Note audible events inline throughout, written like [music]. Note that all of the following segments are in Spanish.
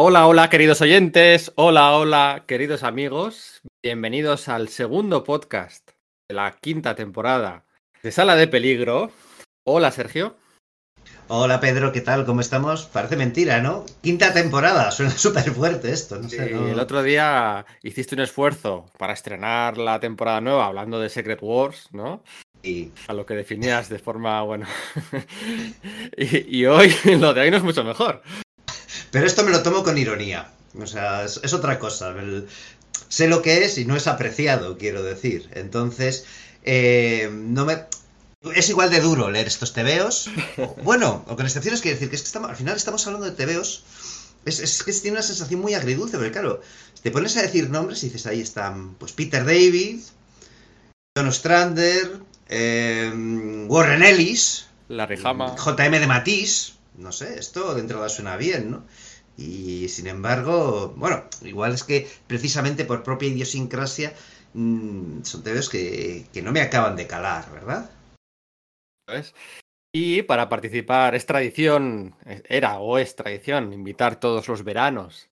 Hola, hola, queridos oyentes. Hola, hola, queridos amigos. Bienvenidos al segundo podcast de la quinta temporada de Sala de Peligro. Hola, Sergio. Hola Pedro, ¿qué tal? ¿Cómo estamos? Parece mentira, ¿no? Quinta temporada, [laughs] suena súper fuerte esto. No sé, Sí, no- El otro día hiciste un esfuerzo para estrenar la temporada nueva hablando de Secret Wars, ¿no? Y A lo que definías de forma, bueno. [laughs] y, y hoy, [laughs] lo de hoy no es mucho mejor. Pero esto me lo tomo con ironía. O sea, es, es otra cosa. El- sé lo que es y no es apreciado, quiero decir. Entonces, eh, no me. Es igual de duro leer estos tebeos. [laughs] Bueno, o con excepciones quiero decir que es que estamos, al final estamos hablando de tebeos. Es, es que tiene una sensación muy agridulce, porque claro, te pones a decir nombres y dices, ahí están, pues Peter David, John Ostrander, eh, Warren Ellis, Hama. JM de Matisse, no sé, esto de entrada suena bien, ¿no? Y sin embargo, bueno, igual es que precisamente por propia idiosincrasia mm, son tebeos que, que no me acaban de calar, ¿verdad? Y para participar, es tradición, era o es tradición, invitar todos los veranos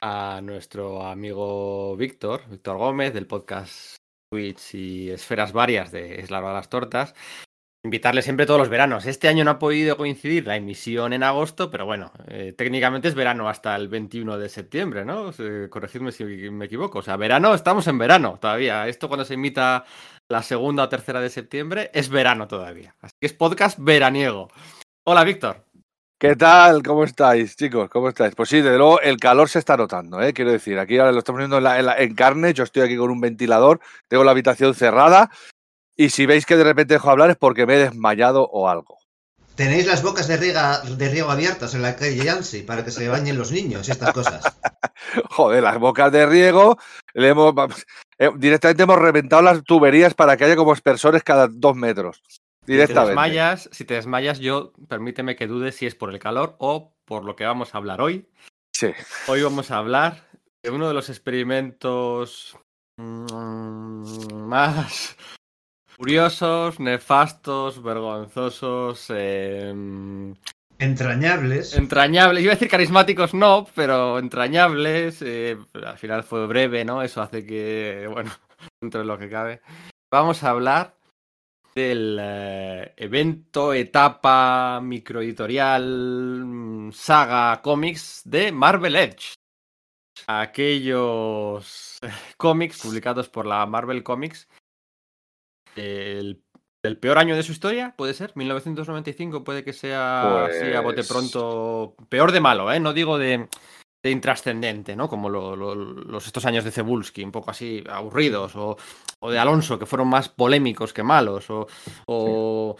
a nuestro amigo Víctor, Víctor Gómez, del podcast Twitch y Esferas Varias de Es la hora de las tortas. Invitarle siempre todos los veranos. Este año no ha podido coincidir la emisión en agosto, pero bueno, eh, técnicamente es verano hasta el 21 de septiembre, ¿no? Corregidme si me equivoco. O sea, verano, estamos en verano todavía. Esto cuando se emita la segunda o tercera de septiembre es verano todavía. Así que es podcast veraniego. Hola, Víctor. ¿Qué tal? ¿Cómo estáis, chicos? ¿Cómo estáis? Pues sí, desde luego el calor se está notando, ¿eh? Quiero decir, aquí ahora lo estamos viendo en la- en carne, yo estoy aquí con un ventilador, tengo la habitación cerrada y si veis que de repente dejo hablar es porque me he desmayado o algo. Tenéis las bocas de, riega, de riego abiertas en la calle Yancy para que se bañen los niños y estas cosas. [laughs] Joder, las bocas de riego, le hemos, vamos, eh, directamente hemos reventado las tuberías para que haya como aspersores cada dos metros. Si te desmayas, si te desmayas, yo permíteme que dudes si es por el calor o por lo que vamos a hablar hoy. Sí. Hoy vamos a hablar de uno de los experimentos mm, más curiosos, nefastos, vergonzosos, em, Entrañables. entrañables. Iba a decir carismáticos, no, pero entrañables. eh, al final fue breve, ¿no? Eso hace que, bueno, [laughs] dentro de lo que cabe. Vamos a hablar del eh, evento, etapa, microeditorial, mm, saga cómics de Marvel Edge. Aquellos eh, cómics publicados por la Marvel Comics el, peor año de su historia, puede ser, 1995, puede que sea así a bote Pues- pronto, peor de malo, ¿eh? No digo de, de intrascendente, ¿no? Como lo- lo- los estos años de Cebulski, un poco así aburridos, o, o de Alonso, que fueron más polémicos que malos, o, o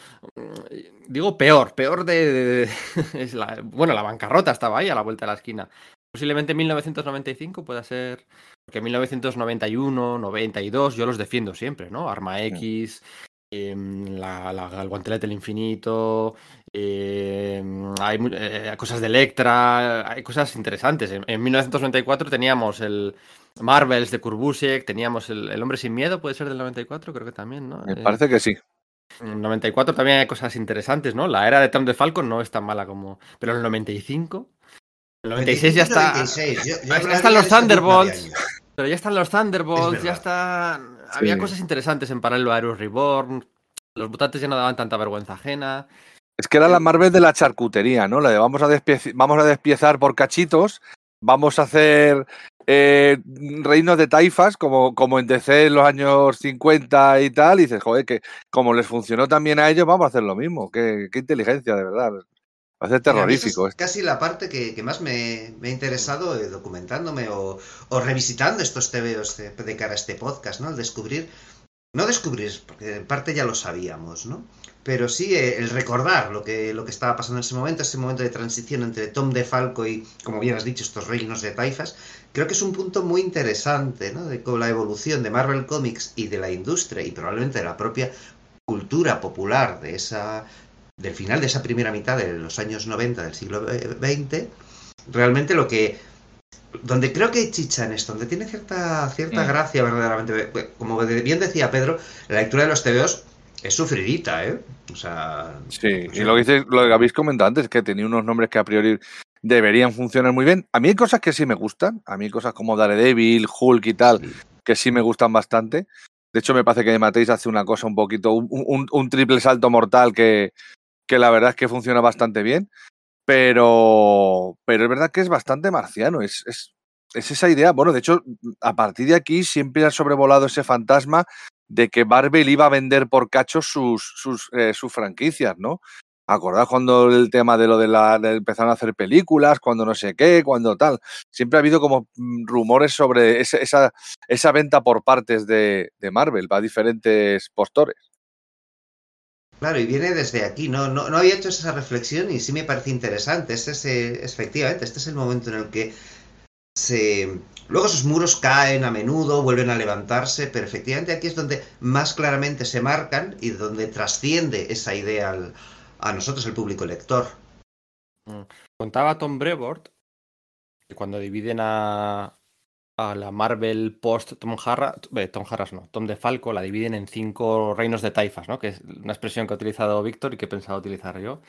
digo peor, peor de, de- [laughs] es la- bueno, la bancarrota estaba ahí a la vuelta de la esquina. Posiblemente 1995 pueda ser, porque 1991, 92, yo los defiendo siempre, ¿no? Arma X, em, la, la- el guantelete del infinito, em, hay eh, cosas de Electra, hay cosas interesantes. En, en 1994 teníamos el Marvels de Kurbusiek, teníamos el, el Hombre sin Miedo, puede ser del 94, creo que también, ¿no? Me Eh, parece que sí. en el 94 también hay cosas interesantes, ¿no? La era de Tom de Falcon no es tan mala como. Pero en el 95. En el 96 ya está. 96. Yo- yo Ya están los Thunderbolts. Pero ya están los Thunderbolts, Es ya verdad. está. Había cosas interesantes en paralelo a Heroes Reborn. Los mutantes ya no daban tanta vergüenza ajena. Es que era la Marvel de la charcutería, ¿no? La de vamos a, despiez- vamos a despiezar por cachitos, vamos a hacer eh, reinos de taifas, como, como en DC en los años 50 y tal, y dices, joder, que como les funcionó también a ellos, vamos a hacer lo mismo. Qué, qué inteligencia, de verdad. Va a ser terrorífico. Es casi la parte que, que más me, me ha interesado eh, documentándome o, o revisitando estos tebeos de, de cara a este podcast, ¿no? El descubrir, no descubrir, porque en parte ya lo sabíamos, ¿no? Pero sí eh, el recordar lo que, lo que estaba pasando en ese momento, ese momento de transición entre Tom DeFalco y, como bien has dicho, estos reinos de taifas, creo que es un punto muy interesante, ¿no? De con la evolución de Marvel Comics y de la industria y probablemente de la propia cultura popular de esa del final de esa primera mitad de los años 90 del siglo XX, realmente lo que donde creo que hay chicha en esto, donde tiene cierta cierta Mm. gracia verdaderamente, como bien decía Pedro, la lectura de los TVOs es sufridita, ¿eh? O sea, Sí, o y lo que, dice, lo que habéis comentado antes, que tenía unos nombres que a priori deberían funcionar muy bien. A mí hay cosas que sí me gustan, a mí hay cosas como Daredevil, Hulk y tal, que sí me gustan bastante. De hecho, me parece que Mateis hace una cosa un poquito, un, un- un triple salto mortal que, que la verdad es que funciona bastante bien. Pero, pero es verdad que es bastante marciano. Es, es, es esa idea. Bueno, de hecho, a partir de aquí siempre ha sobrevolado ese fantasma de que Marvel iba a vender por cachos sus, sus, eh, sus franquicias, ¿no? Acordad cuando el tema de lo de la de empezaron a hacer películas, cuando no sé qué, cuando tal. Siempre ha habido como mm, rumores sobre ese- esa, esa venta por partes de, de Marvel a diferentes postores. Claro, y viene desde aquí, no, no, no había hecho esa reflexión y sí me parece interesante. Este es, eh, efectivamente, este es el momento en el que se... Luego esos muros caen a menudo, vuelven a levantarse, pero efectivamente aquí es donde más claramente se marcan y donde trasciende esa idea a nosotros, el público lector. Contaba Tom Brevoort que cuando dividen a, a la Marvel post Tom Harras, eh, Tom Harras no, Tom DeFalco, la dividen en cinco reinos de taifas, ¿no? Que es una expresión que ha utilizado Víctor y que he pensado utilizar yo.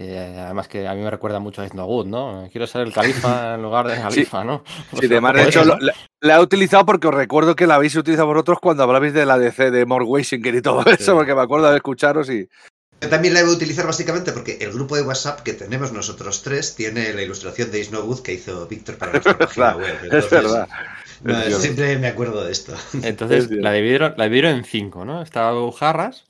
Eh, además que a mí me recuerda mucho a Isnogut, ¿no? Quiero ser el califa [laughs] en lugar de califa, ¿no? [laughs] Pues Sí, de de hecho, la, la he utilizado porque os recuerdo que la habéis utilizado vosotros cuando hablabais de la DC de Mort Weisinger y todo eso, porque me acuerdo de escucharos y. Yo también la voy a utilizar básicamente porque el grupo de WhatsApp que tenemos nosotros tres tiene la ilustración de Isnowood que hizo Víctor para nuestra [laughs] página Claro, web. Es Entonces, verdad. no, Es siempre me acuerdo de esto. [laughs] Entonces Es la dividieron, la dividieron en cinco, ¿no? Estaba Bob Harras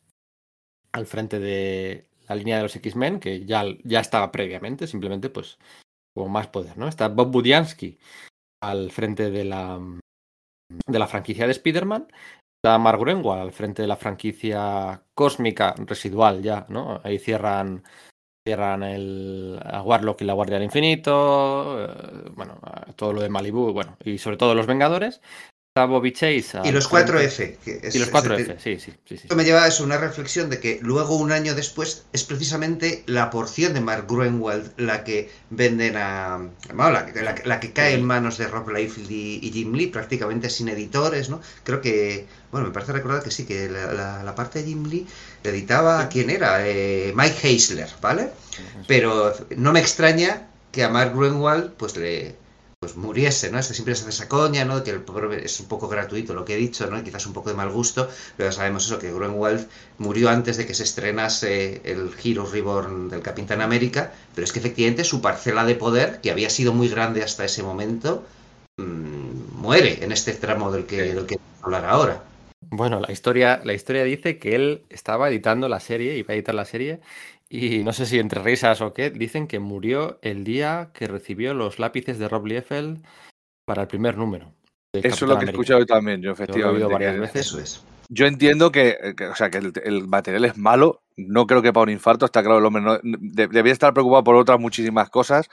al frente de la línea de los X-Men, que ya, ya estaba previamente, simplemente pues como más poder, ¿no? Está Bob Budiansky al frente de la, de la franquicia de Spider-Man. Mark Gruenwald al frente de la franquicia cósmica residual ya, ¿no? Ahí cierran cierran el a Warlock y la Guardia del Infinito, eh, bueno, todo lo de Malibu, bueno, y sobre todo los Vengadores. Y los frente- 4F. Que es- Y los es 4F, decir, sí, sí, sí. sí. Esto me lleva a eso, una reflexión de que luego, un año después, es precisamente la porción de Mark Gruenwald la que venden a. bueno, la, que- la que- la que cae en manos de Rob Liefeld y, y Jim Lee, prácticamente sin editores, ¿no? Creo que. Bueno, me parece recordar que sí, que la, parte de Jim Lee la editaba. ¿Quién era? Eh, Mike Heisler, ¿vale? Pero no me extraña que a Mark Gruenwald, pues le. Pues muriese, ¿no? Este siempre se hace esa coña, ¿no? Que el pobre es un poco gratuito lo que he dicho, ¿no? Quizás un poco de mal gusto, pero sabemos eso, que Gruenwald murió antes de que se estrenase el Hero Reborn del Capitán América, pero es que efectivamente su parcela de poder, que había sido muy grande hasta ese momento, mm, muere en este tramo del que, del que vamos a hablar ahora. Bueno, la historia, la historia dice que él estaba editando la serie, iba a editar la serie, y no sé si entre risas o qué, dicen que murió el día que recibió los lápices de Rob Liefeld para el primer número. Eso es lo que he escuchado yo también, yo Yo lo he efectivamente. oído varias veces. Eso es. Yo entiendo que, que- o sea, que el, el material es malo. No creo que para un infarto, está claro, el hombre no, de- debía estar preocupado por otras muchísimas cosas,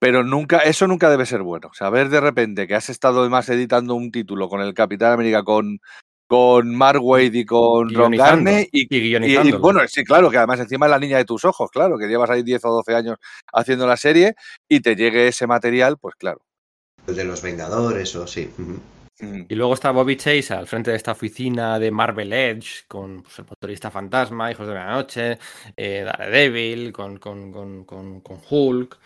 pero nunca, eso nunca debe ser bueno. Saber de repente que has estado además editando un título con el Capitán América, con, con Mark Wade y con Ron. Garney y, Y y- bueno, sí, claro, que además encima es la niña de tus ojos, claro, que llevas ahí 10 o 12 años haciendo la serie y te llegue ese material, pues claro. El de los Vengadores, o sí. Mm. Y luego está Bobby Chase al frente de esta oficina de Marvel Edge, con pues, el motorista fantasma, Hijos de la Noche, eh, Daredevil, con, con, con, con, con Hulk,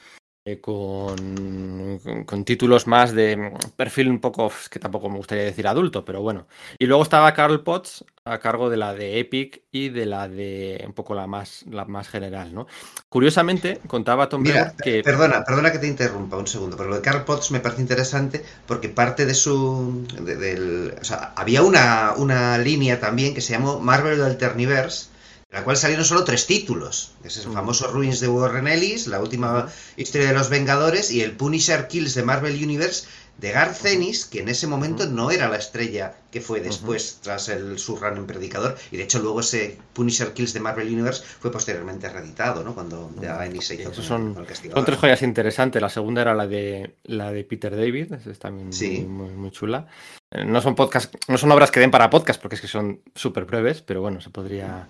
eh, con, con- con títulos más de mm, perfil un poco, que tampoco me gustaría decir adulto, pero bueno. Y luego estaba Carl Potts a cargo de la de Epic y de la de un poco la más, la más general, ¿no? Curiosamente, contaba Tom Mira, que... perdona, perdona que te interrumpa un segundo, pero lo de Carl Potts me parece interesante porque parte de su. de- del, o sea, había una, una línea también que se llamó Marvel Alterniverse, la cual salieron solo tres títulos. Es el famoso Ruins de Warren Ellis, la última historia de los Vengadores y el Punisher Kills de Marvel Universe de Garth Ennis, que en ese momento no era la estrella que fue después tras el su run en Predicador y de hecho luego ese Punisher Kills de Marvel Universe fue posteriormente reeditado, ¿no? Cuando Ennis se hizo con, son- con el castigador. Son tres joyas interesantes. La segunda era la de la de Peter David, esa es también Sí. muy, muy, muy chula. Eh, No son podcast, no son obras que den para podcast porque es que son súper breves, pero bueno, se podría,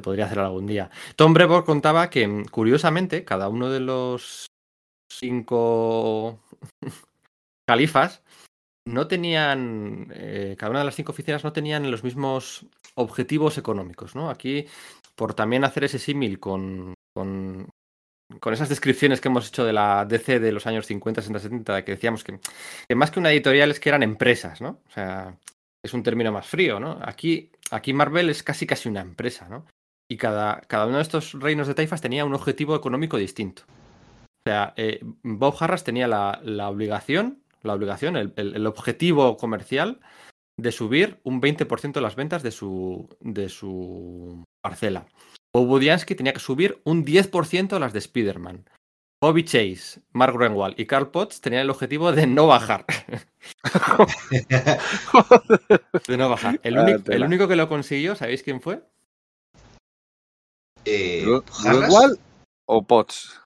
podría hacer algún día. Tom Brevoort contaba que, mm, curiosamente, cada uno de los cinco [laughs] califas no tenían, eh, cada una de las cinco oficinas no tenían los mismos objetivos económicos, ¿no? Aquí, por también hacer ese símil con, con con esas descripciones que hemos hecho de la DC de los años 50, 60, 70, que decíamos que, que más que una editorial es que eran empresas, ¿no? O sea, es un término más frío, ¿no? Aquí, aquí Marvel es casi casi una empresa, ¿no? Y cada, cada uno de estos reinos de taifas tenía un objetivo económico distinto. O sea, eh, Bob Harras tenía la, la obligación, la obligación, el, el, el, objetivo comercial de subir un 20% de las ventas de su, de su parcela. Bob Budiansky tenía que subir un 10% de las de Spider-Man. Bobby Chase, Mark Renwald y Carl Potts tenían el objetivo de no bajar. [laughs] de no bajar. El, único, el único que lo consiguió, ¿sabéis quién fue? Eh, ¿Renwald o Potts?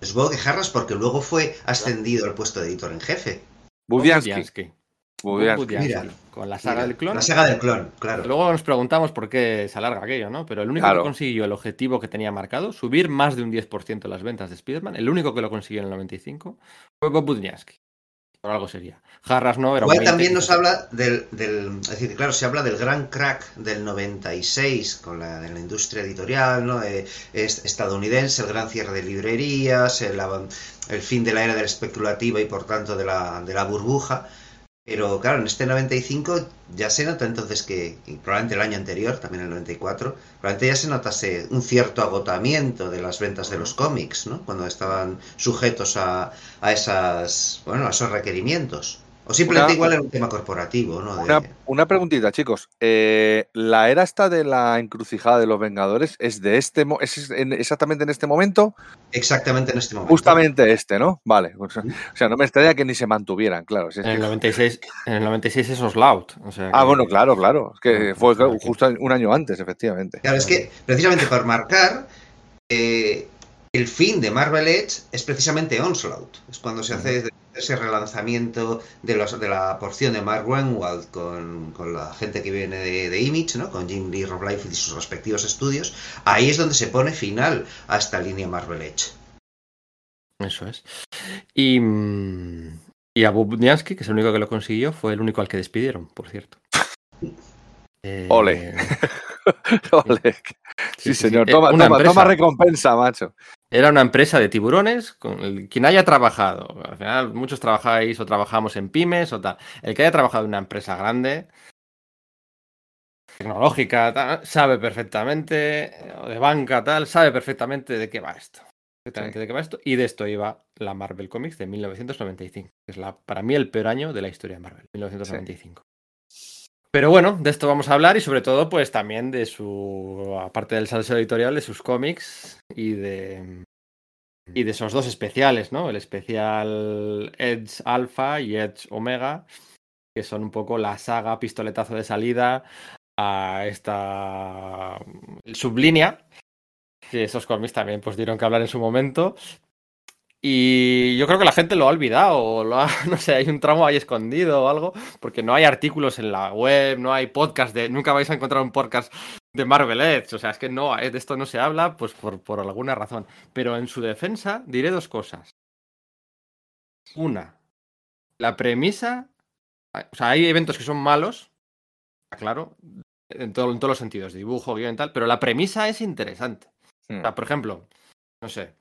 Supongo que Harras porque luego fue ascendido al puesto de editor en jefe. Budiansky. Budiansky. Mira, con la saga Mira, del clon. La saga del clon, claro. Luego nos preguntamos por qué se alarga aquello, ¿no? Pero el único Claro. que consiguió el objetivo que tenía marcado, subir más de un 10% de las ventas de Spider-Man, el único que lo consiguió en el 95, fue Bob Budiansky. Por algo sería. Harras no, era Guay 20, también nos habla del, del- Es decir, claro, se habla del gran crack del 96 con la, en la industria editorial ¿no? Eh, es- estadounidense, el gran cierre de librerías, el, el fin de la era de la especulativa y por tanto de la, de la burbuja. Pero claro, en este 95 ya se nota entonces que, y probablemente el año anterior, también el 94, probablemente ya se notase un cierto agotamiento de las ventas de los cómics, ¿no? Cuando estaban sujetos a, a esas, bueno, a esos requerimientos. O simplemente Una- igual era un tema corporativo, ¿no? De- Una, una preguntita, chicos. Eh, ¿La era esta de la encrucijada de los Vengadores es de este es en- exactamente en este momento? Exactamente en este momento. Justamente este, ¿no? Vale. O sea, o sea, no me extraña que ni se mantuvieran, claro. si es En el que- 96, en el 96 es Oslout. O sea Ah, que- bueno, claro, claro. Es que Ah, fue claro justo un año antes, efectivamente. Claro, es que precisamente por marcar eh, el fin de Marvel Edge es precisamente Onslaught. Es cuando se hace ese relanzamiento de, los, de la porción de Mark Renwald con, con la gente que viene de, de Image, ¿no? con Jim Lee, Rob Liefeld y sus respectivos estudios. Ahí es donde se pone final a esta línea Marvel Edge. Eso es. Y, y a Bob Budiansky, que es el único que lo consiguió, fue el único al que despidieron, por cierto. [laughs] Eh, Ole. [laughs] Ole. Sí, señor. Eh, toma recompensa, macho. Era una empresa de tiburones, con el- quien haya trabajado, al final muchos trabajáis o trabajamos en pymes o tal, el que haya trabajado en una empresa grande, tecnológica, tal, sabe perfectamente, o de banca, tal, sabe perfectamente de qué va esto. Perfectamente Sí. de qué va esto. Y de esto iba la Marvel Comics de 1995, que es la, para mí el peor año de la historia de Marvel, 1995. Pero bueno, de esto vamos a hablar y sobre todo, pues también de su, aparte del salseo editorial, de sus cómics y de, y de esos dos especiales, ¿no? El especial Edge Alpha y Edge Omega, que son un poco la saga pistoletazo de salida a esta sublínea. Que esos cómics también pues dieron que hablar en su momento. Y yo creo que la gente lo ha olvidado, o lo ha- [laughs] no sé, hay un tramo ahí escondido o algo, porque no hay artículos en la web, no hay podcast de, nunca vais a encontrar un podcast de Marvel Edge, o sea, es que no, eh, de esto no se habla, pues por, por alguna razón. Pero en su defensa diré dos cosas. Una, la premisa, o sea, hay eventos que son malos, claro, en, todo- en todos los sentidos, dibujo, guion y tal, pero la premisa es interesante. Hmm. O sea, por ejemplo, no sé.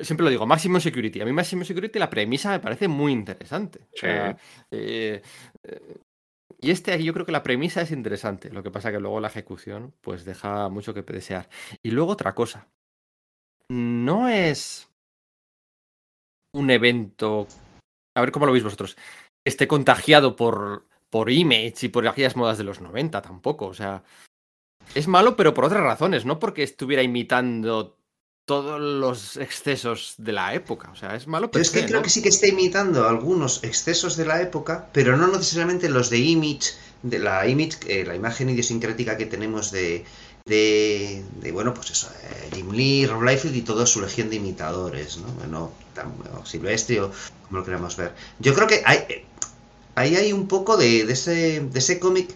Siempre lo digo, Maximum Security. A mí Maximum Security la premisa me parece muy interesante. O sea, eh, eh, y este aquí yo creo que la premisa es interesante. Lo que pasa que luego la ejecución pues deja mucho que desear. Y luego otra cosa. No es un evento... A ver cómo lo veis vosotros. que Esté contagiado por, por Image y por aquellas modas de los 90 tampoco. O sea, es malo, pero por otras razones, no porque estuviera imitando todos los excesos de la época. O sea, es malo, pero es que creo que sí que está imitando algunos excesos de la época, pero no necesariamente los de Image, de la Image, eh, la imagen idiosincrática que tenemos de, de, de, bueno, pues eso, eh, Jim Lee, Rob Liefeld y toda su legión de imitadores, ¿no? Bueno, tan- o Silvestri o como lo queramos ver. Yo creo que hay, eh, ahí hay un poco de, de ese, de ese cómic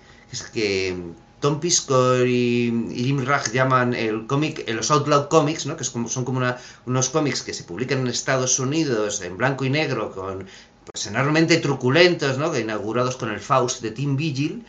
que Tom Piscor y, Jim Rag llaman el cómic, eh, los Outlaw Comics, ¿no? que es como, son como una- unos cómics que se publican en Estados Unidos en blanco y negro, con pues enormemente truculentos, ¿no? inaugurados con el Faust de Tim Vigil,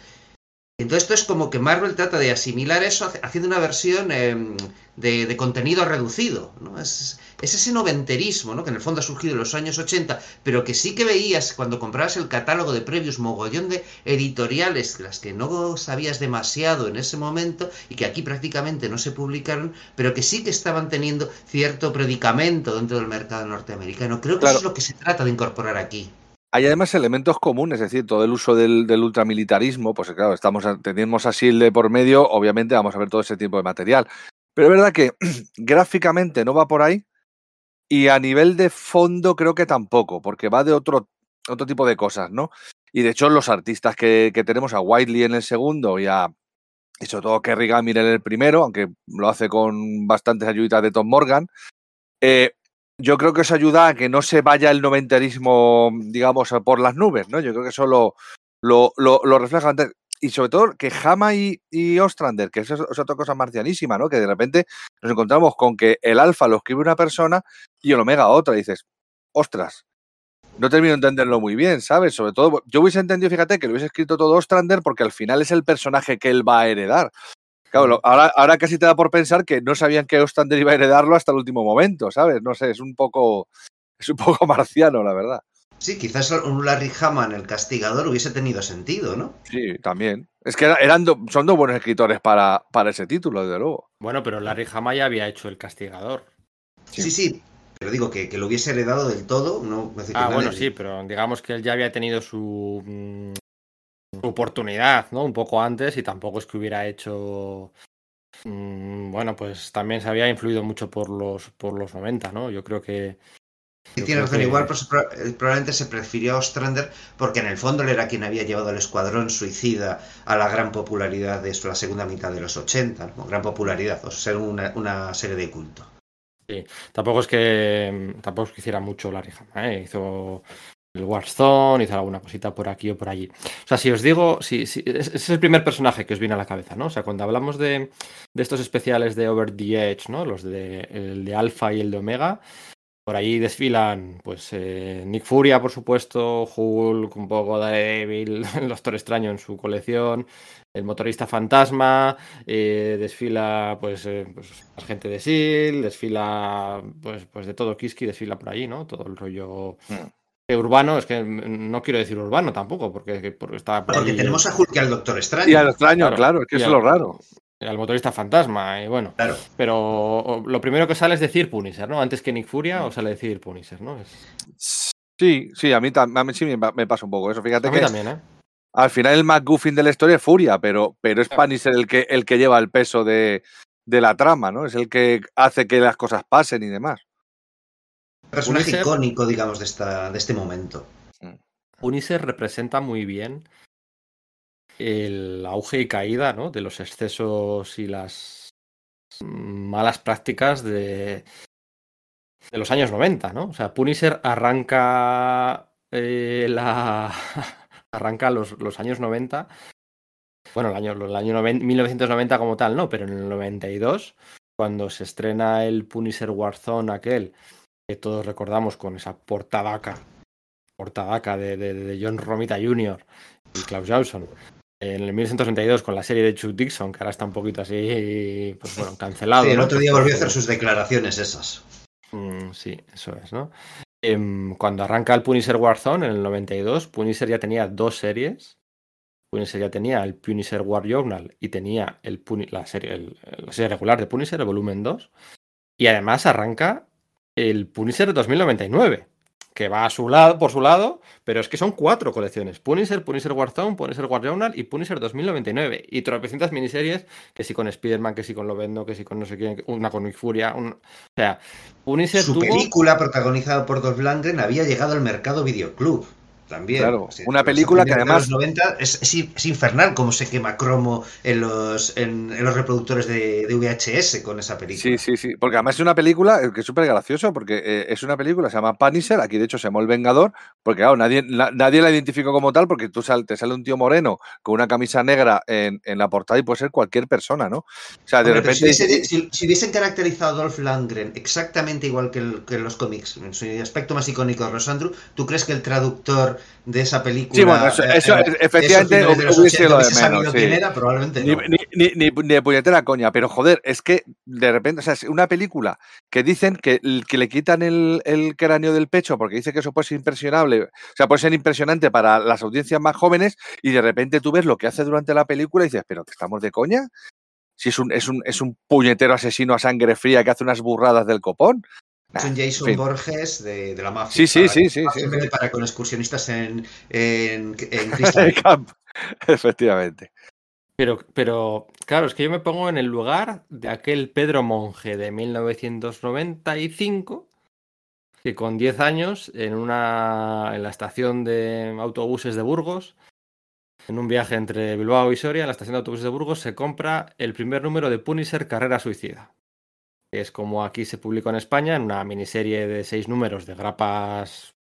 Entonces esto es como que Marvel trata de asimilar eso haciendo una versión em, de, de contenido reducido, ¿no? Es, es ese noventerismo, ¿no? Que en el fondo ha surgido en los años 80, pero que sí que veías cuando comprabas el catálogo de previos, mogollón de editoriales, las que no sabías demasiado en ese momento y que aquí prácticamente no se publicaron, pero que sí que estaban teniendo cierto predicamento dentro del mercado norteamericano. Creo que Claro. eso es lo que se trata de incorporar aquí. Hay además elementos comunes, es decir, todo el uso del, ultramilitarismo, pues claro, estamos tenemos a SHIELD de por medio, obviamente vamos a ver todo ese tipo de material. Pero es verdad que [clears throat] gráficamente no va por ahí y a nivel de fondo creo que tampoco, porque va de otro, otro tipo de cosas, ¿no? Y de hecho los artistas que, tenemos, a Whiteley en el segundo y a sobre todo Kerry Gamir en el primero, aunque lo hace con bastantes ayuditas de Tom Morgan, eh, yo creo que eso ayuda a que no se vaya el noventerismo, digamos, por las nubes, ¿no? Yo creo que eso lo, lo, lo- lo refleja antes. Y sobre todo que Hama y, Ostrander, que eso es, otra cosa marcianísima, ¿no? Que de repente nos encontramos con que el alfa lo escribe una persona y el omega otra. Dices, ostras, no termino de entenderlo muy bien, ¿sabes? Sobre todo, yo hubiese entendido, fíjate, que lo hubiese escrito todo Ostrander porque al final es el personaje que él va a heredar. Claro, lo- ahora, ahora casi te da por pensar que no sabían que Ostrander iba a heredarlo hasta el último momento, ¿sabes? No sé, es un poco, es un poco [laughs] marciano, la verdad. Sí, quizás un Larry Hammond, el castigador, hubiese tenido sentido, ¿no? Sí, también. Es que era- eran do- son dos buenos escritores para, para ese título, desde luego. Bueno, pero Larry Hama ya había hecho El Castigador. Sí, sí, pero digo que, que lo hubiese heredado del todo, no Ah, no bueno, le- sí, pero digamos que él ya había tenido su, mm, su oportunidad, ¿no? Un poco antes y tampoco es que hubiera hecho... mm, Bueno, pues también se había influido mucho por los, por los 90, ¿no? Yo creo que... Sí, tiene razón, que- igual pues, eh, probablemente se prefirió a Ostrander porque en el fondo él era quien había llevado al escuadrón suicida a la gran popularidad de eso, la segunda mitad de los 80, ¿no? gran popularidad, o ser una, una serie de culto. Tampoco es que tampoco es que hiciera mucho Larry Hama, ¿eh? Hizo el Warzone, hizo alguna cosita por aquí o por allí. O sea, si os digo, si, si- es- ese es el primer personaje que os viene a la cabeza, ¿no? O sea, cuando hablamos de, de estos especiales de Over the Edge, ¿no? Los de el de Alpha y el de Omega, por ahí desfilan, pues, eh, Nick Furia, por supuesto, Hulk, un poco Daredevil, [laughs] el Doctor Extraño en su colección, el motorista fantasma, eh, desfila, pues, eh, pues, la gente de SEAL, desfila, pues, pues de todo Kiski, desfila por ahí, ¿no? Todo el rollo Mm. Urbano, es que no quiero decir urbano tampoco, porque, porque está por Porque ahí tenemos a Hulk y al Doctor Extraño. Y al extraño, Claro, claro, es que y eso es lo raro. al motorista fantasma, y bueno. Claro. Pero lo primero que sale es decir Punisher, ¿no? Antes que Nick Furia, o sale decir Punisher, ¿no? Es- Sí, sí, a mí, a mí sí me, pa- me pasa un poco eso. Fíjate a mí que también, ¿eh? al final el McGuffin de la historia es Furia, pero, pero es Claro. Punisher el que, el que lleva el peso de, de la trama, ¿no? Es el que hace que las cosas pasen y demás. Personaje Punisher- icónico, digamos, de, esta, de este momento. Punisher representa muy bien el auge y caída, ¿no? De los excesos y las malas prácticas de, de los años 90, ¿no? O sea, Punisher arranca eh, la [laughs] arranca los, los años 90. Bueno, el año, el año noven- 1990 como tal, no, pero en el 92, cuando se estrena el Punisher Warzone aquel, que todos recordamos con esa portadaca, portadaca de, de, de John Romita Jr. y Klaus Johnson. En el 1992 con la serie de Chuck Dixon, que ahora está un poquito así, pues bueno, cancelado. Sí, el ¿no? otro día volvió a hacer sus declaraciones esas. Mm, sí, eso es, ¿no? Em, cuando arranca el Punisher Warzone en el 92, Punisher ya tenía dos series. Punisher ya tenía el Punisher War Journal y tenía el la, serie, el- la serie regular de Punisher, el volumen 2. Y además arranca el Punisher 2099, que va a su lado, por su lado, pero es que son cuatro colecciones. Punisher, Punisher Warzone, Punisher War Journal y Punisher 2099. Y tropecientas miniseries, que sí con Spider-Man, que sí con Lovendo, que sí con no sé quién, una con Nick Furia. un- O sea, Punisher Su tuvo... película, protagonizada por Dolph Lundgren, había llegado al mercado videoclub. También. Claro, una película que además- los 90 es, es- es infernal cómo se quema cromo en los, en, en los reproductores de, de VHS con esa película. Sí, sí, sí. Porque además es una película eh, que es súper gracioso, porque eh, es una película, se llama Punisher, aquí de hecho se llama El Vengador, porque claro, nadie, la, nadie la identificó como tal, porque tú sal- te sale un tío moreno con una camisa negra en, en la portada y puede ser cualquier persona, ¿no? O sea, de Hombre, repente. si, hubiese- si- si hubiesen caracterizado a Dolph Lundgren exactamente igual que, el- que en los cómics, en su aspecto más icónico de Rosandru, ¿tú crees que el traductor de esa película. Sí, bueno, eso, eh, eso eh, efectivamente de los 80, lo de sabido menos. quién era, probablemente Ni, no. ni, ni, ni, ni de puñetera coña, pero joder, es que de repente, o sea, es una película que dicen que, que le quitan el, el cráneo del pecho porque dice que eso puede ser impresionable, o sea, puede ser impresionante para las audiencias más jóvenes y de repente tú ves lo que hace durante la película y dices, pero que estamos de coña. Si es un, es un, es un puñetero asesino a sangre fría que hace unas burradas del copón. Es un Jason. Borges de, de la mafia. Sí, sí, para- sí, sí. para con excursionistas en, en, en [laughs] Crystal Camp. [laughs] Efectivamente. Pero, pero, claro, es que yo me pongo en el lugar de aquel Pedro Monje de 1995, que con 10 años, en, una, en la estación de autobuses de Burgos, en un viaje entre Bilbao y Soria, en la estación de autobuses de Burgos, se compra el primer número de Punisher Carrera Suicida. Que es como aquí se publicó en España, en una miniserie de seis números de grapas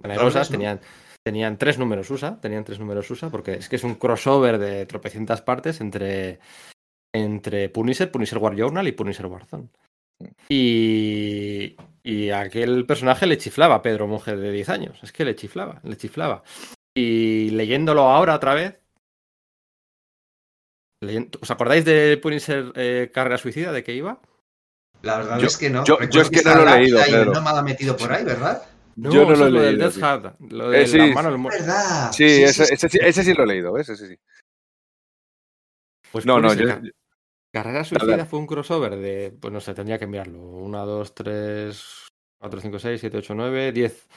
generosas. Tenían, tenían tres números USA, tenían tres números USA, porque es que es un crossover de tropecientas partes entre, entre Punisher, Punisher War Journal y Punisher Warzone. Y, y aquel personaje le chiflaba a Pedro Monje de 10 años. Es que le chiflaba, le chiflaba. Y leyéndolo ahora otra vez. ¿Os acordáis de Punisher eh, Carrera Suicida? ¿De qué iba? La verdad Yo- es que no. yo- es que no lo he leído, y Pedro. No me ha metido por ahí, ¿verdad? No, Yo no eso lo he lo del leído, Death tío. Heart, lo de Eh, sí, la mano del verdad. Sí, ese, ese sí- ese sí lo he leído, ese sí, sí. Pues No, no, yo, Carrera. Suicida fue un crossover de, pues no sé, tendría que mirarlo. 1, 2, 3, 4, 5, 6, 7, 8, 9, 10.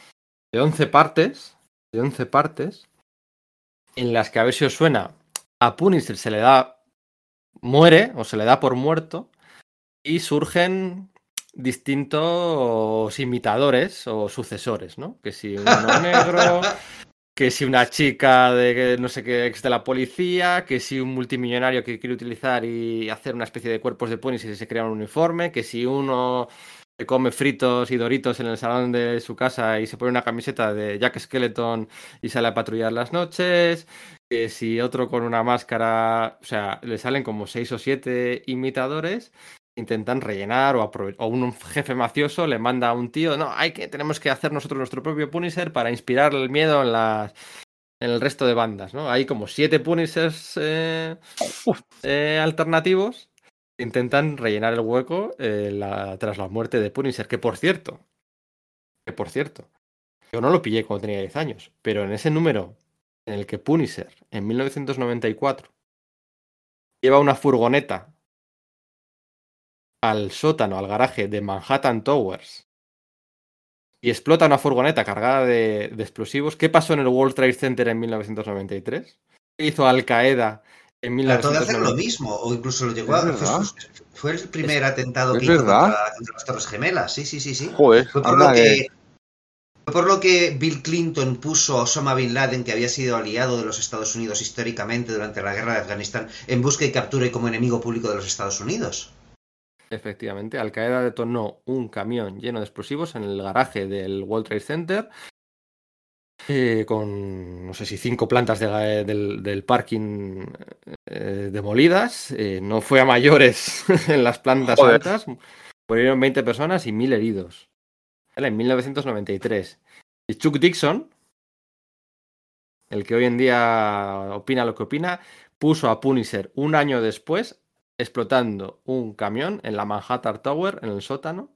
De 11 partes. De 11 partes. En las que a ver si os suena. A Punisher se le da. Muere o se le da por muerto. Y surgen distintos imitadores o sucesores, ¿no? Que si uno [laughs] negro, que si una chica de no sé qué ex de la policía, que si un multimillonario que quiere utilizar y hacer una especie de cuerpos de ponis y se crea un uniforme, que si uno que come fritos y doritos en el salón de su casa y se pone una camiseta de Jack Skeleton y sale a patrullar las noches, que si otro con una máscara, o sea, le salen como seis o siete imitadores intentan rellenar o, un jefe mafioso le manda a un tío, no, hay que tenemos que hacer nosotros nuestro propio Punisher para inspirar el miedo en las en el resto de bandas, ¿no? Hay como siete Punishers eh, eh, alternativos que intentan rellenar el hueco eh, la- tras la muerte de Punisher, que por cierto, que por cierto, yo no lo pillé cuando tenía 10 años, pero en ese número en el que Punisher en 1994 lleva una furgoneta al sótano, al garaje de Manhattan Towers y explota una furgoneta cargada de, de explosivos. ¿Qué pasó en el World Trade Center en 1993? ¿Qué hizo Al Qaeda en Trató de hacer lo 1993? mismo, o incluso lo llegó a. Fue, el primer atentado que hizo verdad. contra, contra las Torres Gemelas. Sí, sí, sí, sí. Joder, Fue por, lo que- fue por lo que Bill Clinton puso a Osama Bin Laden, que había sido aliado de los Estados Unidos históricamente durante la guerra de Afganistán, en busca y captura y como enemigo público de los Estados Unidos. Efectivamente, Al Qaeda detonó un camión lleno de explosivos en el garaje del World Trade Center. eh, con no sé si cinco plantas de la- del, del parking eh, demolidas. eh, no fue a mayores [laughs] en las plantas Joder. altas. Murieron 20 personas y 1000 heridos. En 1993. Y Chuck Dixon, el que hoy en día opina lo que opina, puso a Punisher un año después explotando un camión en la Manhattan Tower, en el sótano.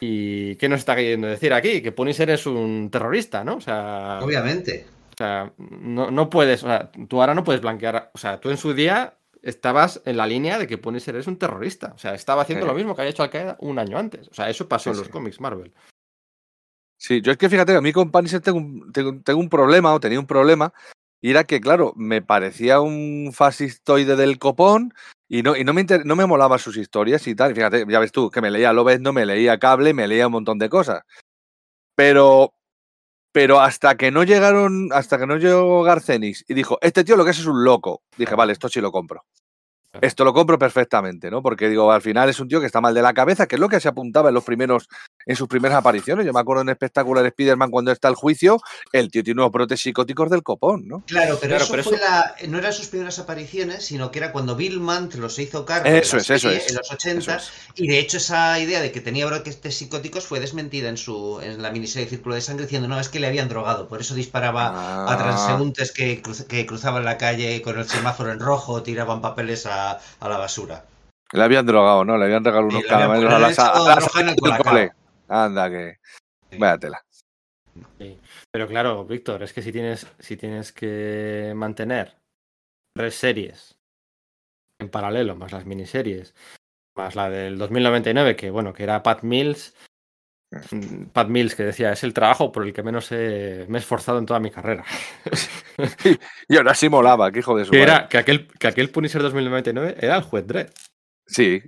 ¿Y qué nos está queriendo decir aquí? Que Punisher es un terrorista, ¿no? O sea, Obviamente. o sea, no, no puedes, o sea, tú ahora no puedes blanquear, o sea, tú en su día estabas en la línea de que Punisher es un terrorista, o sea, estaba haciendo Sí. lo mismo que había hecho Al Qaeda un año antes, o sea, eso pasó Sí, en los sí. cómics Marvel. Sí, yo es que fíjate, a mí con Punisher tengo un, tengo, tengo un problema, o tenía un problema, y era que, claro, me parecía un fascistoide del copón y no, y no, me, inter- no me molaban sus historias y tal. Y fíjate, ya ves tú, que me leía Lobezno, me leía Cable, me leía un montón de cosas. Pero, pero hasta que no llegaron, hasta que no llegó Garcenis y dijo, este tío lo que es es un loco, dije, vale, esto sí lo compro. Esto lo compro perfectamente, ¿no? Porque digo, al final es un tío que está mal de la cabeza, que es lo que se apuntaba en los primeros, en sus primeras apariciones. Yo me acuerdo en Espectacular Spider-Man cuando está el juicio, el tío tiene unos brotes psicóticos del copón, ¿no? Claro, pero Claro, eso, pero fue eso- la- no eran sus primeras apariciones, sino que era cuando Bill Mant los hizo cargo Eso la es, eso es, en los 80 eso y de hecho esa idea de que tenía brotes psicóticos fue desmentida en su en la miniserie Círculo de Sangre diciendo no, es que le habían drogado, por eso disparaba a Ah, transeúntes que, cruz- que cruzaban la calle con el semáforo en rojo, tiraban papeles a, a la basura. le habían drogado, ¿no? Le habían regalado unos caramelos a habían las, a hecho las droga Anda, que. Sí. Vaya tela. Sí. Pero claro, Víctor, es que si tienes, si tienes que mantener tres series en paralelo, más las miniseries, más la del 2099, que bueno, que era Pat Mills, mm, Pat Mills que decía, es el trabajo por el que menos he- me he esforzado en toda mi carrera. [laughs] Y ahora sí molaba, que hijo de su que madre. era que aquel, que aquel Punisher 2099 era el juez Dredd. [laughs] Sí,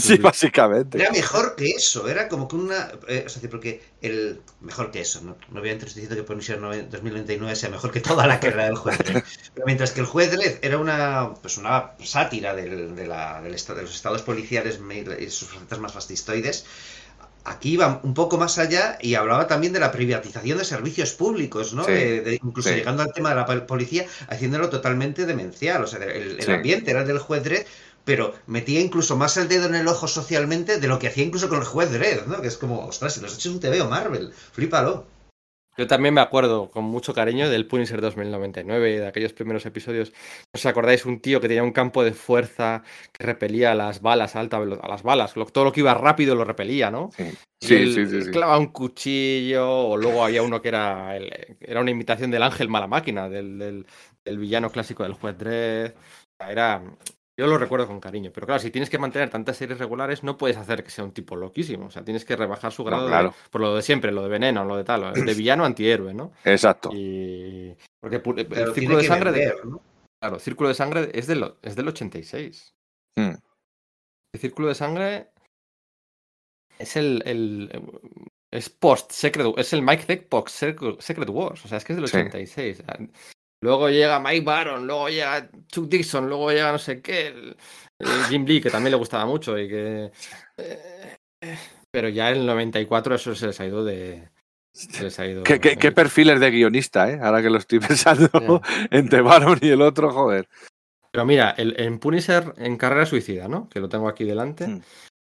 sí, básicamente. Era mejor que eso, era como que una. eh, es decir, porque el. Mejor que eso, no, no obviamente estoy diciendo que Punisher nove- 2099 sea mejor que toda la carrera del juez Dredd. [laughs] Pero mientras que el juez Dredd era una. Pues una sátira del- de, la- del de los estados policiales y sus facetas más fascistoides. Aquí iba un poco más allá y hablaba también de la privatización de servicios públicos, ¿no? Sí, De- de- incluso sí. llegando al tema de la pol- policía, haciéndolo totalmente demencial. O sea, el, el Sí. ambiente era el del juez Dredd, pero metía incluso más el dedo en el ojo socialmente de lo que hacía incluso con el juez Dredd, ¿no? Que es como, ostras, si los has hecho un TVO Marvel, flípalo. Yo también me acuerdo con mucho cariño del Punisher 2099, de aquellos primeros episodios. ¿No os acordáis? Un tío que tenía un campo de fuerza que repelía las balas a alta velocidad. Las balas, lo- todo lo que iba rápido lo repelía, ¿no? Sí, sí, él sí, sí, sí. Clavaba un cuchillo, o luego había uno que era, el- era una imitación del ángel mala máquina, del, del- del villano clásico del juez Dredd. O sea, Era, yo lo recuerdo con cariño, pero claro, si tienes que mantener tantas series regulares, no puedes hacer que sea un tipo loquísimo. O sea, tienes que rebajar su No, grado de- por lo de siempre, lo de veneno, lo de tal, de [clears throat] villano antihéroe, ¿no? Exacto. Y porque Pero el círculo de sangre, de- vender, ¿no? claro, círculo de sangre es del, es del 86. Mm. El círculo de sangre es el, el- es post Secret es el Mike Zeck post Secret, Wars, o sea, es que es del Sí. 86. Luego llega Mike Baron, luego llega Chuck Dixon, luego llega no sé qué, el- el Jim Lee, que también le gustaba mucho y que eh, eh, pero ya en el 94 eso se les ha ido de se les ha ido ¿Qué, qué, qué perfiles de guionista, eh? Ahora que lo estoy [laughs] pensando entre Baron y el otro, joder. Pero mira, el, en Punisher en Carrera Suicida, ¿no? Que lo tengo aquí delante. Mm.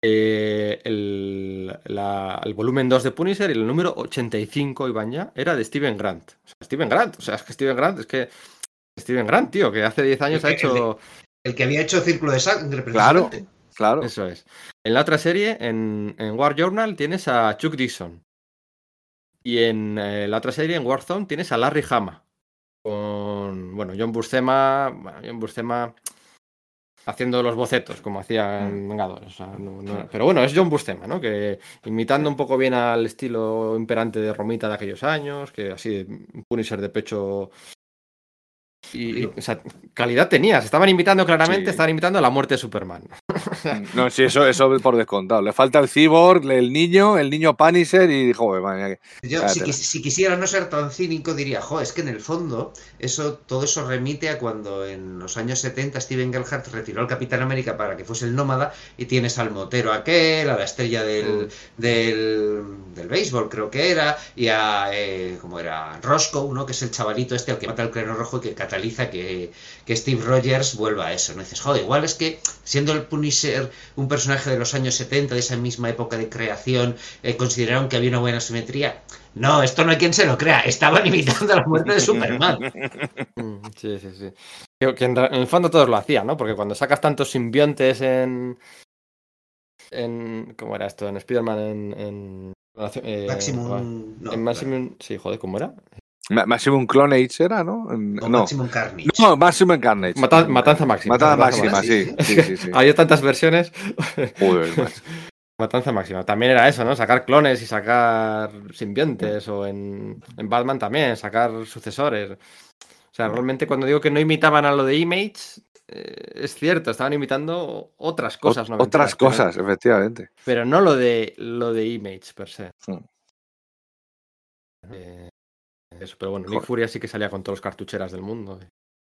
Eh, el, la- el volumen 2 de Punisher y el número 85, Iván ya, era de Steven Grant. O sea, Steven Grant, o sea, es que Steven Grant, es que Steven Grant, tío, que hace 10 años ha que- hecho... El que había hecho Círculo de Sangre, Claro. Claro. Eso es. En la otra serie, en, en War Journal, tienes a Chuck Dixon. Y en eh, la otra serie, en Warzone, tienes a Larry Hama. Con, bueno, John Buscema, bueno, John Buscema haciendo los bocetos, como hacía en Vengadores. o sea, no- no- pero bueno, es John Buscema, ¿no? Que imitando un poco bien al estilo imperante de Romita de aquellos años, que así, un Punisher de pecho... Y, y, o sea, calidad tenías, estaban imitando claramente, Sí. estaban imitando a la muerte de Superman. [laughs] No, sí, eso, eso por descontado. Le falta el cyborg, el niño, el niño Punisher y, joder, madre Yo, si, quisiera no ser tan cínico, diría, jo, es que en el fondo, eso, todo eso remite a cuando en los años 70 Steven Gerhardt retiró al Capitán América para que fuese el nómada y tienes al motero aquel, a la estrella del, del, del béisbol, creo que era, y a, eh, como era, Roscoe, ¿no? que es el chavalito este al que mata el cráneo rojo y que cataliza que, que Steve Rogers vuelva a eso. ¿no? Dices, joder, igual es que siendo el Punisher un personaje de los años 70, de esa misma época de creación, eh, consideraron que había una buena simetría. No, esto no hay quien se lo crea. Estaban imitando la muerte de Superman. Mm, Sí, sí, sí. Que, que en, el fondo todos lo hacían, ¿no? Porque cuando sacas tantos simbiontes en. en ¿Cómo era esto? En Spider-Man, en. en eh, Maximum. No, en Maximum. Sí, joder, ¿cómo era? Ma- Maximum Clonage era, ¿no? En- o No, Maximum Carnage. no, Maximum Carnage. Mata- Matanza Máxima. Matanza máxima, Máxima. sí. Sí, sí, sí. [laughs] Había tantas versiones. [laughs] Joder. [laughs] Matanza Máxima. También era eso, ¿no? Sacar clones y sacar simbiontes. O en, en Batman también, sacar sucesores. O sea, realmente cuando digo que no imitaban a lo de Image. eh, es cierto, estaban imitando otras cosas. Ot- noventeras, Otras pero- cosas, efectivamente. Pero no lo de lo de Image per se. Hmm. Eh, eso, pero bueno, Nick. Furia sí que salía con todos los cartucheras del mundo.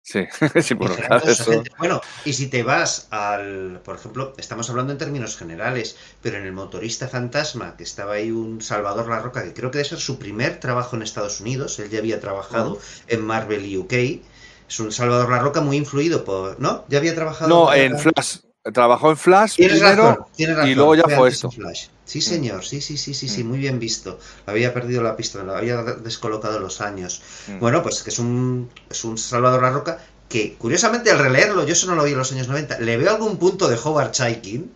Sí, [laughs] sí, claro, todos eso. [laughs] Bueno, y si te vas al, por ejemplo, estamos hablando en términos generales, pero en el motorista fantasma, que estaba ahí un Salvador La Roca, que creo que debe ser su primer trabajo en Estados Unidos, él ya había trabajado en Marvel UK, es un Salvador La Roca muy influido por, ¿no? Ya había trabajado No, en Flash. Trabajó en Flash Tienes primero. razón, tienes razón. luego ya fue esto. Flash. Sí, señor, sí, sí, sí, sí, sí, Mm. muy bien visto. Había perdido la pista, lo había descolocado los años. Mm. Bueno, pues que es un, es un Salvador La Roca que, curiosamente, al releerlo, yo eso no lo vi en los años 90, le veo algún punto de Howard Chaikin.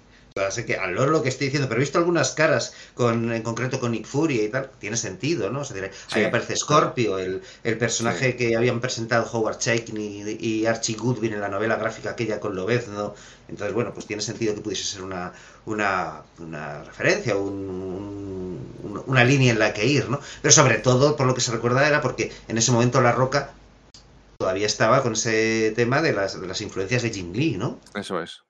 Sé que al loro lo que estoy diciendo, pero he visto algunas caras, con, en concreto con Nick Fury y tal, tiene sentido, ¿no? O sea, ahí Sí. aparece Scorpio, el, el personaje que habían presentado Howard Chaikin y, y Archie Goodwin en la novela gráfica aquella con Lobezno. Entonces, bueno, pues tiene sentido que pudiese ser una, una, una referencia, un- un- una línea en la que ir, ¿no? Pero sobre todo, por lo que se recuerda, era porque en ese momento La Roca todavía estaba con ese tema de las, de las influencias de Jim Lee, ¿no? Eso es.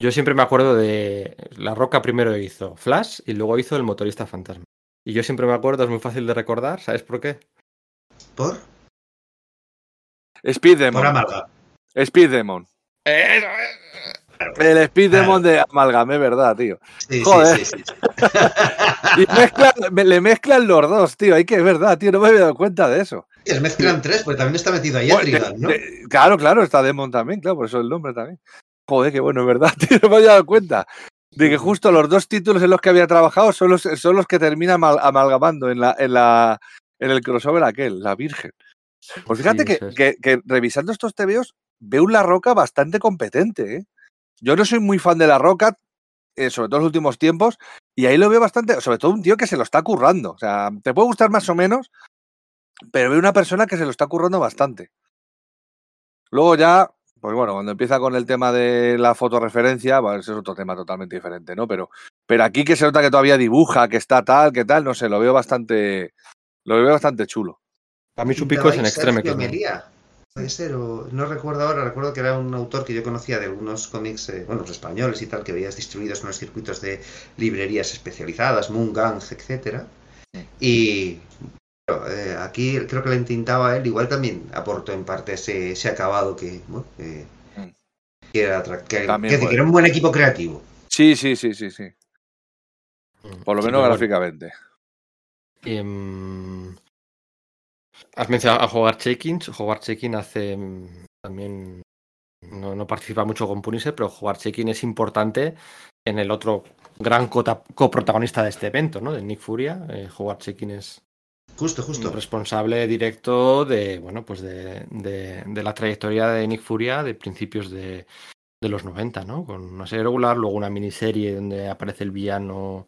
Yo siempre me acuerdo de. La Roca primero hizo Flash y luego hizo El motorista fantasma. Y yo siempre me acuerdo, es muy fácil de recordar, ¿sabes por qué? Por, Speed por Demon. amalga. Speed Demon. Claro. El Speed Claro. Demon de Amalgamé, ¿verdad, tío? Sí, Joder. sí, sí, sí. [laughs] Y mezclan- me- le mezclan los dos, tío. Hay que es verdad, tío. No me había dado cuenta de eso. Es mezclan tres, porque también está metido ahí Bueno, Etrigan, ¿no? de- claro, claro, está Demon también, claro, por eso el nombre también. Joder, qué bueno, es verdad, [laughs] tío. No me había dado cuenta de que justo los dos títulos en los que había trabajado son los, son los que termina amal- amalgamando en, la, en, la, en el crossover aquel, la Virgen. Pues fíjate Sí, que, eso es. que- que revisando estos TVOs veo un La Roca bastante competente. ¿eh? Yo no soy muy fan de La Roca, eh, sobre todo en los últimos tiempos, y ahí lo veo bastante, sobre todo un tío que se lo está currando. O sea, te puede gustar más o menos, pero veo una persona que se lo está currando bastante. Luego ya, pues bueno, cuando empieza con el tema de la fotoreferencia, pues ese es otro tema totalmente diferente, ¿no? Pero, pero aquí que se nota que todavía dibuja, que está tal, que tal, no sé, lo veo bastante, lo veo bastante chulo. Para mí su pico es en Extreme. Puede ser, o no recuerdo ahora, recuerdo que era un autor que yo conocía de algunos cómics, eh, bueno, los españoles y tal, que veías distribuidos en los circuitos de librerías especializadas, Moon Gang, etcétera. Y bueno, eh, aquí creo que le entintaba a él, igual también aportó en parte ese, ese acabado que, bueno, que, Mm. que era, que, También que- que puede. era un buen equipo creativo. Sí, sí, sí, sí, sí. Por lo Sí, menos bueno. gráficamente. Mm, has mencionado a Howard Chekins. Howard Chekin hace mm, también. No, no participa mucho con Punisher, pero Howard Chekin es importante en el otro gran cota- coprotagonista de este evento, ¿no? De Nick Furia. Eh, Howard Chekin es Justo, justo. responsable directo de, bueno, pues de, de- la trayectoria de Nick Furia de principios de, de los 90, ¿no? Con una serie regular, luego una miniserie donde aparece el villano.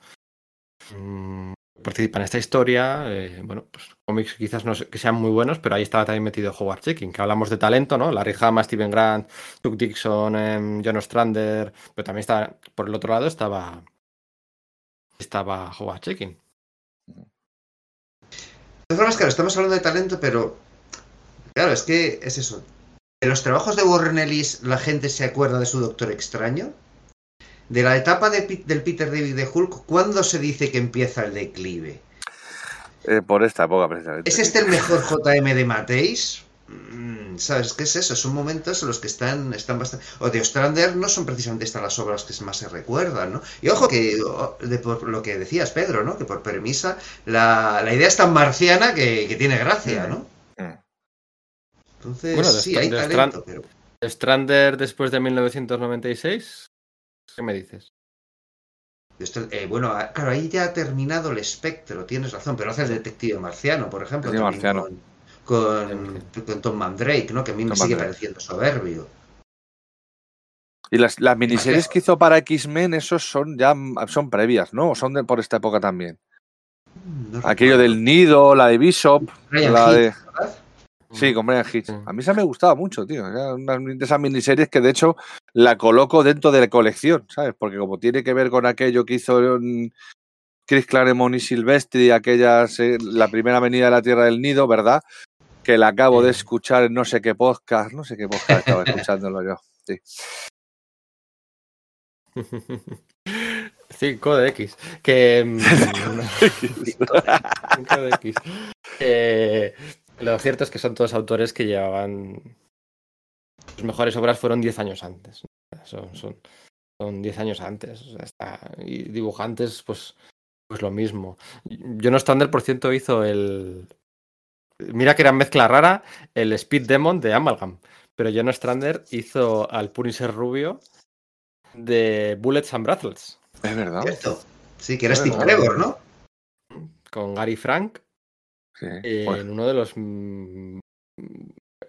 mm, participa en esta historia. eh, bueno, pues cómics quizás no que sean muy buenos, pero ahí estaba también metido Howard Checking, que hablamos de talento, ¿no? Larry Hama, Steven Grant, Chuck Dixon, em, John Ostrander, pero también está, por el otro lado estaba estaba Howard Checking. De todas formas, claro, estamos hablando de talento, pero claro, es que es eso. En los trabajos de Warren Ellis, la gente se acuerda de su Doctor Extraño. De la etapa de del Peter David de Hulk, ¿cuándo se dice que empieza el declive? Eh, por esta época, precisamente. ¿Es este el mejor JM de Mateis? Mm, ¿Sabes qué es eso? Son momentos en los que están, están bastante... O de Ostrander no son precisamente estas las obras que más se recuerdan, ¿no? Y ojo que, o- de por lo que decías, Pedro, ¿no? Que por premisa la, la idea es tan marciana que, que tiene gracia, ¿no? Mm. Entonces, Bueno, de sí, hay de talento, pero... Strander después de 1996, ¿qué me dices? eh, bueno, claro, ahí ya ha terminado el espectro, tienes razón, pero hace el detective marciano, por ejemplo. Detective marciano. Con, con, con Tom Mandrake, ¿no? Que a mí me sigue Mandrake. pareciendo soberbio. Y las, las miniseries que hizo para X-Men, esos son ya son previas, ¿no? ¿O son de, por esta época también? No Aquello recuerdo. del Nido, la de Bishop, Brian la Hitch, de... ¿verdad? Sí, con Brian Hitch. A mí esa me gustaba mucho, tío. Era una de esas miniseries que de hecho la coloco dentro de la colección, ¿sabes? Porque como tiene que ver con aquello que hizo mm, Chris Claremont y Silvestri, aquella, se- la primera avenida de la Tierra del Nido, ¿verdad? Que la acabo de escuchar en no sé qué podcast, no sé qué podcast estaba [laughs] escuchándolo yo. Sí. 5 de X. Que. mm, [laughs] 5 de [laughs] X. Eh, lo cierto es que son todos autores que llevaban sus mejores obras fueron 10 años antes. Son, son, son 10 años antes. O sea, está, y dibujantes, pues, pues lo mismo. Jono Stander, por cierto, hizo el. Mira que era mezcla rara, el Speed Demon de Amalgam. Pero Jono Strander hizo al Punisher rubio de Bullets and Bracelets. Es verdad. ¿Cierto? Sí, que era Steve verdad. Trevor, ¿no? Con Gary Frank Sí. eh, Pues, en uno de los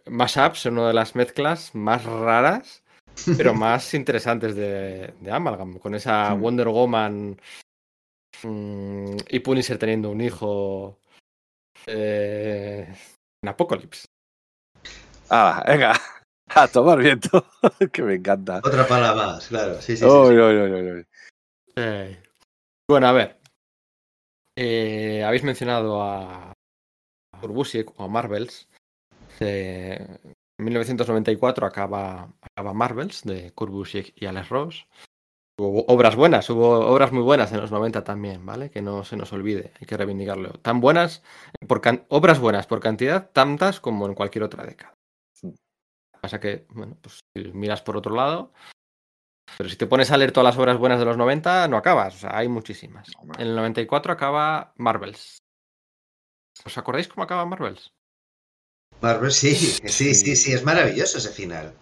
mashups, en una de las mezclas más raras, pero [laughs] más interesantes de, de Amalgam, con esa. Wonder Woman mm, y Punisher teniendo un hijo eh, en Apocalypse. ah, venga, [laughs] a tomar viento, [laughs] que me encanta. Otra pala más, claro. Sí, sí, sí. Eh, bueno, a ver. Eh, habéis mencionado a Urbusiek o a Marvels. Eh, en 1994 acaba, acaba Marvels de Kurbusiek y Alex Ross. Hubo obras buenas, hubo obras muy buenas en los 90 también, ¿vale? Que no se nos olvide, hay que reivindicarlo. Tan buenas, por can- obras buenas por cantidad, tantas como en cualquier otra década. Sí. Pasa que, bueno, pues si miras por otro lado, pero si te pones a leer todas las obras buenas de los 90, no acabas, o sea, hay muchísimas. En el 94 acaba Marvels. ¿Os acordáis cómo acaba Marvels? Marvel, sí, sí, sí, Sí. sí, es maravilloso ese final.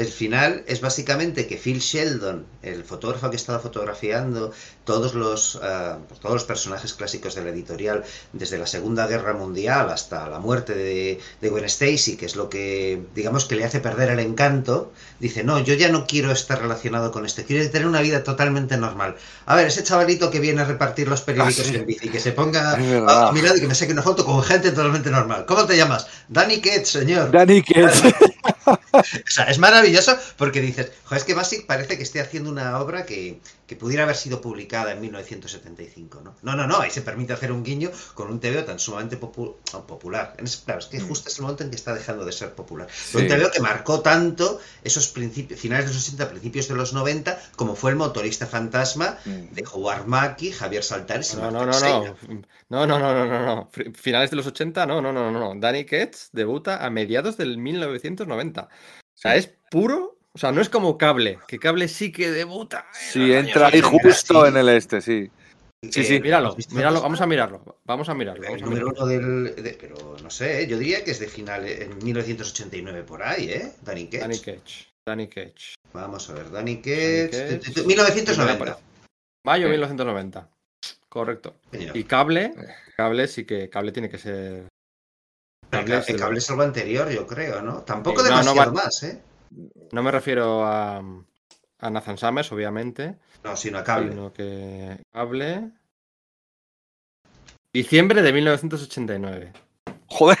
El final es básicamente que Phil Sheldon, el fotógrafo que estaba fotografiando todos los, pues todos los personajes clásicos de la editorial, desde la Segunda Guerra Mundial hasta la muerte de, de Gwen Stacy, que es lo que, digamos, que le hace perder el encanto, dice, no, yo ya no quiero estar relacionado con esto, quiero tener una vida totalmente normal. A ver, ese chavalito que viene a repartir los periódicos Ah, en bici, que se ponga a mi lado y que me saque una foto con gente totalmente normal. ¿Cómo te llamas? Danny Ketch, señor. Danny Ketch. [laughs] [laughs] O sea, es maravilloso porque dices, joder, es que Basic parece que esté haciendo una obra que, que pudiera haber sido publicada en 1975, ¿no? No, no, no, ahí se permite hacer un guiño con un TVO tan sumamente popu- popular. Es, claro, es que justo es el momento en que está dejando de ser popular. Un. TVO que marcó tanto esos principios, finales de los 80, principios de los 90, como fue el motorista fantasma de Howard Mackie, Javier Saltares y No, no, no, no. No, no, no, no, no, Finales de los 80, no, no, no, no, no. Danny Ketch debuta a mediados del 1990. O sea, es puro. O sea, no es como cable, que cable sí que debuta. Sí, entra ahí 80. justo sí. en el este, sí. Sí, sí. Eh, Míralo, ¿has visto míralo, vamos a mirarlo. Vamos a mirarlo. El Vamos número mirarlo. uno del. de- pero no sé, ¿eh? yo diría que es de final en 1989 por ahí, ¿eh? Danny Ketch. Danny Ketch. Danny Ketch. Vamos a ver, Danny tu, tu, tu, 1990. Mayo Sí. 1990. Correcto. Señor. Y cable, cable sí que cable tiene que ser. El Cable ca- es el el- cable es algo anterior, yo creo, ¿no? Tampoco Sí, no, no demasiado más, ¿eh? No me refiero a, a Nathan Summers, obviamente. No, sino a cable. Sino que cable. Diciembre de 1989. Joder,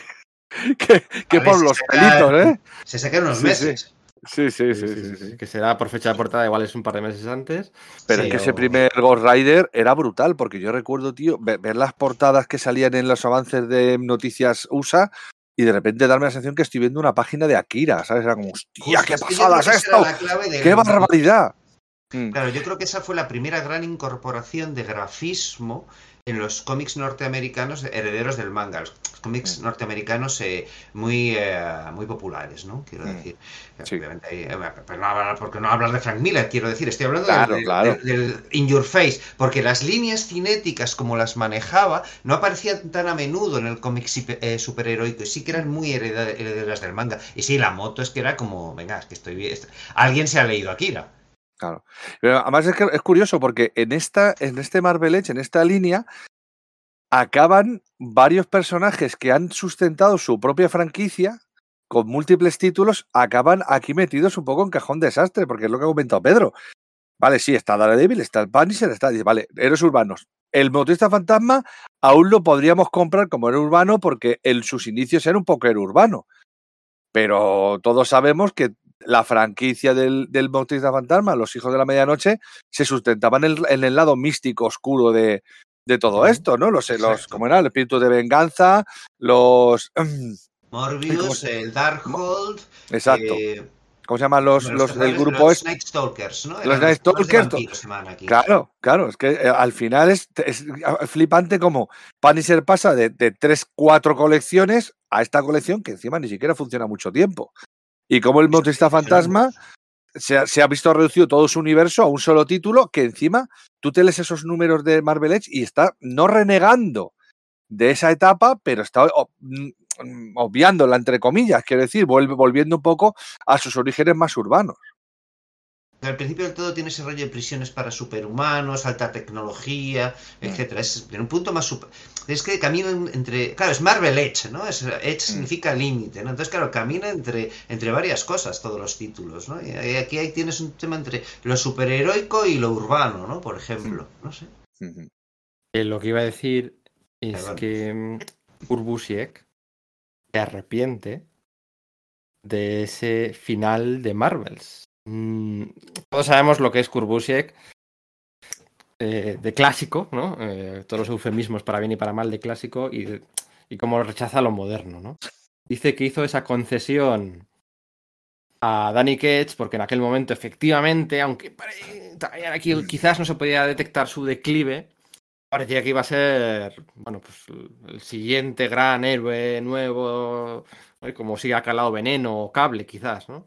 que, por sí, los pelitos, ¿eh? Se sacan unos Sí, meses. Sí, sí, sí, sí, sí. Que será por fecha de portada, igual es un par de meses antes. Pero Sí, es que ese primer Ghost Rider era brutal, porque yo recuerdo, tío, ve- ver, las portadas que salían en los avances de noticias USA y de repente darme la sensación que estoy viendo una página de Akira, ¿sabes? Era como, hostia, qué pasada es esto, qué barbaridad. Mm, Claro, yo creo que esa fue la primera gran incorporación de grafismo en los cómics norteamericanos herederos del manga. Los cómics Mm. norteamericanos eh, muy, eh, muy populares, ¿no? Quiero Mm. decir. Sí. Obviamente, eh, pero no hablar- porque no hablar de Frank Miller, quiero decir. Estoy hablando Claro, del, claro. del- del In Your Face, porque las líneas cinéticas como las manejaba no aparecían tan a menudo en el cómic eh, superheroico y sí que eran muy herederas del manga. Y sí, la moto es que era como, venga, es que estoy bien. Alguien se ha leído Akira. Claro. Además es que es curioso porque en esta, en este Marvel Edge, en esta línea, acaban varios personajes que han sustentado su propia franquicia con múltiples títulos, acaban aquí metidos un poco en cajón desastre, porque es lo que ha comentado Pedro. Vale, sí, está Daredevil, está el Punisher, está, vale, héroes urbanos. El motorista fantasma aún lo podríamos comprar como héroe urbano porque en sus inicios era un poco urbano. Pero todos sabemos que la franquicia del, del motorista fantasma, los hijos de la medianoche, se sustentaban en, el- en el lado místico oscuro de, de todo esto, ¿no? Los, los. ¿cómo era? El espíritu de venganza, los... [clears throat] ¿cómo Morbius, el Darkhold. Exacto. eh, ¿Cómo se llaman los, bueno, los, el grupo los es? Night Stalkers, ¿no? los Night Stalkers. Claro, claro, es que eh, al final es, es flipante como Punisher pasa de, de tres, cuatro colecciones a esta colección que encima ni siquiera funciona mucho tiempo. Y como el motorista fantasma se ha, se ha visto reducido todo su universo a un solo título que encima tú te lees esos números de Marvel Edge y está no renegando de esa etapa, pero está o- mm, obviándola, entre comillas, quiero decir, vuelve, volviendo un poco a sus orígenes más urbanos. Al principio del todo tiene ese rollo de prisiones para superhumanos, alta tecnología, Mm. etcétera. Es en un punto más super... Es que camina entre... Claro, es Marvel Edge, ¿no? Es, Edge Mm. significa límite, ¿no? Entonces, claro, camina entre, entre varias cosas todos los títulos, ¿no? Y aquí ahí tienes un tema entre lo superheroico y lo urbano, ¿no? Por ejemplo, Mm. no sé. Eh, lo que iba a decir es que mm, Kurt Busiek se arrepiente de ese final de Marvels. Mm, todos sabemos lo que es Kurt Busiek eh, de clásico, ¿no? Eh, todos los eufemismos para bien y para mal de clásico y, y cómo rechaza lo moderno, ¿no? Dice que hizo esa concesión a Danny Ketch porque en aquel momento efectivamente, aunque quizás no se podía detectar su declive, parecía que iba a ser, bueno, pues el siguiente gran héroe nuevo, como si ha calado veneno o cable, quizás, ¿no?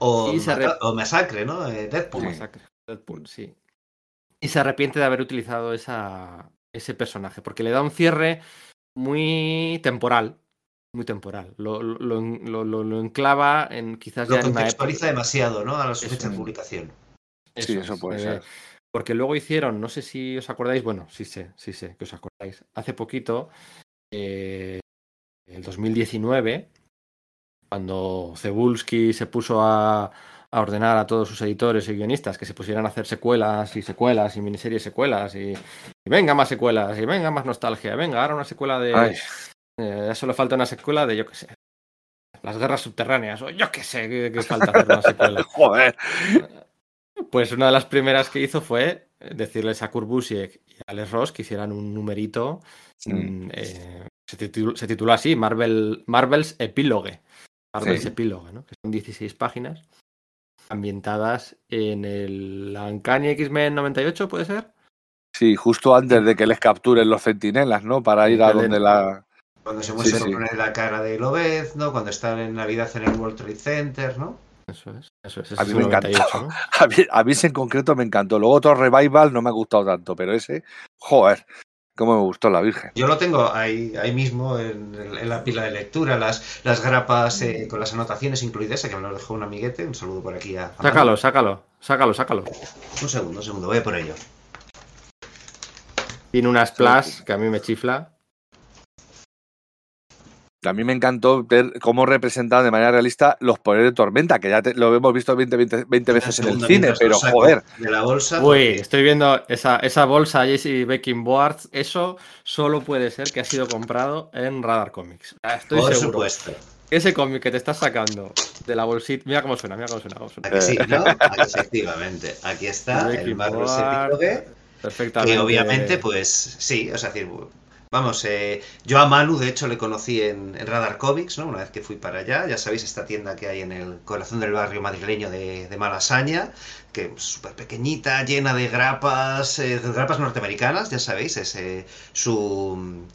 O, Y se mata- re- o Masacre, ¿no? Eh, Deadpool. Masacre, Deadpool, sí. Y se arrepiente de haber utilizado esa, ese personaje, porque le da un cierre muy temporal. Muy temporal. Lo, lo, lo- lo- lo enclava en quizás Lo ya en una contextualiza época. demasiado, ¿no? A la fecha de publicación. Sí, Eso eso es, puede eh, ser. Porque luego hicieron, no sé si os acordáis, bueno, sí sé, sí sé que os acordáis. Hace poquito, eh, el 2019, cuando Cebulski se puso a, a ordenar a todos sus editores y guionistas que se pusieran a hacer secuelas y secuelas y miniseries secuelas y, y venga más secuelas y venga más nostalgia, venga ahora una secuela de... Ay, eh, solo falta una secuela de, yo qué sé, las guerras subterráneas o yo qué sé, que, que falta hacer una secuela. [laughs] joder. Pues una de las primeras que hizo fue decirles a Kurt Busiek y a Alex Ross que hicieran un numerito. Mm. mm, eh, se, titula, se titula así, Marvel, Marvel's Epílogue. Marvel's Sí. Epílogue, ¿no? Que son 16 páginas ambientadas en el Uncanny X-Men 98, ¿puede ser? Sí, justo antes de que les capturen los centinelas, ¿no? Para ir a donde la. Cuando se muestra sí. la cara de Lobez, ¿no? Cuando están en Navidad en el World Trade Center, ¿no? Eso es, eso es. A mí es me el 98, ¿no? [laughs] A mí, a mí ese en concreto me encantó. Luego otro revival no me ha gustado tanto, pero ese, joder, cómo me gustó la Virgen. Yo lo tengo ahí, ahí mismo en, en la pila de lectura, las, las grapas eh, con las anotaciones incluidas, que me lo dejó un amiguete. Un saludo por aquí a. Sácalo, sácalo, sácalo, sácalo. Un segundo, un segundo, voy a por ello. Tiene una splash que a mí me chifla. A mí me encantó ver cómo representaban de manera realista los poderes de Tormenta, que ya te- lo hemos visto 20, 20, 20 veces en el cine, pero joder, De la bolsa. Uy, estoy viendo esa, esa bolsa Jesse Baking Boards. Eso solo puede ser que ha sido comprado en Radar Comics. Ah, Estoy por seguro. supuesto. Ese cómic que te estás sacando de la bolsita. Mira cómo suena, mira cómo suena. cómo suena. ¿A que sí, no? [laughs] Aquí, efectivamente. Aquí está el Marvel. Perfectamente. Que obviamente, pues sí, o sea, decir, vamos, eh, yo a Manu, de hecho, le conocí en, Radar Comics, ¿no? Una vez que fui para allá, ya sabéis, esta tienda que hay en el corazón del barrio madrileño de, Malasaña, que es súper pequeñita, llena de grapas, eh, de grapas norteamericanas, ya sabéis, es eh, su,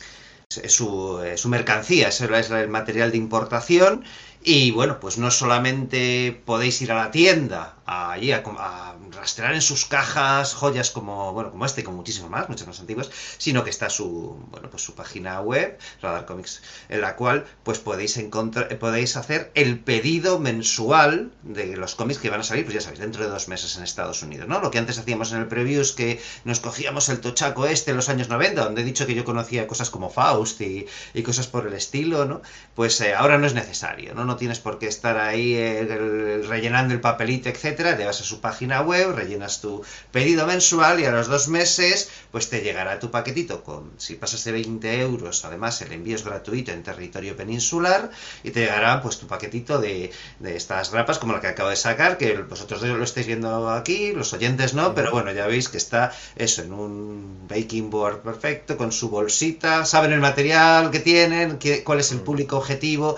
su, eh, su mercancía, es el, material de importación. Y bueno, pues no solamente podéis ir a la tienda, allí a, a rastrear en sus cajas joyas como, bueno, como este como muchísimo más, muchas más antiguas, sino que está su, bueno, pues su página web, Radar Comics, en la cual pues podéis encontrar, eh, podéis hacer el pedido mensual de los cómics que van a salir, pues ya sabéis, dentro de dos meses en Estados Unidos, ¿no? Lo que antes hacíamos en el preview es que nos cogíamos el tochaco este en los años 90, donde he dicho que yo conocía cosas como Faust y, cosas por el estilo, ¿no? Pues eh, ahora no es necesario, ¿no? No tienes por qué estar ahí eh, el- rellenando el papelito, etcétera. Te vas a su página web, rellenas tu pedido mensual y a los dos meses, pues te llegará tu paquetito con, si pasas de 20 euros, además el envío es gratuito en territorio peninsular y te llegará pues tu paquetito de, de estas grapas como la que acabo de sacar, que vosotros lo estáis viendo aquí, los oyentes no, pero bueno, ya veis que está eso en un baking board perfecto, con su bolsita, saben el material que tienen, qué- cuál es el público objetivo,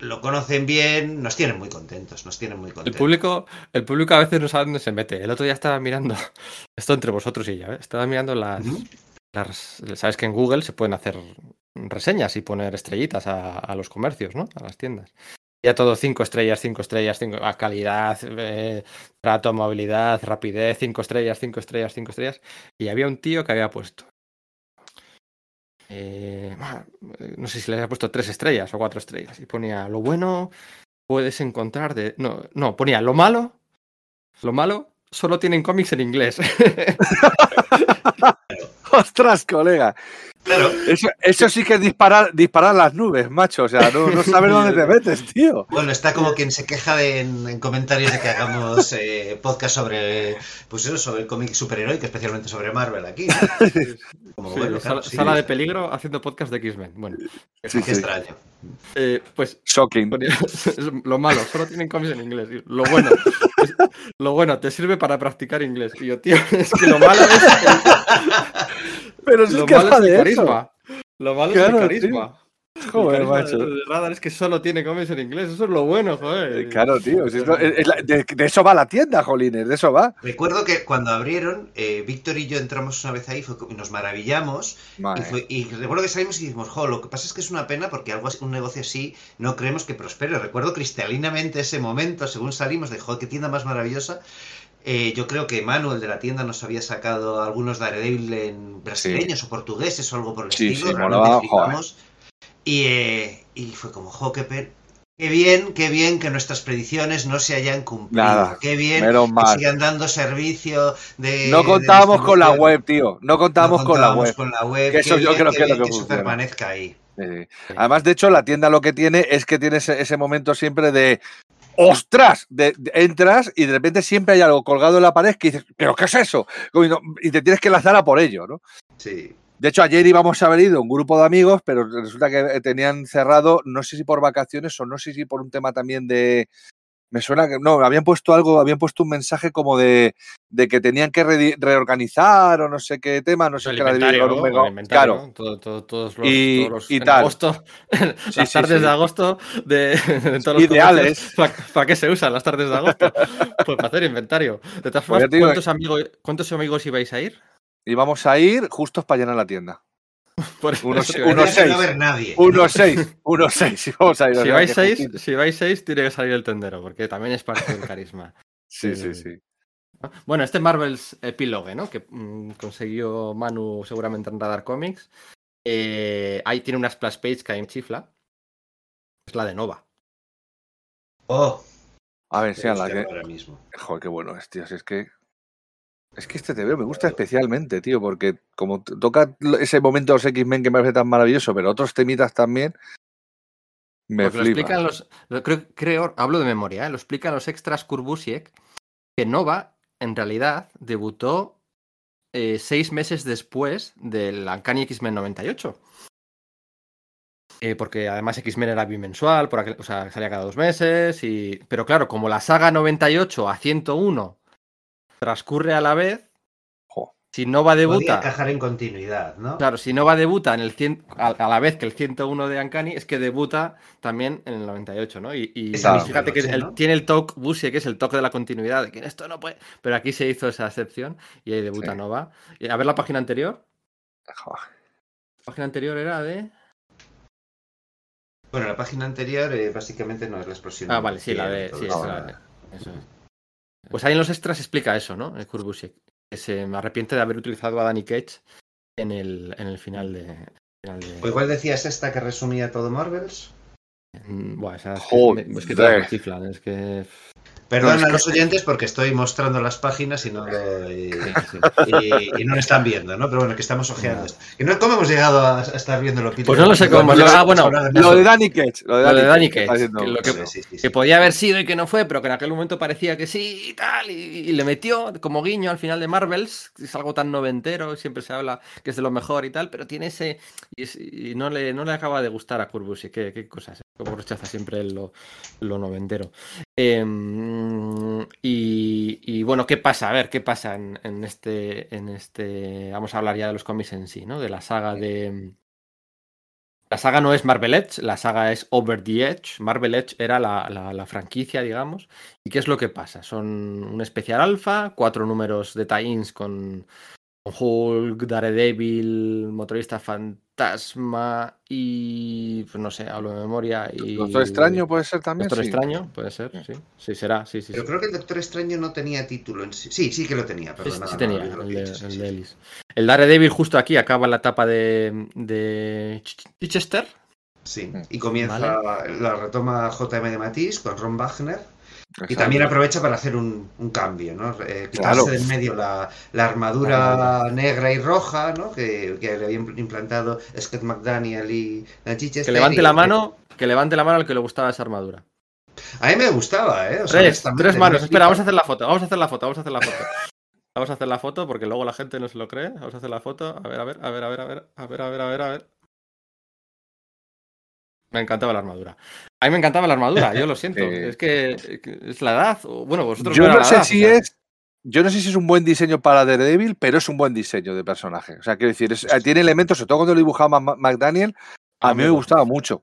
lo conocen bien, nos tienen muy contentos, nos tienen muy El contentos. público, el público a veces no sabe dónde se mete. El otro día estaba mirando, [laughs] esto entre vosotros y yo, ¿eh? estaba mirando las, Sabes que en Google se pueden hacer reseñas y poner estrellitas a, a los comercios, ¿no? A las tiendas. Ya todo 5 estrellas, 5 estrellas, 5 a calidad, eh, trato, movilidad, rapidez, 5 estrellas, 5 estrellas, 5 estrellas. Y había un tío que había puesto. Eh, ah, no sé si le había puesto 3 estrellas o 4 estrellas. Y ponía lo bueno puedes encontrar de. No, no, ponía lo malo. Lo malo solo tienen cómics en inglés. [laughs] Ostras, colega. Claro. Eso, eso sí que es disparar, disparar las nubes, macho. O sea, no, no [laughs] sabes dónde te metes, tío. Bueno, está como quien se queja de, en, en comentarios de que hagamos eh, podcast sobre, pues eso, sobre el cómic superheroico, especialmente sobre Marvel aquí. [laughs] Como, Sí, bueno, sala, claro, sí, sala de peligro haciendo podcast de X-Men. Bueno, Sí, qué sí. extraño. eh, pues Shocking. [laughs] lo malo, solo tienen cómics en inglés. Lo bueno, es- lo bueno, te sirve para practicar inglés. Y yo, tío, es que lo malo es Pero si Lo es que malo es el de eso. carisma. Lo malo es Claro, el carisma. Joder, el carisma macho. de Radar es que solo tiene cómics en inglés. Eso es lo bueno, joder. Eh, Claro, tío. si esto- es- es la- de, de eso va la tienda, Jolines, de eso va. Recuerdo que cuando abrieron, eh, Víctor y yo entramos una vez ahí fue y nos maravillamos. Y, fue- y recuerdo que salimos y dijimos, jo, lo que pasa es que es una pena porque algo un negocio así no creemos que prospere. Recuerdo cristalinamente ese momento, según salimos, de, joder, qué tienda más maravillosa. Eh, yo creo que Manuel de la tienda nos había sacado algunos Daredevil en brasileños o portugueses o algo por el Sí, estilo. sí, molaba. Y, eh, y fue como, jo, qué, qué bien, qué bien que nuestras predicciones no se hayan cumplido. Nada, qué bien que sigan dando servicio de... No de contábamos con la web, tío. No contábamos No con la contábamos web. con la web. Que eso Qué yo bien, creo que es lo bien que eso permanezca ahí. Sí. Además, de hecho, la tienda lo que tiene es que tiene ese, ese momento siempre de ¡Ostras! De, de- entras y de repente siempre hay algo colgado en la pared que dices, ¿pero qué es eso? Y te tienes que lanzar a por ello, ¿no? Sí. De hecho, ayer íbamos a haber ido un grupo de amigos, pero resulta que tenían cerrado, no sé si por vacaciones o no sé si por un tema también de. Me suena que. No, habían puesto algo, habían puesto un mensaje como de, de que tenían que re- reorganizar o no sé qué tema, no sé el qué era ¿no? mega- Claro. ¿no? Todo- todo- todos los, Y- todos los- y en tal. agosto, [laughs] las Sí, tardes sí. de agosto de, de todos los Ideales. ¿Para qué se usan las tardes de agosto? [laughs] Pues para hacer inventario. De todas Pues formas, digo, ¿cuántos, amigos, ¿cuántos amigos ibais a ir? Y vamos a ir justos para llenar la tienda. [laughs] Por Unos- eso te iba a unos decir. Tendría que no seis. haber nadie. Unos seis, unos seis. y [laughs] vamos a ir. o Si sea, vais, que seis, justito. si vais seis, tiene que salir el tendero, porque también es parte del carisma. [laughs] Sí, sí, sí. Bueno, este Marvel's Epilogue, ¿no? Que mm, consiguió Manu seguramente en Radar Comics. eh, ahí tiene una splash page que ahí me chifla. Es la de Nova. Oh, A ver, me sí, a la que. ahora mismo. Joder, qué bueno es, tío. Si es que. Es que este TV me gusta especialmente, tío, porque como toca ese momento de los X-Men que me parece tan maravilloso, pero otros temitas también. Me Porque lo flipa. explican los. lo creo, creo- hablo de memoria, ¿eh? lo explican los extras Kurbusiek, que Nova, en realidad, debutó eh, seis meses después del Uncanny X-Men 98. Eh, porque además X-Men era bimensual, por aquel- o sea, salía cada dos meses. Y... Pero claro, como la saga 98 a 101 transcurre a la vez, si Nova Podía debuta. encajar en continuidad, ¿no? Claro, si Nova debuta en el 100, a, a la vez que el 101 de Ancani, es que debuta también en el 98, ¿no? Y, fíjate que el- ¿no? tiene el toque Busie, que es el toque de la continuidad, de que esto no puede. Pero aquí se hizo esa excepción y ahí debuta Sí. Nova. Y a ver la página anterior. Joder. La página anterior era de. Bueno, la página anterior eh, básicamente no es la explosión. Ah, vale, sí, la de. todo Sí, eso. esa la de- eso es. Pues ahí en los extras explica eso, ¿no? El Kurt Busiek, que se me arrepiente de haber utilizado a Danny Cage en el, en el final de. final de- O igual decías esta que resumía todo Marvels. Mm, Buah, esa es que, es que todas me chiflan, es que. Perdón No, es a los oyentes porque estoy mostrando las páginas y no, lo- y, [laughs] y- y no lo están viendo, ¿no? Pero bueno, que estamos ojeando esto. Que no, ¿Cómo hemos llegado a, a estar viéndolo? Peter? Pues no lo sé cómo llegado. Ah, bueno, Lo de. Danny Cage. Lo de Lo Danny, de Danny que está Cage, haciendo- que lo que- Sí, sí, sí, que sí. podía haber sido y que no fue, pero que en aquel momento parecía que sí y tal, y, y le metió como guiño al final de Marvels, que es algo tan noventero, siempre se habla que es de lo mejor y tal, pero tiene ese... Y, es- y no, le, no le acaba de gustar a Kurbusi, qué, qué cosas, como rechaza siempre lo, lo noventero. Em, y, y bueno, ¿qué pasa? A ver, ¿qué pasa en, en este, en este... Vamos a hablar ya de los cómics en sí, ¿no? De la saga de... La saga no es Marvel Edge, la saga es Over the Edge. Marvel Edge era la, la- la franquicia, digamos. ¿Y qué es lo que pasa? Son un especial alfa, cuatro números de tie-ins con, con Hulk, Daredevil, Motorista Fantasma Fantasma y. Pues no sé, hablo de memoria. Y... Doctor Extraño puede ser también. Doctor sí. Extraño, puede ser, sí. Sí, será, sí, sí. Pero sí. creo que el Doctor Extraño no tenía título en sí. Sí, sí que lo tenía, Sí, perdón. sí tenía, el de, el de Ellis. El Daredevil justo aquí acaba la etapa de, de Ch- Chichester. Sí, Mm. y comienza, la retoma JM de Matisse con Ron Wagner. Y también aprovecha para hacer un, un cambio, ¿no? Eh, quitarse Claro. de en medio la, la armadura negra y roja, ¿no? Que, que le había impl- implantado Scott McDaniel y Chichester. Que levante la mano, que levante la mano al que le gustaba esa armadura. A mí me gustaba, ¿eh? O sea, Tres, tres manos. Espera, vamos a hacer la foto, vamos a hacer la foto, vamos a hacer la foto. Vamos a hacer la foto porque luego la gente no se lo cree. Vamos a hacer la foto. A ver, a ver, a ver, a ver, a ver, a ver, a ver, a ver, a ver. Me encantaba la armadura. A mí me encantaba la armadura, yo lo [laughs] siento. Sí. Es que es la edad. Bueno, vosotros Yo no la sé edad, si o sea, es. Yo no sé si es un buen diseño para Daredevil, pero es un buen diseño de personaje. O sea, quiero decir, es- tiene elementos, sobre todo cuando lo dibujaba McDaniel, a mí me gustaba mucho.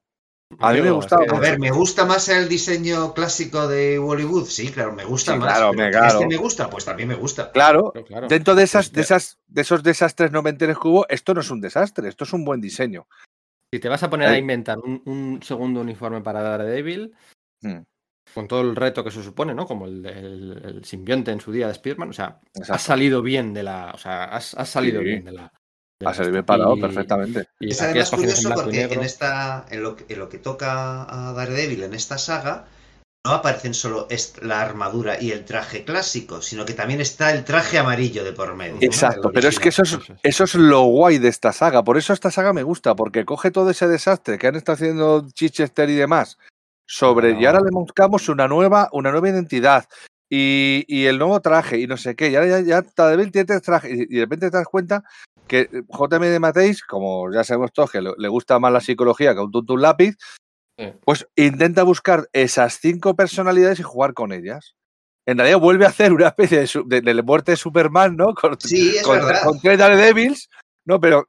A mí me gustaba A ver, ¿me gusta más el diseño clásico de Hollywood? Sí, claro, me gusta Sí, más. claro, me- ¿que claro. ¿Este me gusta? Pues también me gusta. Claro, Claro, claro. dentro de esas, de esas, de esos desastres noventeros que hubo, esto no es un desastre, esto es un buen diseño. Si te vas a poner a inventar un, un segundo uniforme para Daredevil, Hmm, con todo el reto que se supone, ¿no? Como el, el- el simbionte en su día de Spearman, o sea, exacto. has salido bien de la. O sea, has, has salido Sí. bien de la. de Ha salido bien parado Y- perfectamente. Y Es además curioso porque en, esta, en, lo, que- en lo que toca a Daredevil en esta saga, no aparecen solo la armadura y el traje clásico, sino que también está el traje amarillo de por medio. Exacto, pero es que eso es, Eso es. lo guay de esta saga. Por eso esta saga me gusta, porque coge todo ese desastre que han estado haciendo Chichester y demás sobre. Y ahora le buscamos una nueva, una nueva identidad. Y, y el nuevo traje, y no sé qué. Y ahora ya, ya Daredevil tiene tres trajes. Y, y de repente te das cuenta que JM de Mateis, como ya sabemos todos que le, gusta más la psicología que un tuntún lápiz, Sí. pues intenta buscar esas cinco personalidades y jugar con ellas. En realidad vuelve a hacer una especie de, de- de muerte de Superman, ¿no? [laughs] Con, Sí, es con, verdad. con tres Daredevils, no, pero.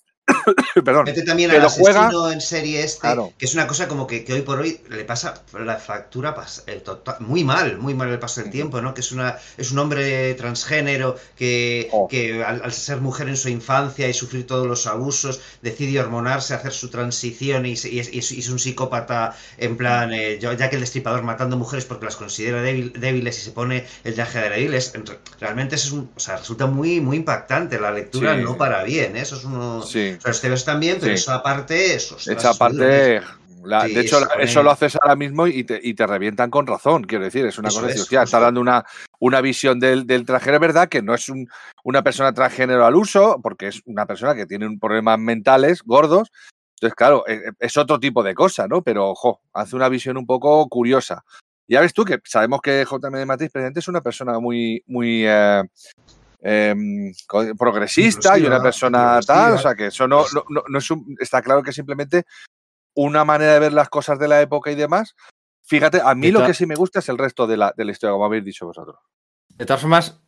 [laughs] perdón. Mete también al juega- asesino en serie este, Claro. que es una cosa como que, que hoy por hoy le pasa la factura el total- muy mal, muy mal el paso del Ujú. tiempo, ¿no? Que es una es un hombre transgénero que, Oh. que al, al ser mujer en su infancia y sufrir todos los abusos, decide hormonarse, hacer su transición y, y es, y es- y es un psicópata en plan, eh, ya que el destripador matando mujeres porque las considera débil- débiles y se pone el traje de débiles, realmente es un, o sea, resulta muy, muy impactante la lectura, Sí. no para bien, ¿eh? Eso es uno... Sí. TVs también, pero Sí. eso aparte, eso. ostras, Esa parte. la- Sí, de hecho, eso lo haces ahora mismo y te, y te revientan con razón, quiero decir. Es una Eso cosa es, hostia, está dando una, una visión del, del transgénero, es verdad que no es un- una persona transgénero al uso, porque es una persona que tiene un problemas mentales gordos. Entonces, claro, e- e- es otro tipo de cosa, ¿no? Pero, ojo, hace una visión un poco curiosa. Ya ves tú que sabemos que JM de Matriz Presidente es una persona muy, muy eh, co- progresista y una persona tal, o sea que eso no, no, no- no es un, está claro que simplemente una manera de ver las cosas de la época y demás. Fíjate, a mí lo que sí me gusta es el resto de la, de la historia, como habéis dicho vosotros. De todas formas,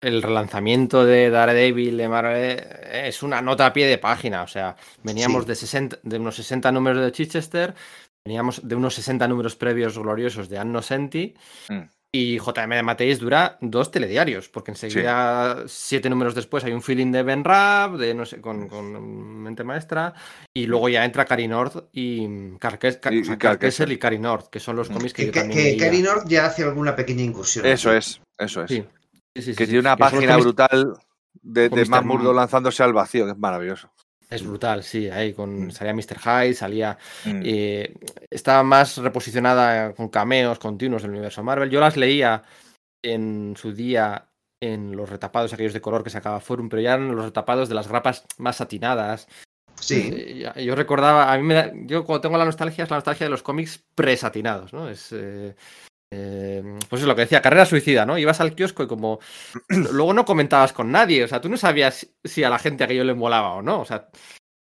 el relanzamiento de Daredevil de Marvel eh, es una nota a pie de página. O sea, veníamos Sí. de, 60, de unos 60 números de Chichester, veníamos de unos 60 números previos gloriosos de Anno Senti. Mm. Y JM de Mateis dura dos telediarios, porque enseguida, siete números después, hay un feeling de Ben Raab, de no sé, con, con mente maestra, y luego ya entra Cari North y Carques, Y- Cari North, que son los Mm. cómics que, Que, yo también que. Cary North ya hace alguna pequeña incursión. Eso es, eso es. Sí. Sí, sí, sí, que sí, tiene una página brutal de, de. Matt lanzándose al vacío, que es maravilloso. Es brutal, sí, ahí con Mm. salía Mr. Hyde, salía Mm. eh, estaba más reposicionada con cameos continuos del universo Marvel. Yo las leía en su día en los retapados aquellos de color que sacaba Forum, pero ya en los retapados de las grapas más satinadas. Sí. Eh, yo recordaba, a mí me da, yo cuando tengo la nostalgia es la nostalgia de los cómics presatinados, ¿no? Es eh, eh, pues es lo que decía, carrera suicida, ¿no? Ibas al kiosco y como [clears throat] luego no comentabas con nadie, o sea, tú no sabías si- a la gente aquello le molaba o no, o sea,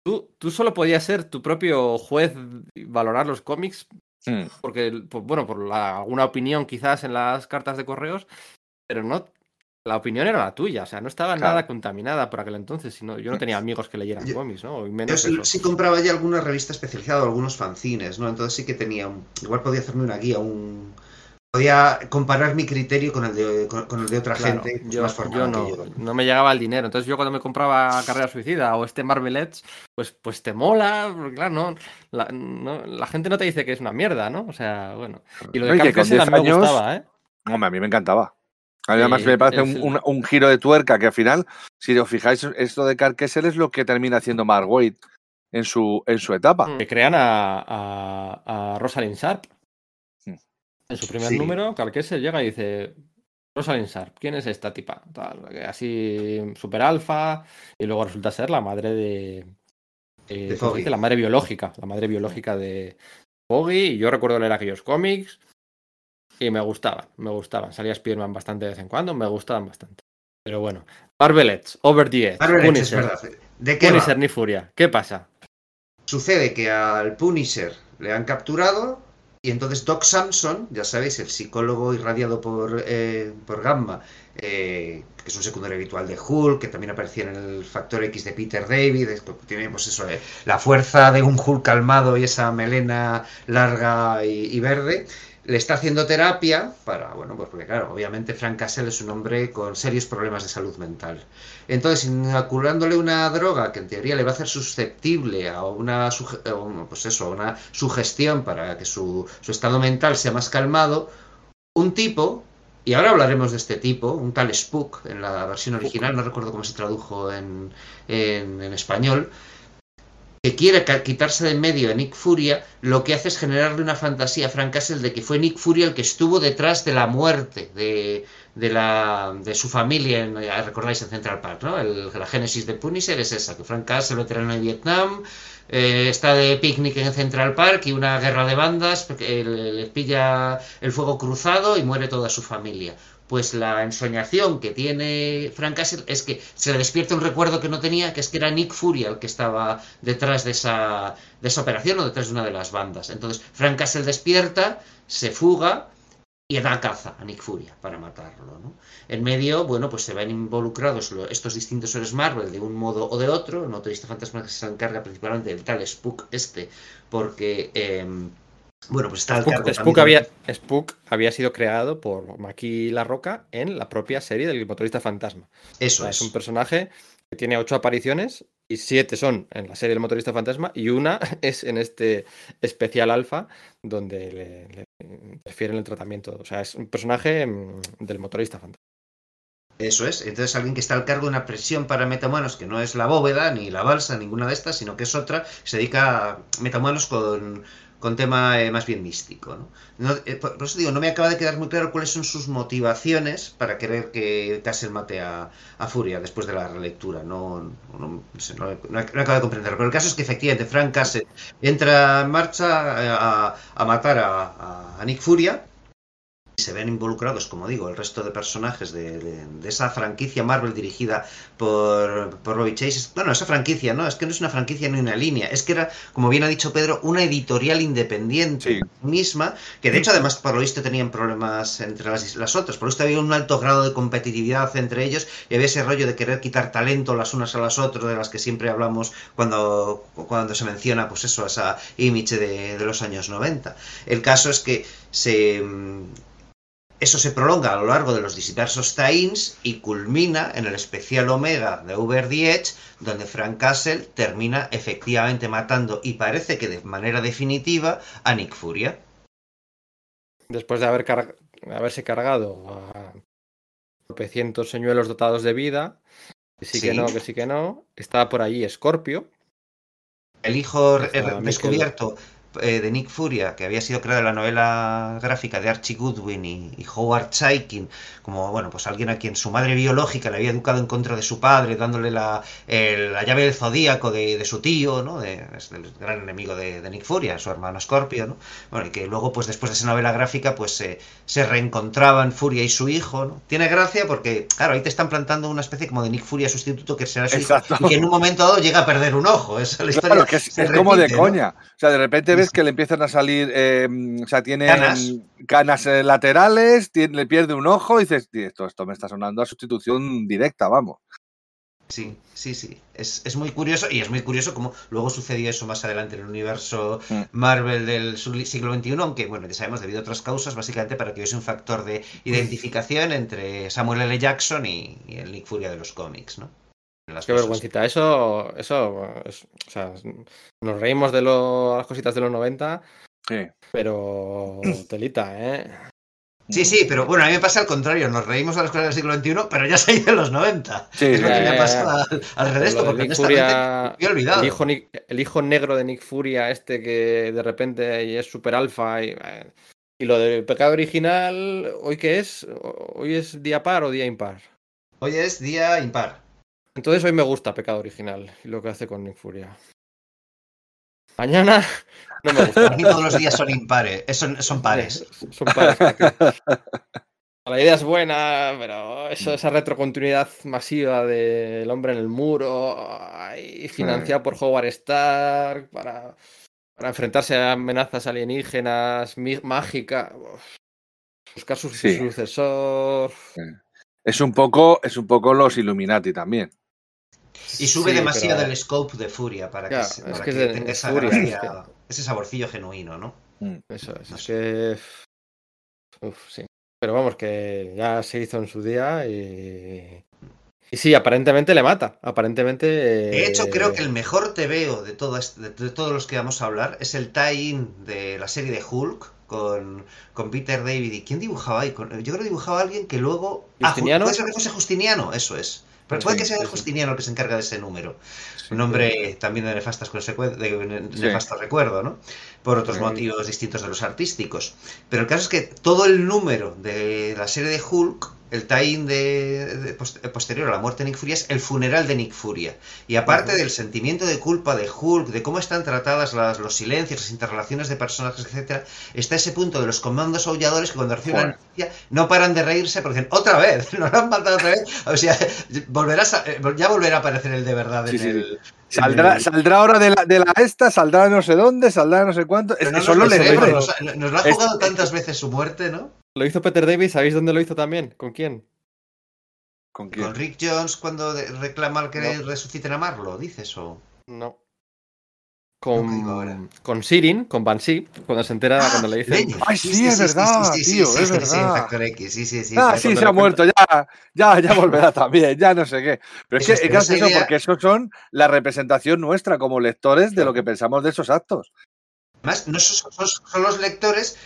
tú, tú solo podías ser tu propio juez y valorar los cómics Mm. porque, pues, bueno, por la- alguna opinión quizás en las cartas de correos, pero no, la opinión era la tuya, o sea, no estaba Claro. nada contaminada por aquel entonces, sino yo no tenía amigos que leyeran Yo- cómics, ¿no? Y Yo menos sí, eso. sí compraba ya alguna revista especializada o algunos fanzines, ¿no? Entonces sí que tenía un... Igual podía hacerme una guía, un, podía comparar mi criterio con el de, con, con el de otra Claro, gente yo, más yo no, que yo. no me llegaba el dinero. Entonces yo cuando me compraba Carrera Suicida o este Marvel Edge, pues, pues te mola, porque claro, no la, no- la gente no te dice que es una mierda, ¿no? O sea, bueno. Y lo de No, Camp con Kessel a 10 mí me años- gustaba, ¿eh? Hombre, a mí me encantaba. A mí además Sí, me parece es un, un- un giro de tuerca que al final, si os fijáis, esto de Carl Kessel es lo que termina haciendo Mark Waid en su, en su etapa. Que crean a, a, a Rosalind Sharp. En su primer Sí. número, Carl Kessel llega y dice, Rosalind Sharp, ¿quién es esta tipa? Tal, así, super alfa, y luego resulta ser la madre de... eh. La madre biológica, la madre biológica de Foggy, y yo recuerdo leer aquellos cómics, y me gustaban, me gustaban. Salía Spearman bastante de vez en cuando, me gustaban bastante. Pero bueno, Marvel Edge, Over the Edge, Marvel Edge, es Punisher, verdad. ¿De qué va? Punisher ni Furia, ¿qué pasa? Sucede que al Punisher le han capturado y entonces Doc Samson, ya sabéis, el psicólogo irradiado por, eh, por Gamma, eh, que es un secundario habitual de Hulk, que también aparecía en el Factor X de Peter David, tiene pues eso, eh, la fuerza de un Hulk calmado y esa melena larga y verde, le está haciendo terapia para, bueno, pues porque claro, obviamente Frank Castle es un hombre con serios problemas de salud mental. Entonces, inoculándole una droga que en teoría le va a hacer susceptible a una, suge- a un- pues eso, a una sugestión para que su, su estado mental sea más calmado, un tipo, y ahora hablaremos de este tipo, un tal Spook en la versión original, no recuerdo cómo se tradujo en, en- en español, que quiere quitarse de medio a Nick Furia, lo que hace es generarle una fantasía a Frank Castle de que fue Nick Furia el que estuvo detrás de la muerte de, de, la, de su familia, en, ya recordáis en Central Park, ¿no? El- la génesis de Punisher es esa, que Frank Castle, veterano de Vietnam, eh, está de picnic en Central Park y una guerra de bandas, le, le pilla el fuego cruzado y muere toda su familia. Pues la ensoñación que tiene Frank Castle es que se le despierta un recuerdo que no tenía, que es que era Nick Furia el que estaba detrás de esa, de esa operación o detrás de una de las bandas. Entonces Frank Castle despierta, se fuga y da caza a Nick Furia para matarlo. ¿no? En medio, bueno, pues se ven involucrados estos distintos seres Marvel de un modo o de otro. El motorista fantasma que se encarga principalmente del tal Spook este, porque, em, bueno, pues está Spook, Spook había, Spook había sido creado por Maki La Roca en la propia serie del motorista fantasma. O Eso sea, es. es un personaje que tiene ocho apariciones y siete son en la serie del motorista fantasma y una [laughs] es en este especial alfa donde le, le interfiere en el tratamiento. O sea, es un personaje mm, del motorista fantasma. Eso es. Entonces alguien que está al cargo de una presión para metahumanos que no es la bóveda, ni la balsa, ninguna de estas, sino que es otra, se dedica a metahumanos con, con tema eh, más bien místico. ¿no? No, eh, por, eso digo, no me acaba de quedar muy claro cuáles son sus motivaciones para querer que Castle mate a, Furia después de la relectura. No, no, no sé, acabo de comprenderlo. Pero el caso es que efectivamente Frank Castle entra en marcha eh, a, a matar a- a Nick Furia y se ven involucrados, como digo, el resto de personajes de, de- de esa franquicia Marvel dirigida por, por Robbie Chase. Bueno, esa franquicia, ¿no? Es que no es una franquicia ni una línea. Es que era, como bien ha dicho Pedro, una editorial independiente Sí. misma, que de hecho además por lo visto tenían problemas entre las, las otras. Por lo visto había un alto grado de competitividad entre ellos y había ese rollo de querer quitar talento las unas a las otras, de las que siempre hablamos cuando, cuando se menciona, pues eso, esa image de, de los años 90. El caso es que se... eso se prolonga a lo largo de los diversos tie-ins y culmina en el especial Omega de Over the Edge, donde Frank Castle termina efectivamente matando y parece que de manera definitiva a Nick Furia. Después de haber car- haberse cargado a tropecientos señuelos dotados de vida, que sí, que no, que sí que no, está por allí Scorpio. El hijo Michael- descubierto eh, de Nick Furia, que había sido creado en la novela gráfica de Archie Goodwin y, y Howard Chaykin, como bueno, pues alguien a quien su madre biológica le había educado en contra de su padre, dándole la, la llave del zodíaco de, de su tío, ¿no? De- es el gran enemigo de, de Nick Furia, su hermano Scorpio, ¿no? Bueno, y que luego, pues después de esa novela gráfica, pues se se reencontraban Furia y su hijo, ¿no? Tiene gracia porque, claro, ahí te están plantando una especie como de Nick Furia sustituto que será su Exacto. hijo, y que en un momento dado llega a perder un ojo. Esa es la historia. Claro, que es, como de ¿no? coña. O sea, de repente ves que le empiezan a salir, eh, o sea, tiene Canas. canas eh, laterales, tiene- le pierde un ojo y dices, "Tío, esto, esto me está sonando a sustitución directa, vamos. Sí, sí, sí. Es, es muy curioso y es muy curioso cómo luego sucedió eso más adelante en el universo Mm. Marvel del siglo XXI, aunque bueno, ya sabemos debido a otras causas, básicamente para que hubiese un factor de identificación entre Samuel L. Jackson y, y el Nick Furia de los cómics, ¿no? Las Qué cosas. vergüencita. Eso, eso, es- o sea, nos reímos de lo- las cositas de los 90, Sí. pero [clears throat] telita, ¿eh? Sí, sí, pero bueno, a mí me pasa al contrario, nos reímos de las cosas del siglo XXI, pero ya se ha ido en los 90. Sí, es lo que me pasado al, al de porque Furia, me había olvidado. el hijo, el hijo negro de Nick Furia, este que de repente es super alfa. Y, eh, y lo del pecado original, ¿hoy qué es? ¿Hoy es día par o día impar? Hoy es día impar. Entonces hoy me gusta pecado original y lo que hace con Nick Furia. Mañana no me gusta. Para [laughs] mí todos los días son impares, eh, son, son pares. [laughs] Son pares. porque [laughs] La idea es buena, pero eso, esa retrocontinuidad masiva del hombre en el muro, ahí, financiado por Howard Stark para, para enfrentarse a amenazas alienígenas, uf, buscar su Sí. sucesor. Es un poco, es un poco los Illuminati también. Y sube Sí, demasiado pero- el scope de Furia para que, Ya, se- es para que es que de- tenga es esa Furia, gracia, es ese saborcillo genuino, ¿no? Eso es, No es sé. que. Uf, sí. Pero vamos, que ya se hizo en su día y. Y sí, aparentemente le mata. Aparentemente. De hecho, creo eh, que el mejor TVO de, todo este- de, todos los que vamos a hablar es el tie-in de la serie de Hulk con, con Peter David. ¿Y quién dibujaba ahí? Yo creo que dibujaba a alguien que luego... Ah, Ju- ¿Justiniano? puede ser que fuese Justiniano, eso es. Pero puede que sea. Justiniano el que se encarga de ese número. Un hombre también de nefastas de nefasto recuerdo, ¿no? Por otros motivos distintos de los artísticos. Pero el caso es que todo el número de la serie de Hulk, el tie-in de, de post- posterior a la muerte de Nick Furia, es el funeral de Nick Furia. Y aparte del sentimiento de culpa de Hulk, de cómo están tratadas las- los silencios, las interrelaciones de personajes, etcétera, está ese punto de los comandos aulladores que cuando reciben la noticia no paran de reírse porque dicen, otra vez, [laughs] nos lo han matado otra vez. O sea, volverás a- eh, ya volverá a aparecer el de verdad Sí, en sí, el. Saldrá, el- saldrá ahora de la, de la esta, saldrá no sé dónde, saldrá no sé cuánto. Es no que son nos los lo sabemos, lectores. nos, nos lo ha Es- jugado tantas veces su muerte, ¿no? Lo hizo Peter Davis, ¿sabéis dónde lo hizo también? ¿Con quién? ¿Con quién? Con Rick Jones cuando reclama que No. resuciten a Marlo, dices o. No. Con, con Sirin, con Banshee, cuando se entera, cuando le dicen. Ay, sí, es verdad, tío, es Sí, verdad. Factor X, sí, sí, sí. ah, sí, se ha muerto, ya, ya, ya [laughs] volverá también, ya no sé qué. Pero es Eso que es, es gracioso idea- porque esos son la representación nuestra como lectores de lo que pensamos de esos actos. Además, no son, son- son los lectores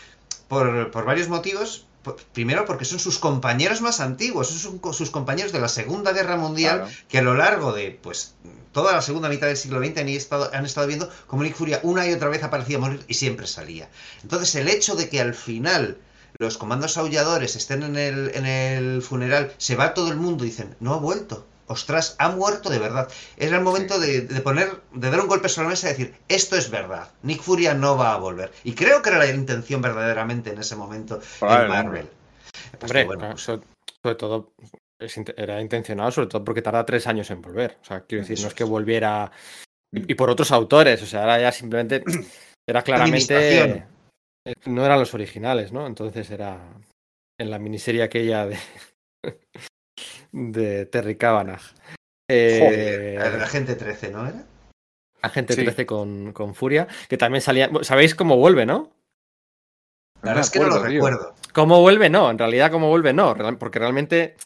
por, por varios motivos. Primero, porque son sus compañeros más antiguos, son sus, compañeros de la Segunda Guerra Mundial, Claro. que a lo largo de pues toda la segunda mitad del siglo XX han estado, han estado viendo cómo Nick Furia una y otra vez aparecía a morir y siempre salía. Entonces, el hecho de que al final los comandos aulladores estén en el, en el funeral, se va todo el mundo y dicen, no ha vuelto. Ostras, ha muerto de verdad. Era el momento de, de poner, de dar un golpe sobre la mesa y decir, esto es verdad. Nick Furia no va a volver. Y creo que era la intención verdaderamente en ese momento en Probablemente. Marvel. Pues Hombre, que, bueno, no, pues, sobre, todo era intencionado, sobre todo porque tarda tres años en volver. O sea, quiero decir, no es que volviera. Mm. Y, y por otros autores, o sea, ahora ya simplemente [clears throat] era claramente. Eh, No eran los originales, ¿no? Entonces era en la miniserie aquella de. [laughs] de Terry Cavanagh. Eh, Joder, Agente 13, ¿no era? Agente Sí. 13 con, con Furia, que también salía. ¿Sabéis cómo vuelve, no? La verdad es que no lo tío. recuerdo. ¿Cómo vuelve? No, en realidad, ¿cómo vuelve? No, real- porque realmente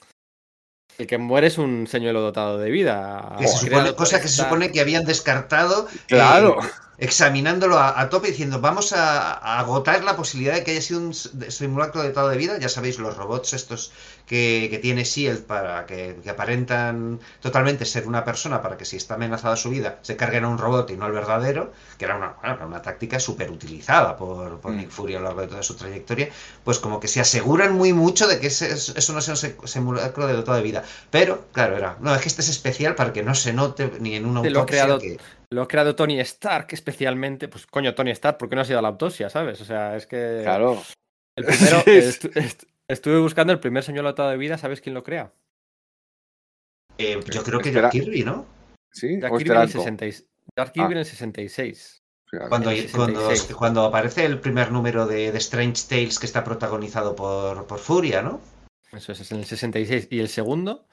el que muere es un señuelo dotado de vida. Que se supone, cosa que se supone que habían descartado Claro. eh, examinándolo a, a tope diciendo vamos a, a agotar la posibilidad de que haya sido un simulacro de estado de vida. Ya sabéis, los robots estos que, que tiene Shield para que, que aparentan totalmente ser una persona para que si está amenazada su vida se carguen a un robot y no al verdadero, que era una, bueno, una táctica súper utilizada por, por Mm. Nick Fury a lo largo de toda su trayectoria, pues como que se aseguran muy mucho de que ese- eso no sea un se- simulacro de de vida. Pero, claro, era, no, es que este es especial para que no se note ni en una lo autopsia creado- que... Lo ha creado Tony Stark especialmente. Pues coño, Tony Stark, ¿por qué no ha sido a la autopsia, sabes? O sea, es que. Claro. El primero, [laughs] Sí. Estu- est- estuve buscando el primer señuelo dotado de vida, ¿sabes quién lo crea? Eh, yo creo que. Jack Kirby, ¿no? Sí, Jack o Kirby en el Steranko. 66. Jack Kirby en el 66. Fíjate. Cuando, En el cuando, 66. cuando aparece el primer número de, de Strange Tales que está protagonizado por, por Furia, ¿no? Eso es, es en el 66. Y el segundo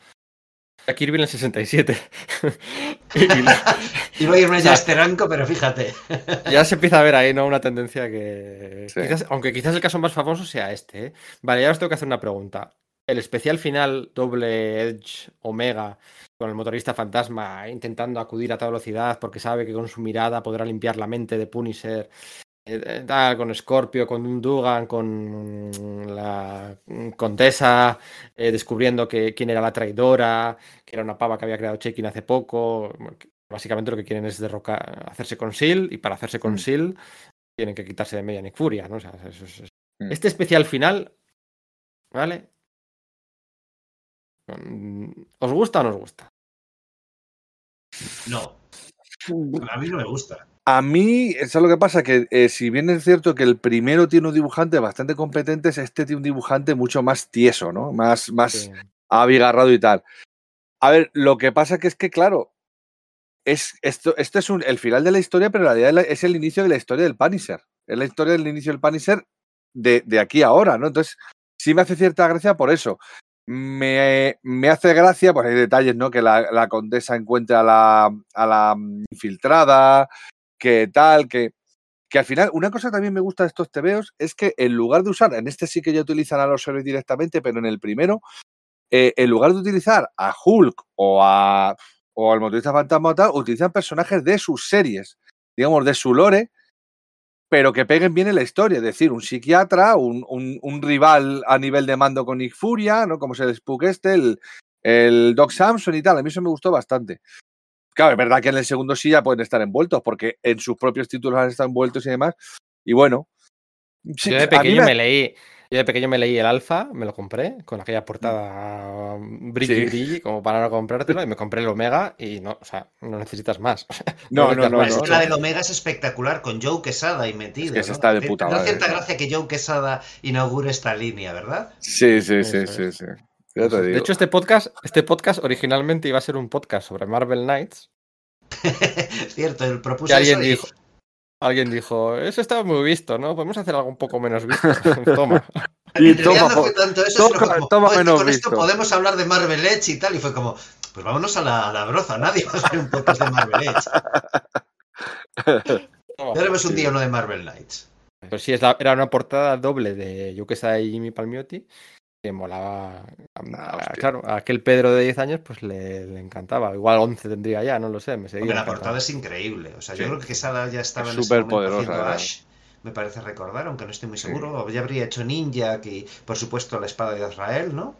a Kirby en el 67. Iba [laughs] a irme ya a este rango, pero fíjate. [laughs] ya se empieza a ver ahí, ¿no? Una tendencia que. Sí. quizás- aunque quizás el caso más famoso sea este. ¿eh? Vale, ya os tengo que hacer una pregunta. El especial final doble Edge Omega con el motorista fantasma intentando acudir a toda velocidad porque sabe que con su mirada podrá limpiar la mente de Punisher. Eh, eh, tal, con Scorpio, con Dugan, con la Condesa, eh, descubriendo que quién era la traidora, que era una pava que había creado Chekin hace poco. Básicamente lo que quieren es derrocar, hacerse con Seal y para hacerse con Mm. Seal tienen que quitarse de media Nick Furia, ¿no? O sea, eso Mm. Este especial final, ¿vale? Mm, ¿Os gusta o no os gusta? No, a mí no me gusta. A mí, eso es lo que pasa, que eh, si bien es cierto que el primero tiene un dibujante bastante competente, este tiene un dibujante mucho más tieso, ¿no? Más, más Sí. abigarrado y tal. A ver, lo que pasa que es que, claro, es, esto, esto es un- el final de la historia, pero en realidad es el inicio de la historia del Punisher. Es la historia del inicio del Punisher de, de aquí a ahora, ¿no? Entonces, sí me hace cierta gracia por eso. Me, me hace gracia, pues hay detalles, ¿no? Que la, la condesa encuentra a la, a la infiltrada, que tal, que, que al final, una cosa que también me gusta de estos tebeos es que en lugar de usar, en este sí que ya utilizan a los héroes directamente, pero en el primero, eh, en lugar de utilizar a Hulk o a o al motorista fantasma o tal, utilizan personajes de sus series, digamos, de su lore, pero que peguen bien en la historia. Es decir, un psiquiatra, un, un- rival a nivel de mando con Nick Furia, ¿no? Como es el Spook este, el, el Doc Samson y tal. A mí eso me gustó bastante. Claro, es verdad que en el segundo sí ya pueden estar envueltos, porque en sus propios títulos han estado envueltos y demás. Y bueno. sí, Yo de pequeño me- me leí. Yo de pequeño me leí el alfa, me lo compré con aquella portada brilli Sí. brilli, como para no comprártelo, y me compré el Omega y no, o sea, no necesitas más. [laughs] No, no, no, más. no, que la del Omega es espectacular, con Joe Quesada ahí metido. que está de puta madre, cierta gracia que Joe Quesada inaugure esta línea, ¿verdad? Sí, sí, sí, Eso sí, es. sí. De digo. hecho, este podcast, este podcast originalmente iba a ser un podcast sobre Marvel Knights. [laughs] cierto, él Y propuso alguien eso y- dijo, alguien dijo, eso está muy visto, ¿no? Podemos hacer algo un poco menos visto. [laughs] [laughs] Toma. Y En realidad toma, no fue tanto eso, como, toma "Oh, es que menos con esto visto". podemos hablar de Marvel Edge y tal, y fue como, pues vámonos a la, a la broza, nadie va a hacer un podcast de Marvel Edge. Ya haremos un día uno de Marvel Knights. Pero sí, es la- era una portada doble de Yo que y Jimmy Palmiotti que molaba. Ah, claro, a aquel Pedro de 10 años pues le, le encantaba. Igual 11 tendría ya, no lo sé, me seguía. Hombre, la portada es increíble. O sea, yo Sí. creo que Quesada ya estaba Es en ese súper momento poderosa. Ash, me parece recordar, aunque no estoy muy Sí. seguro. Ya habría hecho Ninja y, por supuesto, la espada de Israel, ¿no?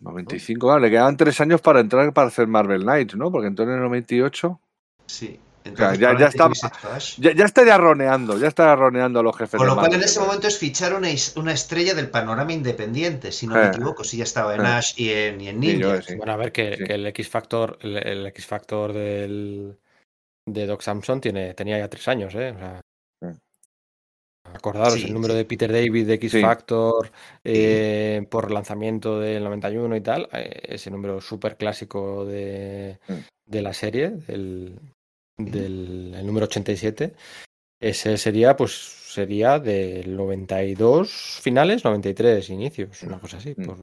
95, claro, le quedaban tres años para entrar para hacer Marvel Knights, ¿no? Porque entonces en el 98 Sí. Sea, Entonces, ya- ya probablemente estaba- hubiese hecho Ash. ya, ya estaría roneando, ya estaría roneando a los jefes Con lo cual, en ese momento es fichar una, una estrella del panorama independiente, si no me Eh. equivoco, si ya estaba en Eh. Ash y en, y en Sí, yo Ninja. sí. Bueno, a ver que, Sí. que el X Factor, el, el X Factor del de Doc Samson tiene, tenía ya tres años, ¿eh? O sea, Mm. acordaros Sí, el número sí. de Peter David de X Sí. Factor eh, por lanzamiento del 91 y tal, eh, ese número súper clásico de, de la serie, del, del el número 87. Ese sería, pues, sería del 92 finales, 93 inicios, una cosa así, Mm. por,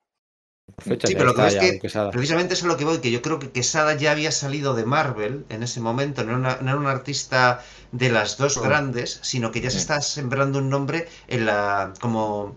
por fecha. Sí, pero lo que ya que Quesada. Precisamente eso es lo que voy, que yo creo que Quesada ya había salido de Marvel en ese momento, no era, una- no era un artista de las dos Mm. grandes, sino que ya se Mm. está sembrando un nombre en la como,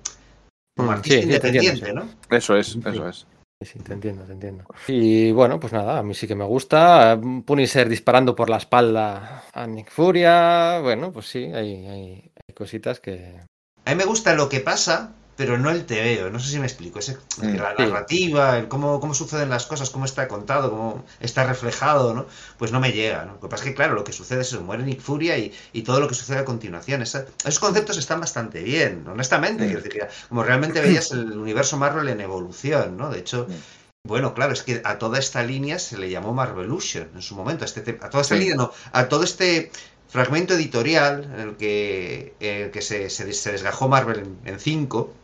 como artista sí, independiente, sí. ¿no? Eso es, eso es. Sí, sí, te entiendo, te entiendo. Y bueno, pues nada, a mí sí que me gusta. Punisher disparando por la espalda a Nick Furia. Bueno, pues sí, hay, hay, hay cositas que. A mí me gusta lo que pasa, pero no el tebeo, no sé si me explico. Mm. la Sí. narrativa, el cómo, cómo suceden las cosas, cómo está contado, cómo está reflejado, ¿no? Pues no me llega, ¿no? Lo que pasa es que, claro, lo que sucede es que muere Nick Furia y, y todo lo que sucede a continuación. Esa- esos conceptos están bastante bien, honestamente. Mm. Decir como realmente [clears throat] veías el universo Marvel en evolución, ¿no? De hecho, Mm. bueno, claro, es que a toda esta línea se le llamó Marvelution en su momento. A, este, a toda esta Sí. línea, no, a todo este fragmento editorial en el que, en el que se, se desgajó Marvel en, en cinco,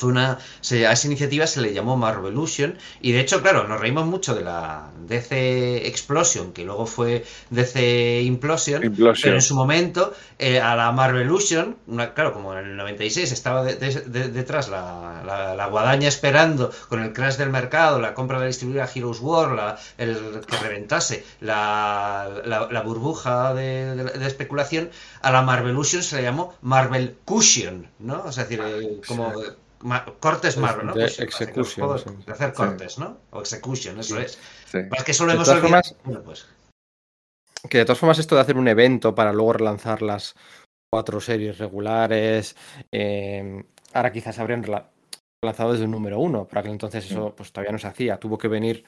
fue una se- a esa iniciativa se le llamó Marvelution y de hecho claro nos reímos mucho de la DC Explosion que luego fue DC Implosion pero en su momento eh, a la Marvelution una- claro como en el 96 estaba de- de- de- detrás la, la- la guadaña esperando con el crash del mercado la compra de la distribuidora Heroes War la- el que reventase la, la- la burbuja de, especulación a la Marvelution se le llamó Marvel Cushion ¿no? es decir eh, como Ma- cortes Marvel, ¿no? De Pues, execution, juegos sí. de hacer Sí. cortes, ¿no? O execution, eso Sí. es. Sí. Es que solo De hemos todas olvidado. formas- Bueno, pues, Que de todas formas esto de hacer un evento para luego relanzar las cuatro series regulares, eh, ahora quizás habrían lanzado desde un número uno, para aquel entonces eso pues todavía no se hacía, tuvo que venir,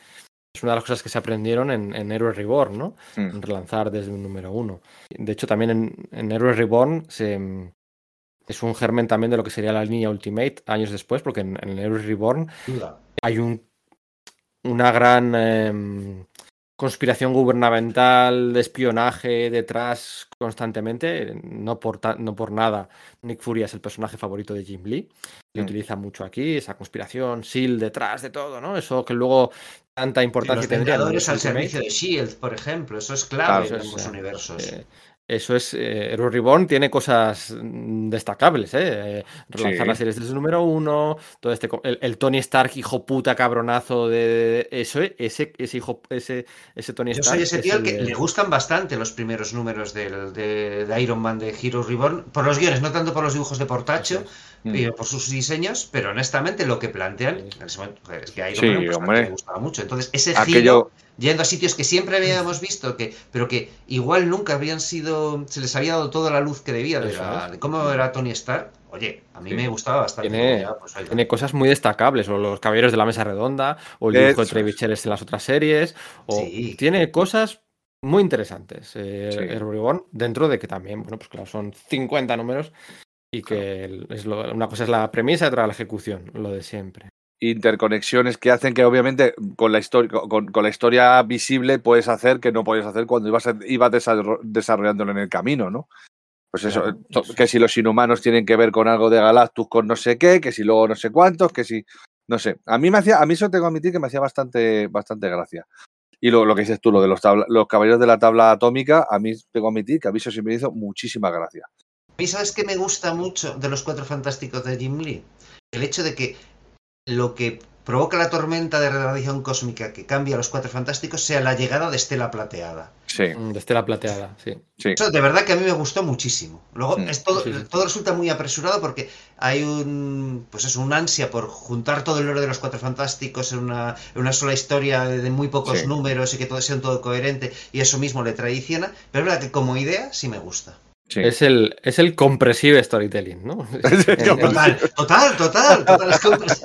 es una de las cosas que se aprendieron en, en Heroes Reborn, ¿no? Mm. En relanzar desde un número uno. De hecho también en, en Heroes Reborn se, es un germen también de lo que sería la línea Ultimate años después, porque en, en Heroes Reborn duda. hay un, una gran em, conspiración gubernamental de espionaje detrás constantemente. No por, ta- no por nada, Nick Fury es el personaje favorito de Jim Lee. Y Mm. utiliza mucho aquí esa conspiración, SEAL detrás de todo, ¿no? Eso que luego tanta importancia los tendría. en Vengadores al Ultimate. servicio de Shield, por ejemplo, eso es clave Claro, en es, ambos eh, universos. eh, eso es, eh, Heroes Reborn tiene cosas mm, destacables, ¿eh? Eh, Relanzar Sí. las series desde el número uno, todo este, el, el Tony Stark hijo puta cabronazo de eso, eh, ese, ese hijo, ese, ese Tony Yo Stark. soy ese es tío al que de- le gustan bastante los primeros números del- de, de Iron Man de Heroes Reborn, por los guiones, no tanto por los dibujos de Portacho, Eso Mm. y por sus diseños, pero honestamente lo que plantean, Sí. en ese momento, joder, es que Iron Sí, Man pues, a me gustaba mucho. Entonces, ese Aquello, giro, yendo a sitios que siempre habíamos visto, que, pero que igual nunca habían sido, se les había dado toda la luz que debía de, la- de cómo era Tony Stark. Oye, a mí Sí. me gustaba bastante. Tiene- Ya, pues. Tiene cosas muy destacables, o los Caballeros de la Mesa Redonda, o el dibujo de en las otras series, o Sí. tiene cosas muy interesantes. Eh, Sí. Heroes Reborn, dentro de que también, bueno, pues claro, son 50 números y que el- es lo- una cosa es la premisa y otra la ejecución, lo de siempre. Interconexiones que hacen que obviamente con la historia con, con la historia visible puedes hacer que no podías hacer cuando ibas, a- ibas desarro- desarrollándolo en el camino, ¿no? Pues eso, que si los inhumanos tienen que ver con algo de Galactus con no sé qué, que si luego no sé cuántos, que si no sé. A mí me hacía, a mí eso tengo que admitir que me hacía bastante, bastante gracia. Y lo, lo que dices tú, lo de los, tabla- los caballeros de la tabla atómica, a mí tengo que admitir que a mí eso sí me hizo muchísima gracia. A mí, ¿sabes qué me gusta mucho de los Cuatro Fantásticos de Jim Lee? El hecho de que lo que provoca la tormenta de radiación cósmica que cambia a los Cuatro Fantásticos sea la llegada de Estela Plateada. Sí, Mm, De Estela Plateada, sí. sí. Eso de verdad que a mí me gustó muchísimo. Luego Mm. es todo, Sí, sí. todo resulta muy apresurado porque hay un pues es un ansia por juntar todo el oro de los Cuatro Fantásticos en una, en una sola historia de, de muy pocos Sí. números y que todo sea un todo coherente y eso mismo le traiciona. Pero es verdad que como idea sí me gusta. Sí. Es el, es el compresive storytelling, ¿no? [laughs] Total, total, total,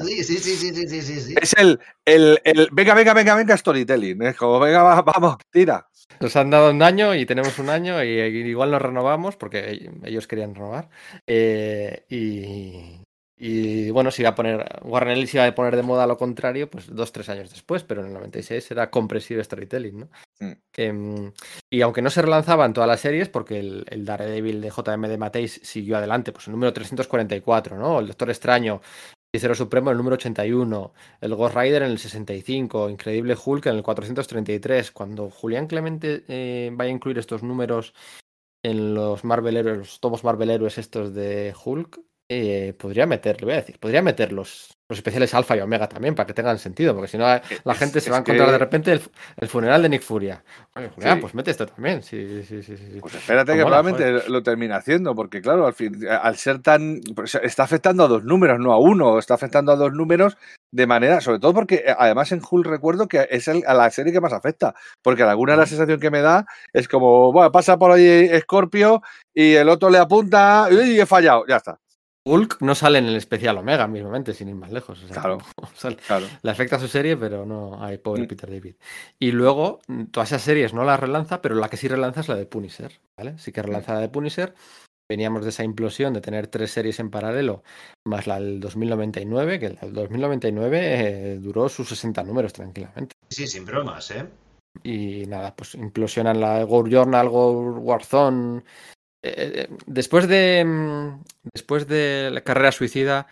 Sí, sí, sí, sí, sí, sí, sí, sí. Es el, el, el venga, venga, venga, venga, storytelling. Es como, venga, va- vamos, tira. Nos han dado un año y tenemos un año y igual nos renovamos porque ellos querían renovar. Eh, y, y, bueno, si iba a poner, Warren Ellis iba a poner de moda lo contrario, pues dos, tres años después, pero en el 96 era Compressive Storytelling, ¿no? Mm. Em, y aunque no se relanzaban todas las series, porque el, el Daredevil de JM de Mateis siguió adelante, pues el número 344, ¿no? El Doctor Extraño, Hechicero Supremo en el número 81, el Ghost Rider en el 65, Increíble Hulk en el 433. Cuando Julián Clemente eh, vaya a incluir estos números en los Marvel Heroes, los tomos Marvel Heroes estos de Hulk, eh, podría meter, le voy a decir, podría meter los, los especiales Alpha y Omega también para que tengan sentido, porque si no la Es- gente se va a encontrar que- de repente el, el funeral de Nick Furia. Oye, Sí. pues mete esto también. Sí, sí, sí. Pues espérate que Pues mola, probablemente lo termine haciendo, porque claro, al fin, al ser tan. pues, está afectando a dos números, no a uno, está afectando a dos números de manera, sobre todo porque eh, además en Hull recuerdo que es el- a la serie que más afecta, porque alguna la sensación que me da es como, bueno, pasa por ahí Scorpio y el otro le apunta y he fallado, ya está. Hulk no sale en el especial Omega mismamente, sin ir más lejos. o sea, Claro. [laughs] sale- Claro. Le afecta a su serie, pero no hay pobre Mm. Peter David. Y luego, mm, todas esas series no las relanza, pero la que sí relanza es la de Punisher, ¿vale? Sí que relanza la de Punisher. Veníamos de esa implosión de tener tres series en paralelo, más la del 2099, que la del 2099 eh, duró sus 60 números tranquilamente. Sí, sin bromas, ¿eh? Y nada, pues implosionan la Gore Journal, Gore Warzone. Eh, eh, después de mm, después de la carrera suicida,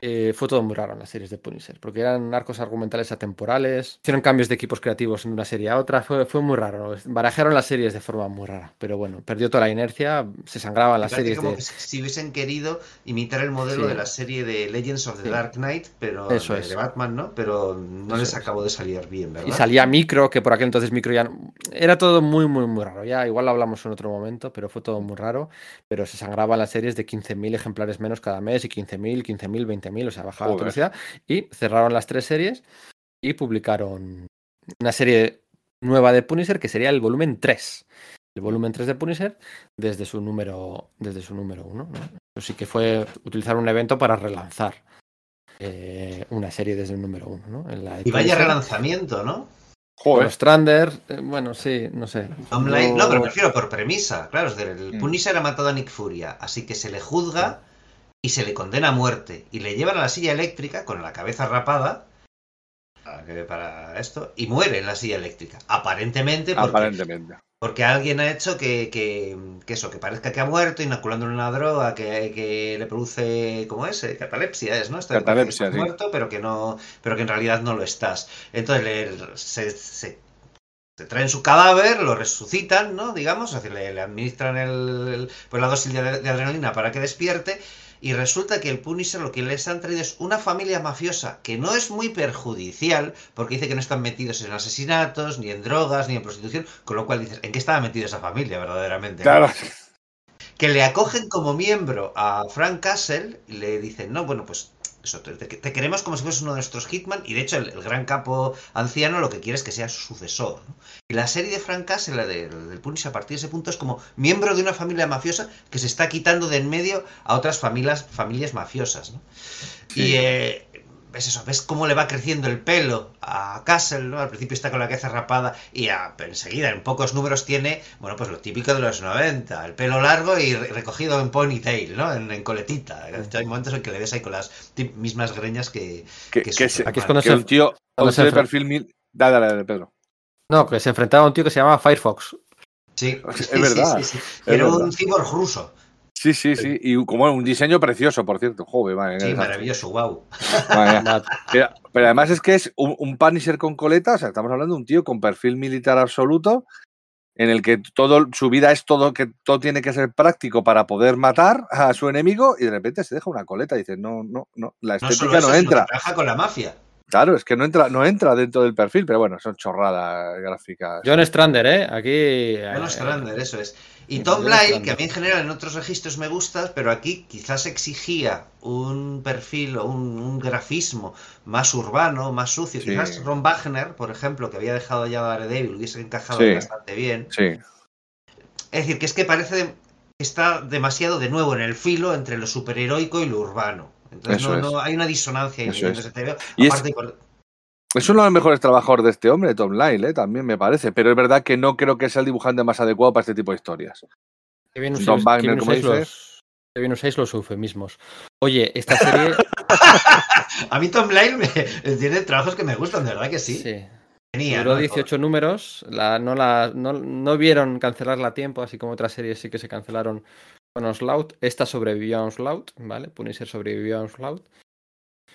eh, fue todo muy raro en las series de Punisher, porque eran arcos argumentales atemporales, hicieron cambios de equipos creativos en una serie a otra, fue, fue muy raro. Barajaron las series de forma muy rara, pero bueno, perdió toda la inercia, se sangraban las series como de... que si hubiesen querido imitar el modelo Sí. de la serie de Legends of the Sí. Dark Knight, pero Eso de, es. de Batman, ¿no? Pero no Eso les es. acabó de salir bien, ¿verdad? Y salía micro, que por aquel entonces micro ya... no- Era todo muy, muy, muy raro. Ya igual lo hablamos en otro momento, pero fue todo muy raro. Pero se sangraban las series de 15.000 ejemplares menos cada mes y 15.000, 15.000, 20.000, o sea, bajaba la Joder. velocidad. Y cerraron las tres series y publicaron una serie nueva de Punisher que sería el volumen 3. El volumen 3 de Punisher desde su número desde su número 1. Eso sí que fue utilizar un evento para relanzar eh, una serie desde el número 1. ¿no? En la de Y vaya Punisher. Joder. relanzamiento, ¿no? Con Strander, eh, bueno, sí, no sé. No, pero me refiero por premisa. Claro, es del Mm. Punisher ha matado a Nick Furia, así que se le juzga y se le condena a muerte. Y le llevan a la silla eléctrica con la cabeza rapada para, esto y muere en la silla eléctrica. Aparentemente porque, Aparentemente. porque alguien ha hecho que, que- que eso, que parezca que ha muerto, inoculándole una droga que, que le produce, ¿cómo es? Eh, Catalepsia es, ¿no? Que Catalepsia, sí. muerto, pero que no, pero que en realidad no lo estás. Entonces le- se, se- se traen su cadáver, lo resucitan, ¿no? Digamos, es decir, le, le administran el, el- pues la dosis de, de adrenalina para que despierte. Y resulta que el Punisher lo que les han traído es una familia mafiosa que no es muy perjudicial, porque dice que no están metidos en asesinatos, ni en drogas, ni en prostitución, con lo cual dices, ¿en qué estaba metida esa familia verdaderamente? Claro. Que le acogen como miembro a Frank Castle y le dicen, no, bueno, pues eso, te, queremos como si fueras uno de nuestros Hitman y de hecho el, el gran capo anciano lo que quiere es que sea su sucesor. ¿no? Y la serie de Frank Castle, la de- del Punisher a partir de ese punto, es como miembro de una familia mafiosa que se está quitando de en medio a otras familias, familias mafiosas. ¿no? Sí. Y eh, ves eso, ves cómo le va creciendo el pelo a Castle, ¿no? Al principio está con la cabeza rapada y a- enseguida en pocos números tiene, bueno, pues lo típico de los 90, el pelo largo y re- recogido en ponytail, ¿no? En, en coletita. Hay momentos en que le ves ahí con las mismas greñas que... Que, que que Aquí es cuando que se- un tío, cuando se perfil mil. Dale, dale, dale, Pedro. No, que se enfrentaba a un tío que se llamaba Firefox. Sí, Es sí, sí, verdad, sí, sí. es Era verdad. un cyborg ruso. Sí, sí, sí. Y como un diseño precioso, por cierto. Joder, Sí, maravilloso, wow. Pero, pero además es que es un, un Punisher con coleta, o sea, estamos hablando de un tío con perfil militar absoluto, en el que todo su vida es todo que todo tiene que ser práctico para poder matar a su enemigo y de repente se deja una coleta y dice, no, no, no, la No estética solo no, eso, que entra. trabaja con la mafia. Claro, es que no entra, no entra dentro del perfil, pero bueno, son chorradas gráficas. John Strander, ¿eh? Aquí. Bueno, eh, Strander, eso es. Y Tom John Lyle, Strander. que a mí en general en otros registros me gusta, pero aquí quizás exigía un perfil o un, un grafismo más urbano, más sucio. Sí. Quizás Ron Wagner, por ejemplo, que había dejado ya Daredevil, hubiese encajado Sí. bastante bien. Sí, Es decir, que es que parece que está demasiado de nuevo en el filo entre lo superheroico y lo urbano. Entonces Eso no, es. no- hay una disonancia ahí Eso en es. ese TVO. Y es- Aparte, por- es uno de los mejores trabajadores de este hombre, Tom Lyle, ¿eh? también me parece, pero es verdad que no creo que sea el dibujante más adecuado para este tipo de historias. Qué bien usáis, Wagner, qué bien como usáis dices. los, qué bien usáis los eufemismos. Oye, esta serie. [laughs] a mí Tom Lyle me, [laughs] tiene trabajos que me gustan, de verdad que sí. sí, Tenía, duró ¿no? 18 números. La, no, la, no, no vieron cancelarla a tiempo, así como otras series sí que se cancelaron con Onslaught. Esta sobrevivió a Onslaught, ¿vale? Punisher sobrevivió a Onslaught.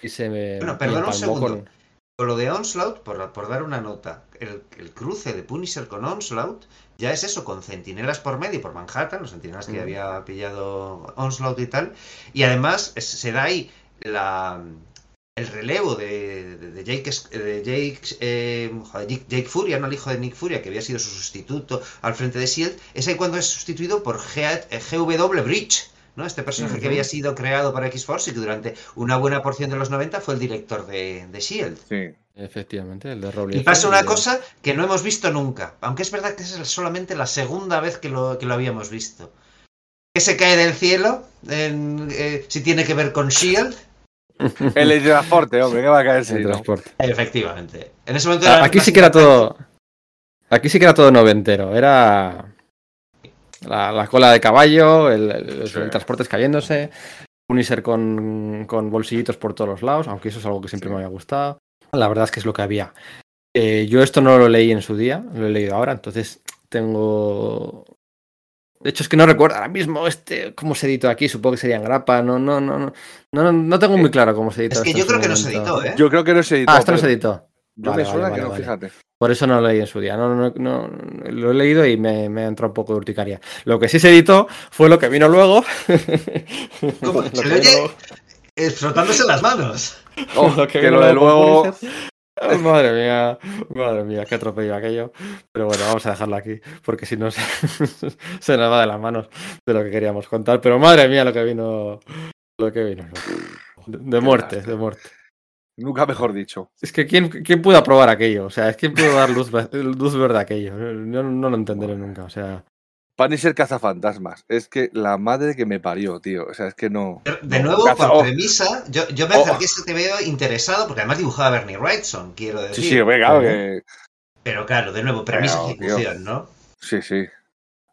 Y se me. Bueno, y perdona un segundo. con- Con lo de Onslaught, por, por dar una nota, el, el cruce de Punisher con Onslaught ya es eso, con centinelas por medio por Manhattan, los centinelas que Mm. había pillado Onslaught y tal, y además es- se da ahí la, el relevo de, de- de Jake, de Jake, eh, joder, Jake- Jake Furia, ¿no? el hijo de Nick Furia, que había sido su sustituto al frente de S.H.I.E.L.D., es ahí cuando es sustituido por G- eh, GW Bridge, ¿no? Este personaje que había sido creado para X-Force y que durante una buena porción de los 90 fue el director de, de S.H.I.E.L.D. Sí. Efectivamente, el de Robbie Y pasa una cosa que no hemos visto nunca, aunque es verdad que es solamente la segunda vez que lo, que lo habíamos visto. Que se cae del cielo, en, eh, si tiene que ver con Shield, [laughs] El transporte, hombre, que va a caerse. el transporte. efectivamente. En ese momento Ah, Aquí sí que era todo. Aquí sí que era todo noventero. Era la, la cola de caballo, el, el, Sí. el transporte cayéndose, Punisher con, con bolsillitos por todos los lados, aunque eso es algo que siempre Sí. me había gustado. La verdad es que es lo que había. Eh, yo esto no lo leí en su día, lo he leído ahora, entonces tengo De hecho, es que no recuerdo ahora mismo este cómo se editó aquí. Supongo que sería en grapa. No, no, no, no, no, no tengo muy claro cómo se editó. Es que yo creo que no se editó, ¿eh? Yo creo que no se editó. Ah, esto no se editó. Yo Vale, me suena vale, que no, vale, fíjate. Por eso no lo leí en su día. No, no, no, no, lo he leído y me, me ha entrado un poco de urticaria. Lo que sí se editó fue lo que vino luego. ¿Cómo? [laughs] Lo ¿Se que le oye? luego- Eh, frotándose las manos. Oh, [laughs] lo que vino lo de luego. [laughs] Madre mía, madre mía, qué atropello aquello. Pero bueno, vamos a dejarlo aquí, porque si no se, [laughs] se nos va de las manos de lo que queríamos contar. Pero madre mía, lo que vino. Lo que vino. De, de muerte, de muerte. Nunca mejor dicho. Es que ¿quién, quién pudo aprobar aquello? O sea, es quién pudo dar luz, [laughs] luz verde a aquello. Yo no lo entenderé nunca. O sea, Punisher cazafantasmas. Es que la madre que me parió, tío. O sea, es que no. De nuevo, caza- por oh, premisa, yo, yo me Oh. acerqué a este veo interesado, porque además dibujaba Bernie Wrightson, quiero Sí, decir. sí, venga, Claro. que. Pero claro, de nuevo, premisa tío. ejecución, ¿no? Sí, sí.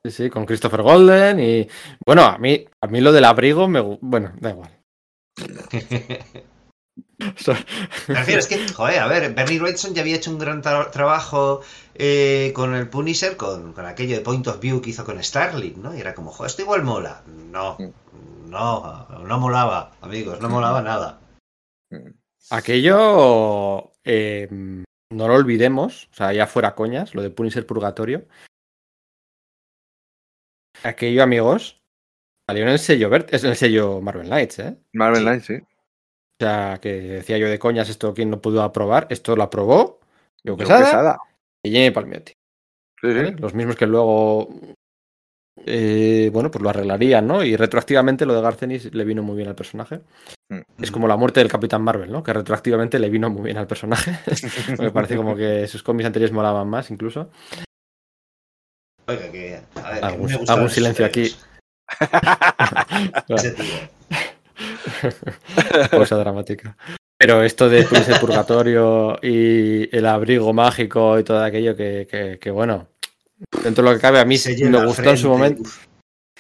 sí, sí, con Christopher Golden y. Bueno, a mí, a mí lo del abrigo me. Bueno, da igual. [laughs] O sea, Me refiero, es que, joder, a ver, Bernie Wrightson ya había hecho un gran tra- trabajo eh, con el Punisher, con, con aquello de Point of View que hizo con Starling, ¿no? Y era como, joder, esto igual mola. No, no, no molaba, amigos, no molaba nada. Aquello eh, no lo olvidemos, o sea, ya fuera coñas, lo de Punisher Purgatorio. Aquello, amigos, salió en el sello en el sello Marvel Knights, ¿eh? Marvel Sí. Knight, sí. O sea, que decía yo de coñas, esto quién no pudo aprobar, esto lo aprobó yo Quesada Quesada. y Jamie Palmiotti. Sí, sí. ¿vale? Los mismos que luego, eh, bueno, pues lo arreglarían, ¿no? Y retroactivamente lo de Garcenis le vino muy bien al personaje. Mm. Es como la muerte del Capitán Marvel, ¿no? Que retroactivamente le vino muy bien al personaje. [laughs] Me parece como que sus cómics anteriores molaban más, incluso. Oiga, que. A ver, Algún- me gustaban algún silencio aquí. [laughs] [laughs] Cosa dramática. Pero esto de Punisher Purgatorio y el abrigo mágico y todo aquello que, que- que, bueno, dentro de lo que cabe, a mí Se me gustó en su momento.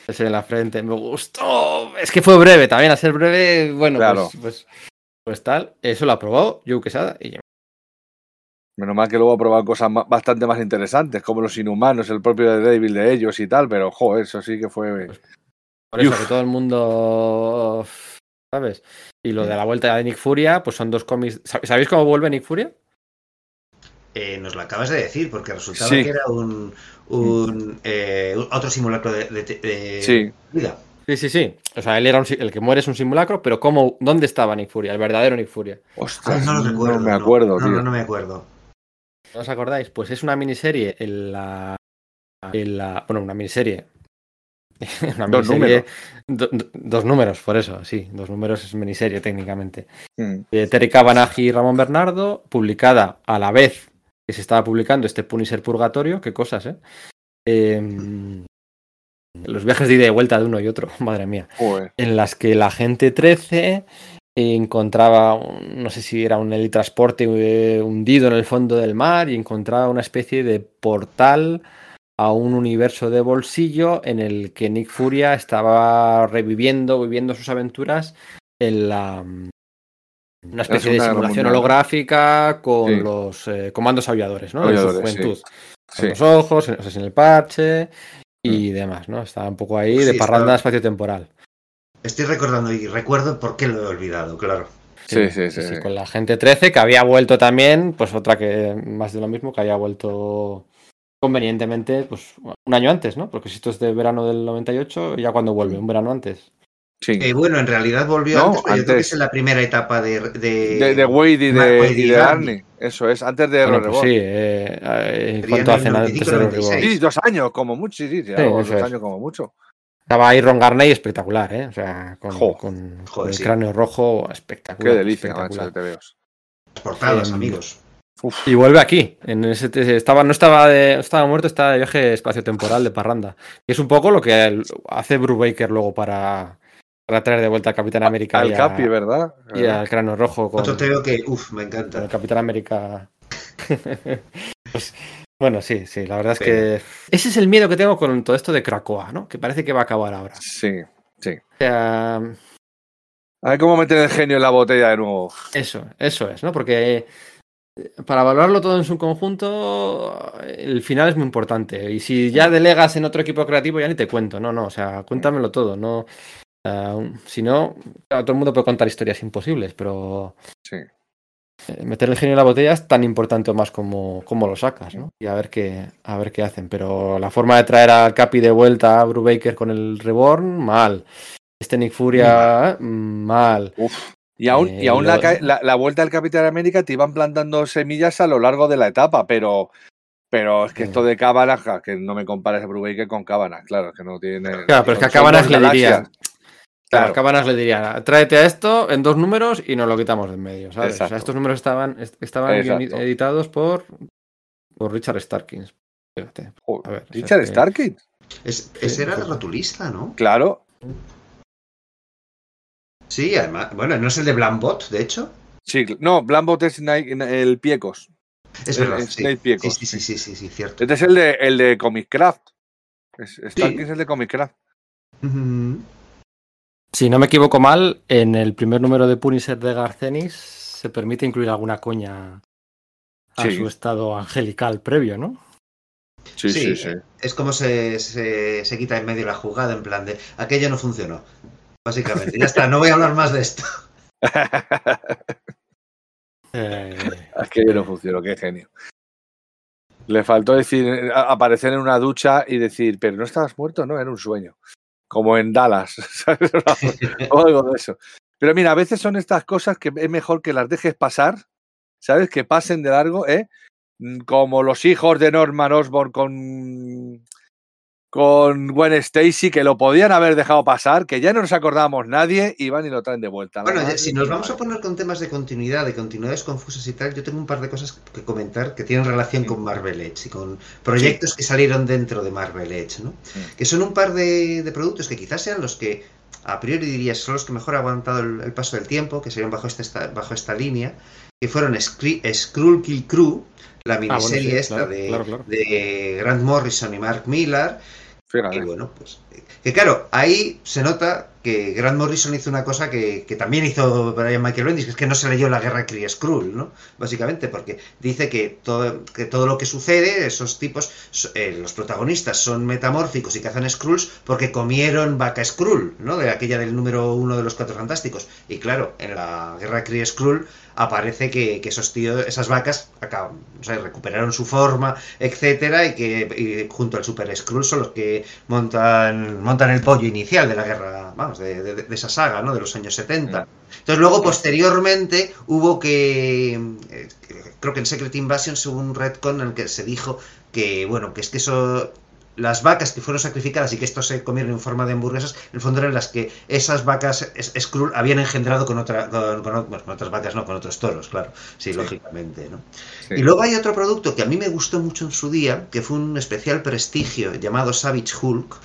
Ese en la frente, me gustó. Es que fue breve también, a ser breve, bueno, Claro. pues, pues, pues tal. Eso lo aprobó Joe Quesada y. Menos mal que luego aprobaban cosas ma- bastante más interesantes, como los inhumanos, el propio de David de ellos y tal, pero joder, eso sí que fue. Por eso Uf. que todo el mundo, ¿sabes? Y lo de la vuelta de Nick Furia, pues son dos cómics. ¿Sab- ¿Sabéis cómo vuelve Nick Furia? Eh, nos lo acabas de decir, porque resultaba Sí. que era un, un, eh, otro simulacro de, de- de Sí, vida. Sí, sí, sí. O sea, él era un el que muere es un simulacro, pero ¿cómo, ¿dónde estaba Nick Furia? El verdadero Nick Furia. ostras, no lo recuerdo. me acuerdo, no, tío. No, no me acuerdo. ¿No os acordáis? Pues es una miniserie en la. En la bueno, una miniserie. [laughs] una Dos do- do- dos números, por eso, sí. Dos números es miniserie técnicamente. Mm, De Terry Cavanagh y Ramón Bernardo, publicada a la vez que se estaba publicando este Punisher Purgatorio. Qué cosas, ¿eh? Em, los viajes de ida y vuelta de uno y otro, [laughs] madre mía. joder. en las que la gente 13 encontraba, no sé si era un helitransporte eh, hundido en el fondo del mar y encontraba una especie de portal a un universo de bolsillo en el que Nick Furia estaba reviviendo, viviendo sus aventuras en la una especie de simulación holográfica con Sí. los eh, comandos aulladores, ¿no? En su sí. juventud. Sí. Los ojos, o sea, sin el parche y demás, ¿no? Estaba un poco ahí Sí, de estaba- parranda espacio-temporal. Estoy recordando y recuerdo por qué lo he olvidado, claro. Sí, sí, sí, sí. Con la gente 13, que había vuelto también, pues otra que más de lo mismo, que había vuelto convenientemente, pues un año antes, ¿no? Porque si esto es de verano del 98, ya cuando vuelve, un verano antes. Sí. Eh, bueno, en realidad volvió No, antes, pero yo creo que antes. es en la primera etapa de. De, De, de Wade y de, y Arnie. Eso es, antes de Bueno, Error pues sí, eh, eh, en Sería cuanto en a el cena antes 95, de los 96. Reborn. Sí, dos años, como mucho, sí, sí, algo, dos es. años como mucho. Estaba ahí Ron Garney espectacular, ¿eh? O sea, con, Jo. con- con Joder, el sí. cráneo rojo Qué espectacular. delicia, macho, espectacular. de TVOs. portadas, Em, amigos. Uf, Y vuelve aquí. En ese, estaba, no estaba, de, estaba muerto, estaba de viaje espacio-temporal de parranda. Y es un poco lo que el- hace Brubaker luego para, para traer de vuelta al Capitán América al y, a- Capi, ¿verdad? y al cráneo rojo con, Otro teo que, uff, me con encanta. el Capitán América. Pues, bueno, sí, sí, la verdad es que ese es el miedo que tengo con todo esto de Krakoa, ¿no? Que parece que va a acabar ahora. Sí, sí. O sea, A ver cómo meten el genio en la botella de nuevo. Eso, eso es, ¿no? Porque para valorarlo todo en su conjunto, el final es muy importante. Y si ya delegas en otro equipo creativo, ya ni te cuento. No, no, o sea, cuéntamelo todo. No, uh, si no, claro, todo el mundo puede contar historias imposibles, pero Sí. eh, meter el genio en la botella es tan importante o más como, como lo sacas, ¿no? Y a ver qué, a ver qué hacen. Pero la forma de traer a Capi de vuelta a Brubaker con el Reborn, mal. Este Nick Furia, mal. Uf. Y aún, y Eh, aún la, lo- ca- la- la vuelta del Capitán América te iban plantando semillas a lo largo de la etapa, pero, pero es que esto de Cabanagh, ja, que no me compares a Brubaker con Cabanagh, claro, es que no tiene. Claro, pero es que a dos le diría. Claro, Claro. a Cabanas le diría, tráete a esto en dos números y nos lo quitamos de en medio, ¿sabes? O sea, estos números estaban, est- estaban editados por, por Richard Starkins. Fíjate. A ver, o sea, Richard que- Starkins, Es- ese era el perfecto. rotulista, ¿no? claro. Sí, además, bueno, no es el de Blambot, de hecho. Sí, no, Blambot es Nike- el Piecos. Es verdad, el sí. Piecos, Sí, sí, sí, sí, sí, sí, cierto. Este es el de, el de Comic Craft. Es- Starkins es el de Comic Craft. Si no me equivoco mal, en el primer número de Punisher de Garcenis se permite incluir alguna coña a Sí. su estado angelical previo, ¿no? Sí, Sí. sí, sí. Es como se, se, se quita en medio la jugada, en plan de aquello no funcionó. Básicamente, ya está, no voy a hablar más de esto. Eh, Es que no funcionó, qué genio. Le faltó decir, aparecer en una ducha y decir, pero no estabas muerto, no, era un sueño. Como en Dallas, [laughs] ¿sabes? o algo de eso. Pero mira, a veces son estas cosas que es mejor que las dejes pasar, ¿sabes? Que pasen de largo, ¿eh? Mm, Como los hijos de Norman Osborn con, con Gwen Stacy, que lo podían haber dejado pasar, que ya no nos acordábamos nadie y van y lo traen de vuelta. Bueno, ya- si nos vamos a poner con temas de continuidad, de continuidades confusas y tal, yo tengo un par de cosas que comentar que tienen relación con Marvel Edge y con proyectos que salieron dentro de Marvel Edge, ¿no? Que son un par de, de productos que quizás sean los que a priori dirías son los que mejor han aguantado el, el paso del tiempo, que serían bajo esta, esta- bajo esta línea, que fueron Skrull Kill Crew, la bueno, miniserie sí, esta claro, de, claro, claro. de Grant Morrison y Mark Millar, Fíjate. y bueno, pues. Que claro, ahí se nota que Grant Morrison hizo una cosa que, que también hizo Brian Michael Bendis, que es que no se leyó la guerra Kree Skrull, ¿no? Básicamente, porque dice que todo, que todo lo que sucede, esos tipos, eh, los protagonistas son metamórficos y cazan Skrulls porque comieron vaca Skrull, ¿no? De aquella del número uno de los cuatro fantásticos. Y claro, en la guerra Kree Skrull aparece que, que esos tíos, esas vacas acaban, o sea, recuperaron su forma, etcétera, y que junto al Super Skrull son los que montan, montan el pollo inicial de la guerra, vamos, de, de- de esa saga, ¿no? De los años 70. Entonces luego, posteriormente, hubo que, eh, creo que en Secret Invasion hubo un retcon en el que se dijo que, bueno, que es que eso... Las vacas que fueron sacrificadas y que esto se comieron en forma de hamburguesas, en el fondo eran las que esas vacas Skrull habían engendrado con, otra, con, con- bueno, con otras vacas, no, con otros toros, claro. Sí, Sí. lógicamente, ¿no? Sí. Y luego hay otro producto que a mí me gustó mucho en su día, que fue un especial prestigio llamado Savage Hulk,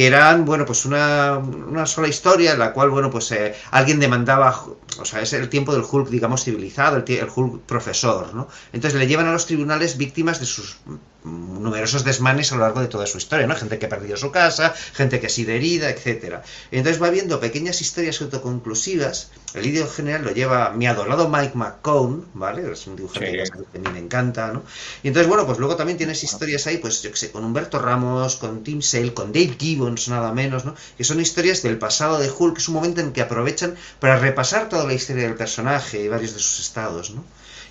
que eran, bueno, pues una, una sola historia en la cual, bueno, pues eh, alguien demandaba, o sea, es el tiempo del Hulk, digamos, civilizado, el, el Hulk profesor, ¿no? Entonces le llevan a los tribunales víctimas de sus numerosos desmanes a lo largo de toda su historia, ¿no? Gente que ha perdido su casa, gente que ha sido herida, etcétera. Entonces va viendo pequeñas historias autoconclusivas. El vídeo general lo lleva mi adorado Mike McCone, ¿vale? Es un dibujante Sí. que a mí me encanta, ¿no? Y entonces, bueno, pues luego también tienes historias ahí, pues yo que sé, con Humberto Ramos, con Tim Sale, con Dave Gibbons, nada menos, ¿no? Que son historias del pasado de Hulk, que es un momento en que aprovechan para repasar toda la historia del personaje y varios de sus estados, ¿no?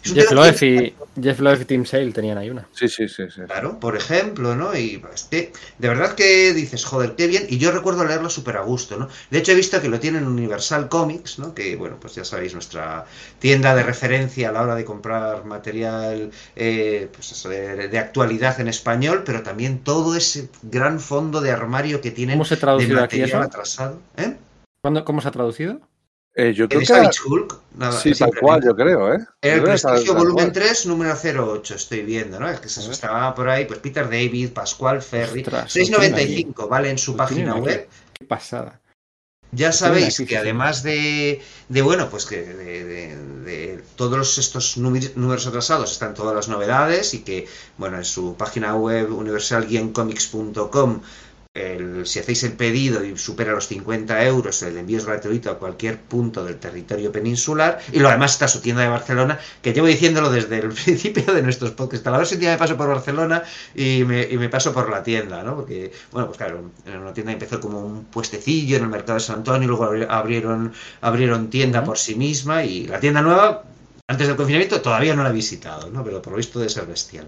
Es un Jeff Loeb y, Jeff Loeb y Tim Sale tenían ahí una. Sí, sí, sí, sí. Claro, por ejemplo, ¿no? Y es que, de verdad que dices, joder, qué bien. Y yo recuerdo leerlo súper a gusto, ¿no? De hecho, he visto que lo tienen en Universal Comics, ¿no? Que, bueno, pues ya sabéis, nuestra tienda de referencia a la hora de comprar material eh, pues eso, de, de actualidad en español, pero también todo ese gran fondo de armario que tienen ¿Cómo se ha de traducido aquí material eso? atrasado. ¿Eh? ¿Cuándo- ¿Cómo se ha traducido? Eh, yo creo El que Savage Hulk, nada, sí, tal cual, yo creo, ¿eh? Yo El Prestigio Volumen cual. 3, número 08, estoy viendo, ¿no? Es que eso estaba por ahí, pues Peter David, Pascual Ferry, Ostras, 6.95, ¿vale? En su página web. Qué pasada. Ya sabéis que además de, de, bueno, pues que de, de- de todos estos números, números atrasados están todas las novedades y que, bueno, en su página web universal-comics.com el- si hacéis el pedido y supera los 50 euros, el envío es gratuito a cualquier punto del territorio peninsular. Y lo demás está su tienda de Barcelona, que llevo diciéndolo desde el [laughs] principio de nuestros podcasts. A la si un día me paso por Barcelona y me, y me paso por la tienda, ¿no? Porque, bueno, pues claro, en una tienda empezó como un puestecillo en el mercado de San Antonio, luego abri- abrieron, abrieron tienda por sí misma y la tienda nueva, antes del confinamiento, todavía no la he visitado, ¿no? Pero por lo visto debe ser bestial.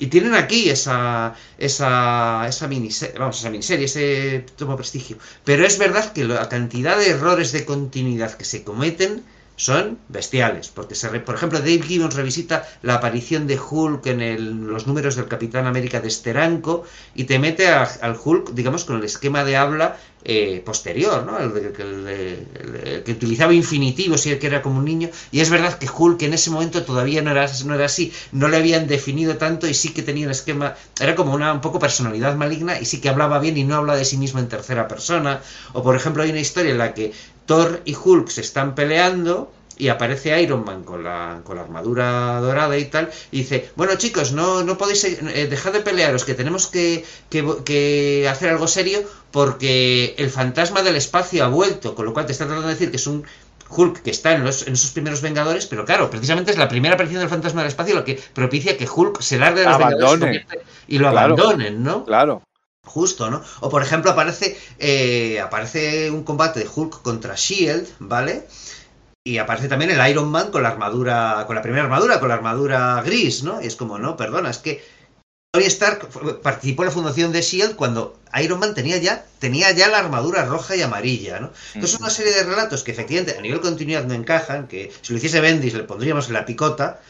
Y tienen aquí esa, esa, esa miniserie, vamos, esa miniserie, ese tomo prestigio. Pero es verdad que la cantidad de errores de continuidad que se cometen son bestiales. Porque, se re- por ejemplo, Dave Gibbons revisita la aparición de Hulk en el- los números del Capitán América de Steranko y te mete a- al Hulk, digamos, con el esquema de habla eh, posterior, ¿no? El, que utilizaba infinitivos y el que era como un niño. Y es verdad que Hulk en ese momento todavía no era, no era así, no le habían definido tanto y sí que tenía un esquema, era como una un poco personalidad maligna y sí que hablaba bien y no habla de sí mismo en tercera persona. O por ejemplo hay una historia en la que Thor y Hulk se están peleando y aparece Iron Man con la, con la armadura dorada y tal, y dice, bueno chicos, no, no podéis eh, dejar de pelearos, que tenemos que, que, que hacer algo serio porque el fantasma del espacio ha vuelto, con lo cual te está tratando de decir que es un Hulk que está en, los, en esos primeros Vengadores, pero claro, precisamente es la primera aparición del fantasma del espacio lo que propicia que Hulk se largue de los. Vengadores y, lo Claro. abandonen, ¿no? Claro. Justo, ¿no? O por ejemplo aparece eh, aparece un combate de Hulk contra Shield, ¿vale? Y aparece también el Iron Man con la armadura, con la primera armadura, con la armadura gris, ¿no? Y es como, no, perdona, es que Tony Stark participó en la fundación de Shield cuando Iron Man tenía ya tenía ya la armadura roja y amarilla, ¿no? Entonces una serie de relatos que efectivamente a nivel continuidad no encajan, que si lo hiciese Bendis le pondríamos en la picota.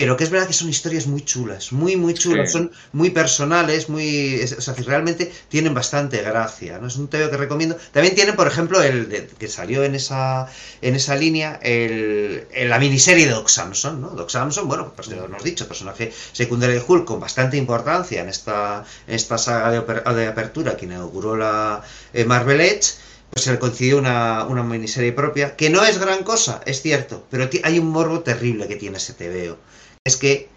Pero que es verdad que son historias muy chulas, muy, muy chulas, Sí. son muy personales, muy, es- o sea, que realmente tienen bastante gracia, ¿no? Es un TVO que recomiendo. También tienen, por ejemplo, el de- que salió en esa, en esa línea, el, la miniserie de Doc Samson, ¿no? Doc Samson, bueno, pues lo hemos dicho, personaje secundario de Hulk con bastante importancia en esta, en esta saga de, apertura que inauguró la eh, Marvel Edge, pues se le concedió una, una miniserie propia, que no es gran cosa, es cierto, pero hay un morbo terrible que tiene ese TVO es que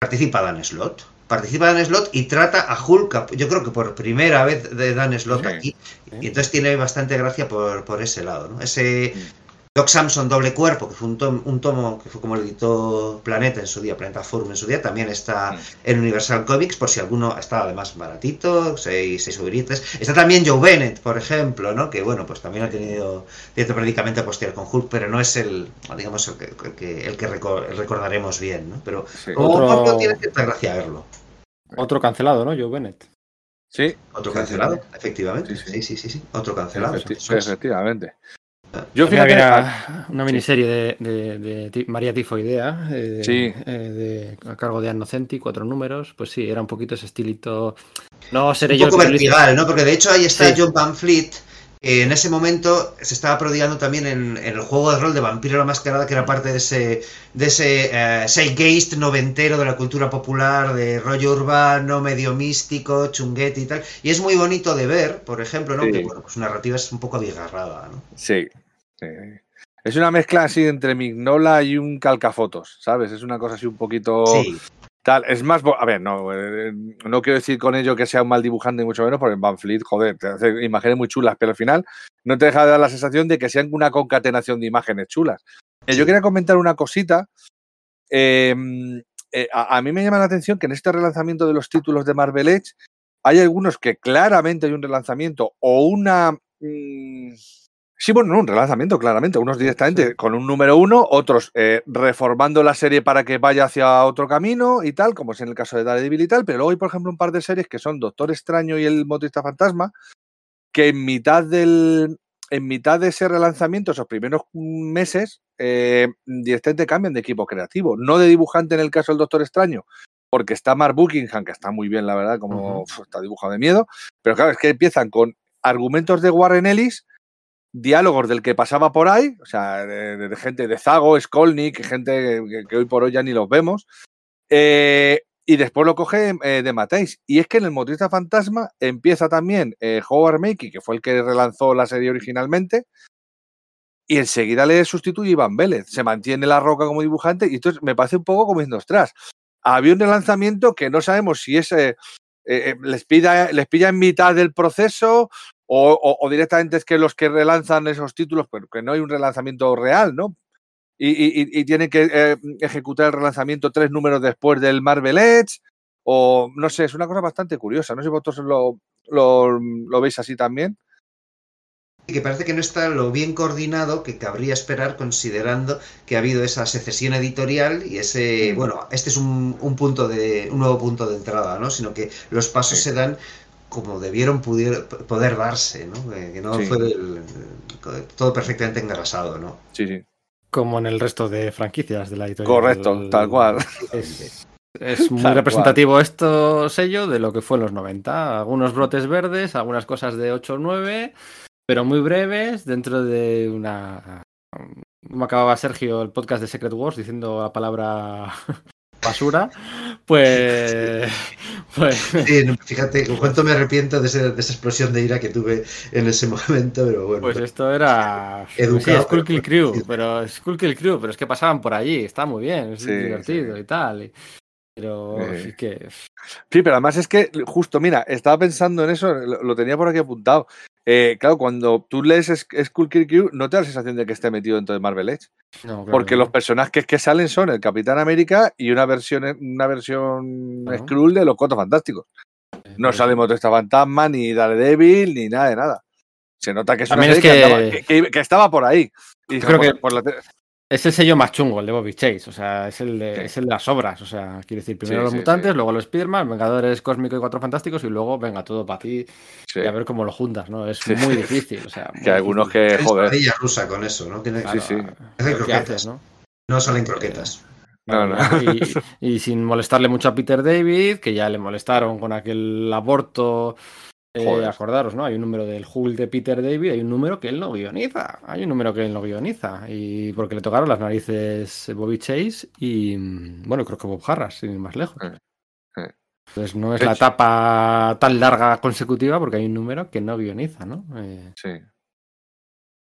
participa Dan Slott. Participa Dan Slott y trata a Hulk, yo creo que por primera vez de Dan Slott Sí, aquí. sí. Y entonces tiene bastante gracia por, por ese lado. ¿no? Ese Mm. Doc Samson Doble Cuerpo, que fue un, tom- un tomo que fue como lo editó Planeta en su día, Planeta Forum en su día, también está Mm. en Universal Comics, por si alguno está además baratito, seis, seis euritos. Está también Joe Bennett, por ejemplo, ¿no? que bueno, pues también ha tenido cierto predicamento posterior con Hulk, pero no es el, digamos, el que, el que, el que reco- recordaremos bien, ¿no? Pero Sí. como Otro- tiene cierta gracia verlo. Otro cancelado, ¿no? Joe Bennett. Sí, Otro cancelado, sí. efectivamente. Sí, sí. Sí, sí, sí, sí. Otro cancelado. efecti- efectivamente. Yo fíjate, había una miniserie de, de- María Tifoidea, eh, Sí. eh, de, a cargo de Annocenti, cuatro números. Pues sí, era un poquito ese estilito. No seré Un yo el poco vertical, ¿no? Porque de hecho ahí está Sí. John Van Fleet. En ese momento se estaba prodigando también en, en el juego de rol de Vampiro la Mascarada, que era parte de ese, de ese eh, noventero de la cultura popular, de rollo urbano, medio místico, chunguete y tal. Y es muy bonito de ver, por ejemplo, ¿no? Sí. Que, bueno, pues su narrativa es un poco abigarrada, ¿no? Sí. sí. Es una mezcla así entre Mignola y un calcafotos, ¿sabes? Es una cosa así un poquito Sí, tal. Es más, a ver, no, eh, no quiero decir con ello que sea un mal dibujante, ni mucho menos, porque Van Fleet, joder, te hace imágenes muy chulas, pero al final no te deja de dar la sensación de que sean una concatenación de imágenes chulas. Eh, Yo quería comentar una cosita. eh, eh, a, a mí me llama la atención que en este relanzamiento de los títulos de Marvel Edge hay algunos que claramente hay un relanzamiento o una. mm, Sí, bueno, no, un relanzamiento, claramente. Unos directamente con un número uno, otros eh, reformando la serie para que vaya hacia otro camino y tal, como es en el caso de Daredevil y tal. Pero luego hay, por ejemplo, un par de series que son Doctor Extraño y el Motorista Fantasma, que en mitad del. En mitad de ese relanzamiento, esos primeros meses, eh, directamente cambian de equipo creativo. No de dibujante en el caso del Doctor Extraño, porque está Mark Buckingham, que está muy bien, la verdad, como está dibujado de miedo. Pero claro, es que empiezan con argumentos de Warren Ellis, diálogos del que pasaba por ahí, o sea, de, gente de Zago, Skolnick, gente que, hoy por hoy ya ni los vemos. eh, y después lo coge eh, de Matéis. Y es que en el Motorista Fantasma empieza también eh, Howard Makey, que fue el que relanzó la serie originalmente, y enseguida le sustituye Iván Vélez. Se mantiene la roca como dibujante, y entonces me parece un poco como diciendo, ostras, había un relanzamiento que no sabemos si es les, pida, les pilla en mitad del proceso o, o- o directamente es que los que relanzan esos títulos, pero que no hay un relanzamiento real, ¿no? Y, y- y- tienen que eh, ejecutar el relanzamiento tres números después del Marvel Edge, o no sé, es una cosa bastante curiosa. No sé si vosotros lo, lo, lo veis así también. Y que parece que no está lo bien coordinado que cabría esperar considerando que ha habido esa secesión editorial y ese, Mm. bueno, este es un, un punto de, un nuevo punto de entrada, ¿no? Sino que los pasos Sí. se dan como debieron pudier- poder darse, ¿no? Que no Sí. fue el- todo perfectamente engrasado, ¿no? Sí, sí. Como en el resto de franquicias de la editorial. Correcto, tal cual. Es, [laughs] es muy Tal representativo esto sello de lo que fue en los 90. Algunos brotes verdes, algunas cosas de 8 o 9, pero muy breves dentro de una... Como acababa Sergio el podcast de Secret Wars diciendo la palabra basura, [laughs] pues... pues Sí, no, fíjate con cuánto me arrepiento de, ese- de esa explosión de ira que tuve en ese [laughs] momento, pero bueno. Pues esto era. Educado, sí, Skull Kill Crew, pero Skull Kill Crew, pero es que pasaban por allí, está muy bien, es Sí, divertido sí. y tal. y- Pero Sí. sí que. Sí, pero además es que, justo, mira, estaba pensando en eso, lo, lo tenía por aquí apuntado. Eh, claro, cuando tú lees Sk- Skull Crew, no te da la sensación de que esté metido dentro de Marvel Edge. no, claro Porque que los no. personajes que salen son el Capitán América y una versión, una versión Claro. Skrull de los Cuatro Fantásticos. No Pues- sale Motoesta Fantasma, ni Daredevil, ni nada de nada. Se nota que es una También es serie que, que- andaba- que- que- que estaba por ahí. Y creo por- que- por la Es el sello más chungo, el de Bobby Chase. O sea, es el de, Sí. es el de las obras. O sea, quiero decir, primero Sí, los sí, mutantes, sí. luego los Spiderman, Vengadores Cósmico y Cuatro Fantásticos, y luego, venga, todo para ti sí, y a ver cómo lo juntas, ¿no? Es Sí. muy difícil. O sea, [laughs] muy que algunos difícil. que, Es joder. rusa con eso, ¿no? Tiene- Claro, sí. ¿Qué croquetas. haces, no? No salen croquetas. No, no. Y, [laughs] y sin molestarle mucho a Peter David, que ya le molestaron con aquel aborto. Eh, acordaros, ¿no? Hay un número del Hulk de Peter David, hay un número que él no guioniza. Hay un número que él no guioniza. Y porque le tocaron las narices Bobby Chase y, mm, bueno, creo que Bob Harras, sin ir más lejos. Eh, eh. Entonces no es De la hecho- etapa tan larga consecutiva porque hay un número que no guioniza, ¿no? Eh, Sí.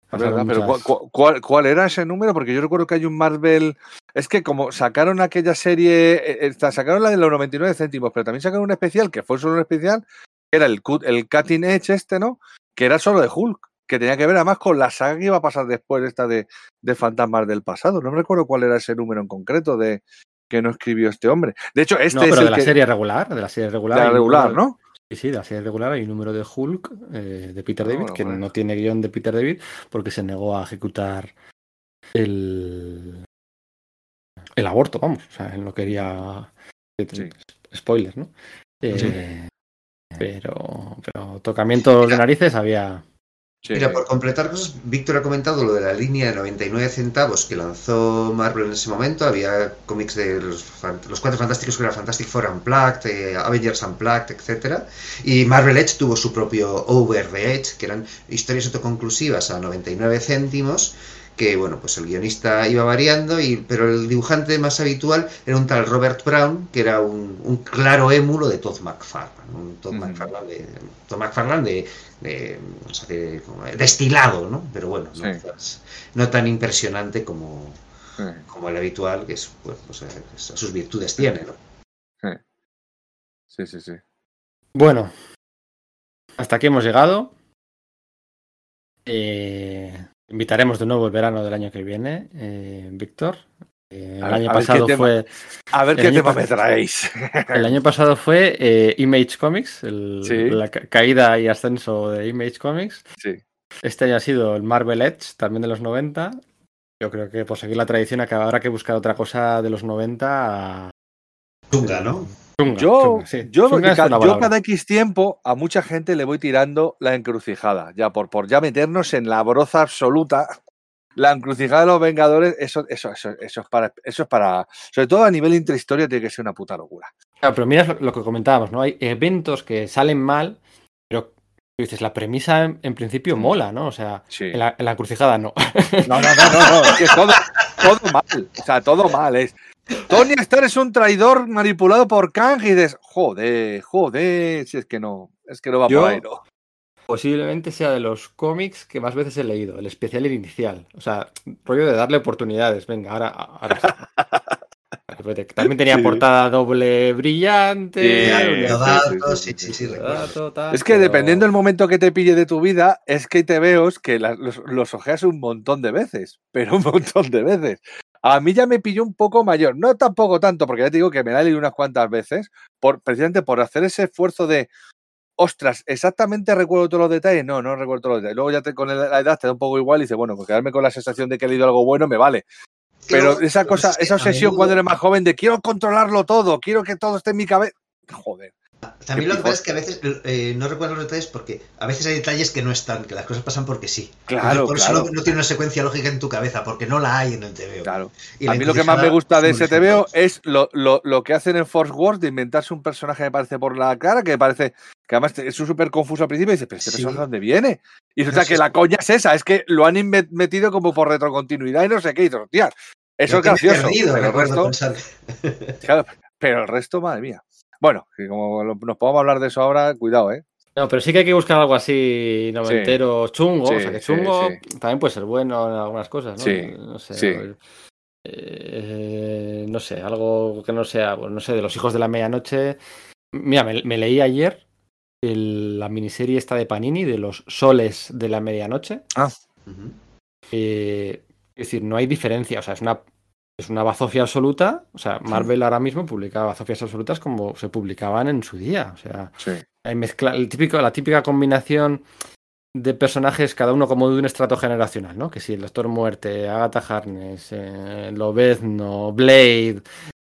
Pero ¿cuál, cuál, cuál era ese número? Porque yo recuerdo que hay un Marvel. Es que como sacaron aquella serie, sacaron la de los 99 céntimos, pero también sacaron un especial, que fue solo un especial, era el, cut- el Cutting Edge este, ¿no? Que era solo de Hulk, que tenía que ver además con la saga que iba a pasar después esta de, de Fantasmas del pasado. No me recuerdo cuál era ese número en concreto de que no escribió este hombre. De hecho, este no, es pero el de la que- serie regular, de la serie de regular. la regular, número- ¿no? Sí, sí, de la serie regular hay un número de Hulk eh, de Peter Ah, David que no tiene guion de Peter David porque se negó a ejecutar el, el aborto, vamos. O sea, él no quería. Sí. Spoilers, ¿no? Eh, Pero, pero tocamientos de narices había. Sí, Mira, por completar cosas, Víctor ha comentado lo de la línea de 99 centavos que lanzó Marvel en ese momento. Había cómics de los, los cuatro fantásticos que era Fantastic Four Unplugged, eh, Avengers Unplugged, etcétera. Y Marvel Edge tuvo su propio Over the Edge, que eran historias autoconclusivas a 99 céntimos. Que bueno, pues el guionista iba variando, y, pero el dibujante más habitual era un tal Robert Brown, que era un, un claro émulo de Todd McFarlane. Un Todd. McFarlane de, Todd McFarlane de, de, o sea, de- como destilado, ¿no? Pero bueno, no, Sí. tan impresionante como, Sí. como el habitual, que es, pues, pues, eh, sus virtudes tiene, ¿no? Sí, sí, sí. Bueno, hasta aquí hemos llegado. Eh, invitaremos de nuevo el verano del año que viene, eh, Víctor. Eh, el A ver- año a pasado tema- fue. A ver qué tema me traéis. El año pasado fue eh, Image Comics, el- Sí. la ca- caída y ascenso de Image Comics. Sí. Este año ha sido el Marvel Edge, también de los 90. Yo creo que por seguir la tradición habrá que buscar otra cosa de los 90. Chunga, ¿no? Chunga, Yo, chunga, sí. yo, Chunga ca- cada X tiempo a mucha gente le voy tirando la encrucijada, ya por, por ya meternos en la broza absoluta. La encrucijada de los Vengadores, eso, eso, eso, eso es para, eso es para, sobre todo a nivel intrahistoria, tiene que ser una puta locura. Claro, pero mira lo, lo que comentábamos, ¿no? Hay eventos que salen mal, pero tú dices, la premisa en, en principio mola, ¿no? O sea, Sí. en la, en la encrucijada no. No, no, no, no, no, es que todo, todo mal, o sea, todo mal es. Tony Stark es un traidor manipulado por Kang y dices, joder, joder, si es que no, es que no va Yo- por ahí, ¿no? Posiblemente sea de los cómics que más veces he leído, el especial y el inicial. O sea, rollo de darle oportunidades. Venga, ahora, ahora [laughs] también tenía Sí. portada doble brillante. Es que pero- dependiendo del momento que te pille de tu vida, es que hay tebeos que la- los, los ojeas un montón de veces, pero un montón de veces. A mí ya me pilló un poco mayor, no tampoco tanto, porque ya te digo que me la he leído unas cuantas veces, por, precisamente por hacer ese esfuerzo de, ostras, exactamente recuerdo todos los detalles, no, no recuerdo todos los detalles. Luego ya te- con la edad te da un poco igual y dices, bueno, pues quedarme con la sensación de que he leído algo bueno me vale. Pero esa cosa, esa obsesión cuando eres más joven de quiero controlarlo todo, quiero que todo esté en mi cabeza. Joder. También lo que pasa es que a veces eh, no recuerdo los detalles porque a veces hay detalles que no están, que las cosas pasan porque sí. Claro, por eso claro. no, no tiene una secuencia lógica en tu cabeza, porque no la hay en el TVO. Claro. Y A mí lo que más me gusta de ese. TVO es lo, lo, lo que hacen en Force Wars de inventarse un personaje que parece por la cara, que parece que además es súper confuso al principio y dices, pero este Sí. personaje ¿de dónde viene? Y resulta No, que la coña es esa, es que lo han metido como por retrocontinuidad y no sé qué, y dices, "Hostia, eso es gracioso, perdido, pero el, recuerdo resto, pensar. [laughs] claro, pero el resto, madre mía. Bueno, como nos podamos hablar de eso ahora, cuidado, ¿eh? No, pero sí que hay que buscar algo así noventero, chungo. o sea, que chungo sí. también puede ser bueno en algunas cosas, ¿no? Sí, No sé. sí. eh, no sé, algo que no sea, pues, no sé, de los hijos de la medianoche. Mira, me, me leí ayer el- la miniserie esta de Panini de los soles de la medianoche. Ujú. Eh, es decir, no hay diferencia, o sea, es una, es una bazofia absoluta. O sea, Marvel ahora mismo publica bazofias absolutas como se publicaban en su día. O sea, Sí. hay mezcla, el típico, la típica combinación de personajes, cada uno como de un estrato generacional, ¿no? Que si el Doctor Muerte, Agatha Harkness, eh, Lobezno, Blade,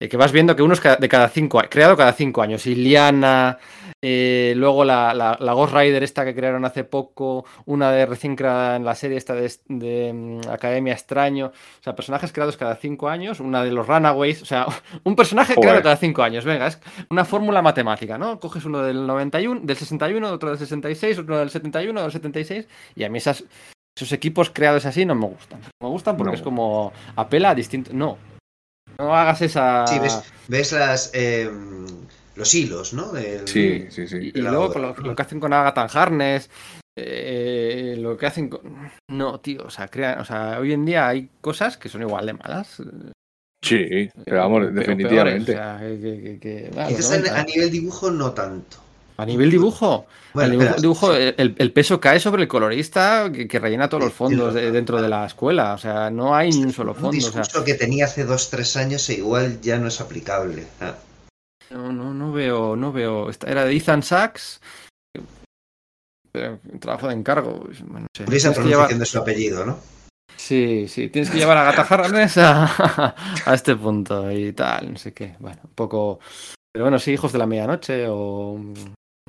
que vas viendo que uno es de cada cinco creado cada cinco años, Iliana, eh, luego la, la, la Ghost Rider esta que crearon hace poco, una de recién creada en la serie esta de, de, mm, Academia Extraño, o sea, personajes creados cada cinco años, una de los Runaways, o sea, [laughs] un personaje Joder. creado cada cinco años, venga, es una fórmula matemática, ¿no? Coges uno del 91, del 61, otro del 66, otro del 71, del 76, y a mí esas, esos equipos creados así no me gustan. Me gustan porque No. es como apela a distintos. No. No hagas esa. Sí, ves, ves las, eh, los hilos, ¿no? Del- Sí, sí, sí. Y, luego lo, que hacen con Agatha Harness, eh, lo que hacen con... No, tío, o sea, crean, o sea, hoy en día hay cosas que son igual de malas. Sí, pero vamos, definitivamente. peores, o sea, que- que- que- que- los Quizás a, 90. a nivel dibujo no tanto. A nivel dibujo, Bueno, nivel espera, dibujo el, el peso cae sobre el colorista que, que rellena todos los fondos de- dentro de la escuela. O sea, no hay ni un solo un fondo. O sea, discurso que tenía hace dos, tres años e igual ya no es aplicable. Ah. no, no, no veo, no veo. Esta era de Ethan Sachs. un trabajo de encargo. bueno, no sé. Llevar- pronunciación de su apellido, ¿no? Sí, sí, tienes que llevar a Gata Harness a, [laughs] a este punto y tal, no sé qué. Bueno, un poco. Pero bueno, sí, hijos de la medianoche o.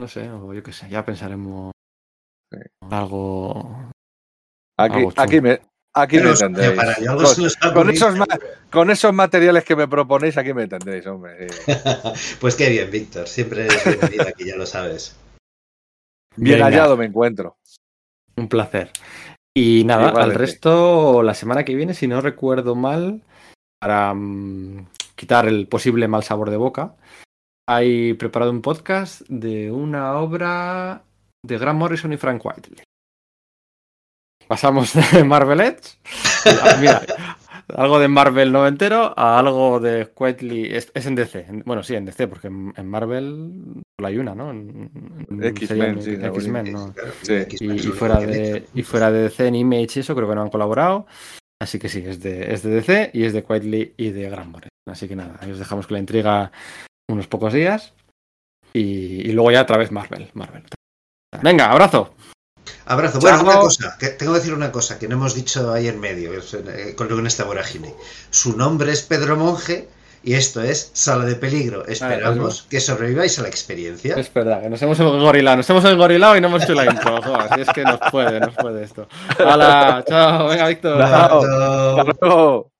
No sé, o yo qué sé, ya pensaremos Sí. algo. Aquí, algo aquí me, aquí me Pero algo Con- esos Con esos materiales que me proponéis, aquí me tendréis, hombre. sí. [laughs] Pues qué bien, Víctor. Siempre eres bienvenido aquí, ya lo sabes. Bien Venga, hallado me encuentro. Un placer. Y nada, al resto, la semana que viene, si no recuerdo mal, para mm, quitar el posible mal sabor de boca, hay preparado un podcast de una obra de Grant Morrison y Frank Whiteley. Pasamos de [laughs] Marvel Edge, mira, algo de Marvel noventero a algo de Whiteley, es, es en DC, en- bueno, sí, en DC, porque en, en Marvel solo hay una, ¿no? En- en- X-Men, sí, la X-Men, Sí. Y, fuera de y fuera de DC en Image y eso creo que no han colaborado así que sí es de, es de DC y es de Quietly y de Gran Morrison así que nada ahí os dejamos con la intriga unos pocos días y, y luego ya otra vez Marvel Marvel venga abrazo Abrazo. Bueno, Chao. una cosa, que tengo que decir una cosa que no hemos dicho ahí en medio, eh, con esta vorágine. Su nombre es Pedro Monje y esto es Sala de Peligro. Esperamos que sobreviváis a la experiencia. es verdad que nos hemos engorilado nos hemos engorilado y no hemos hecho la intro joder, si es que nos puede nos puede esto hala chao venga Víctor Chao. Chao. Hasta luego.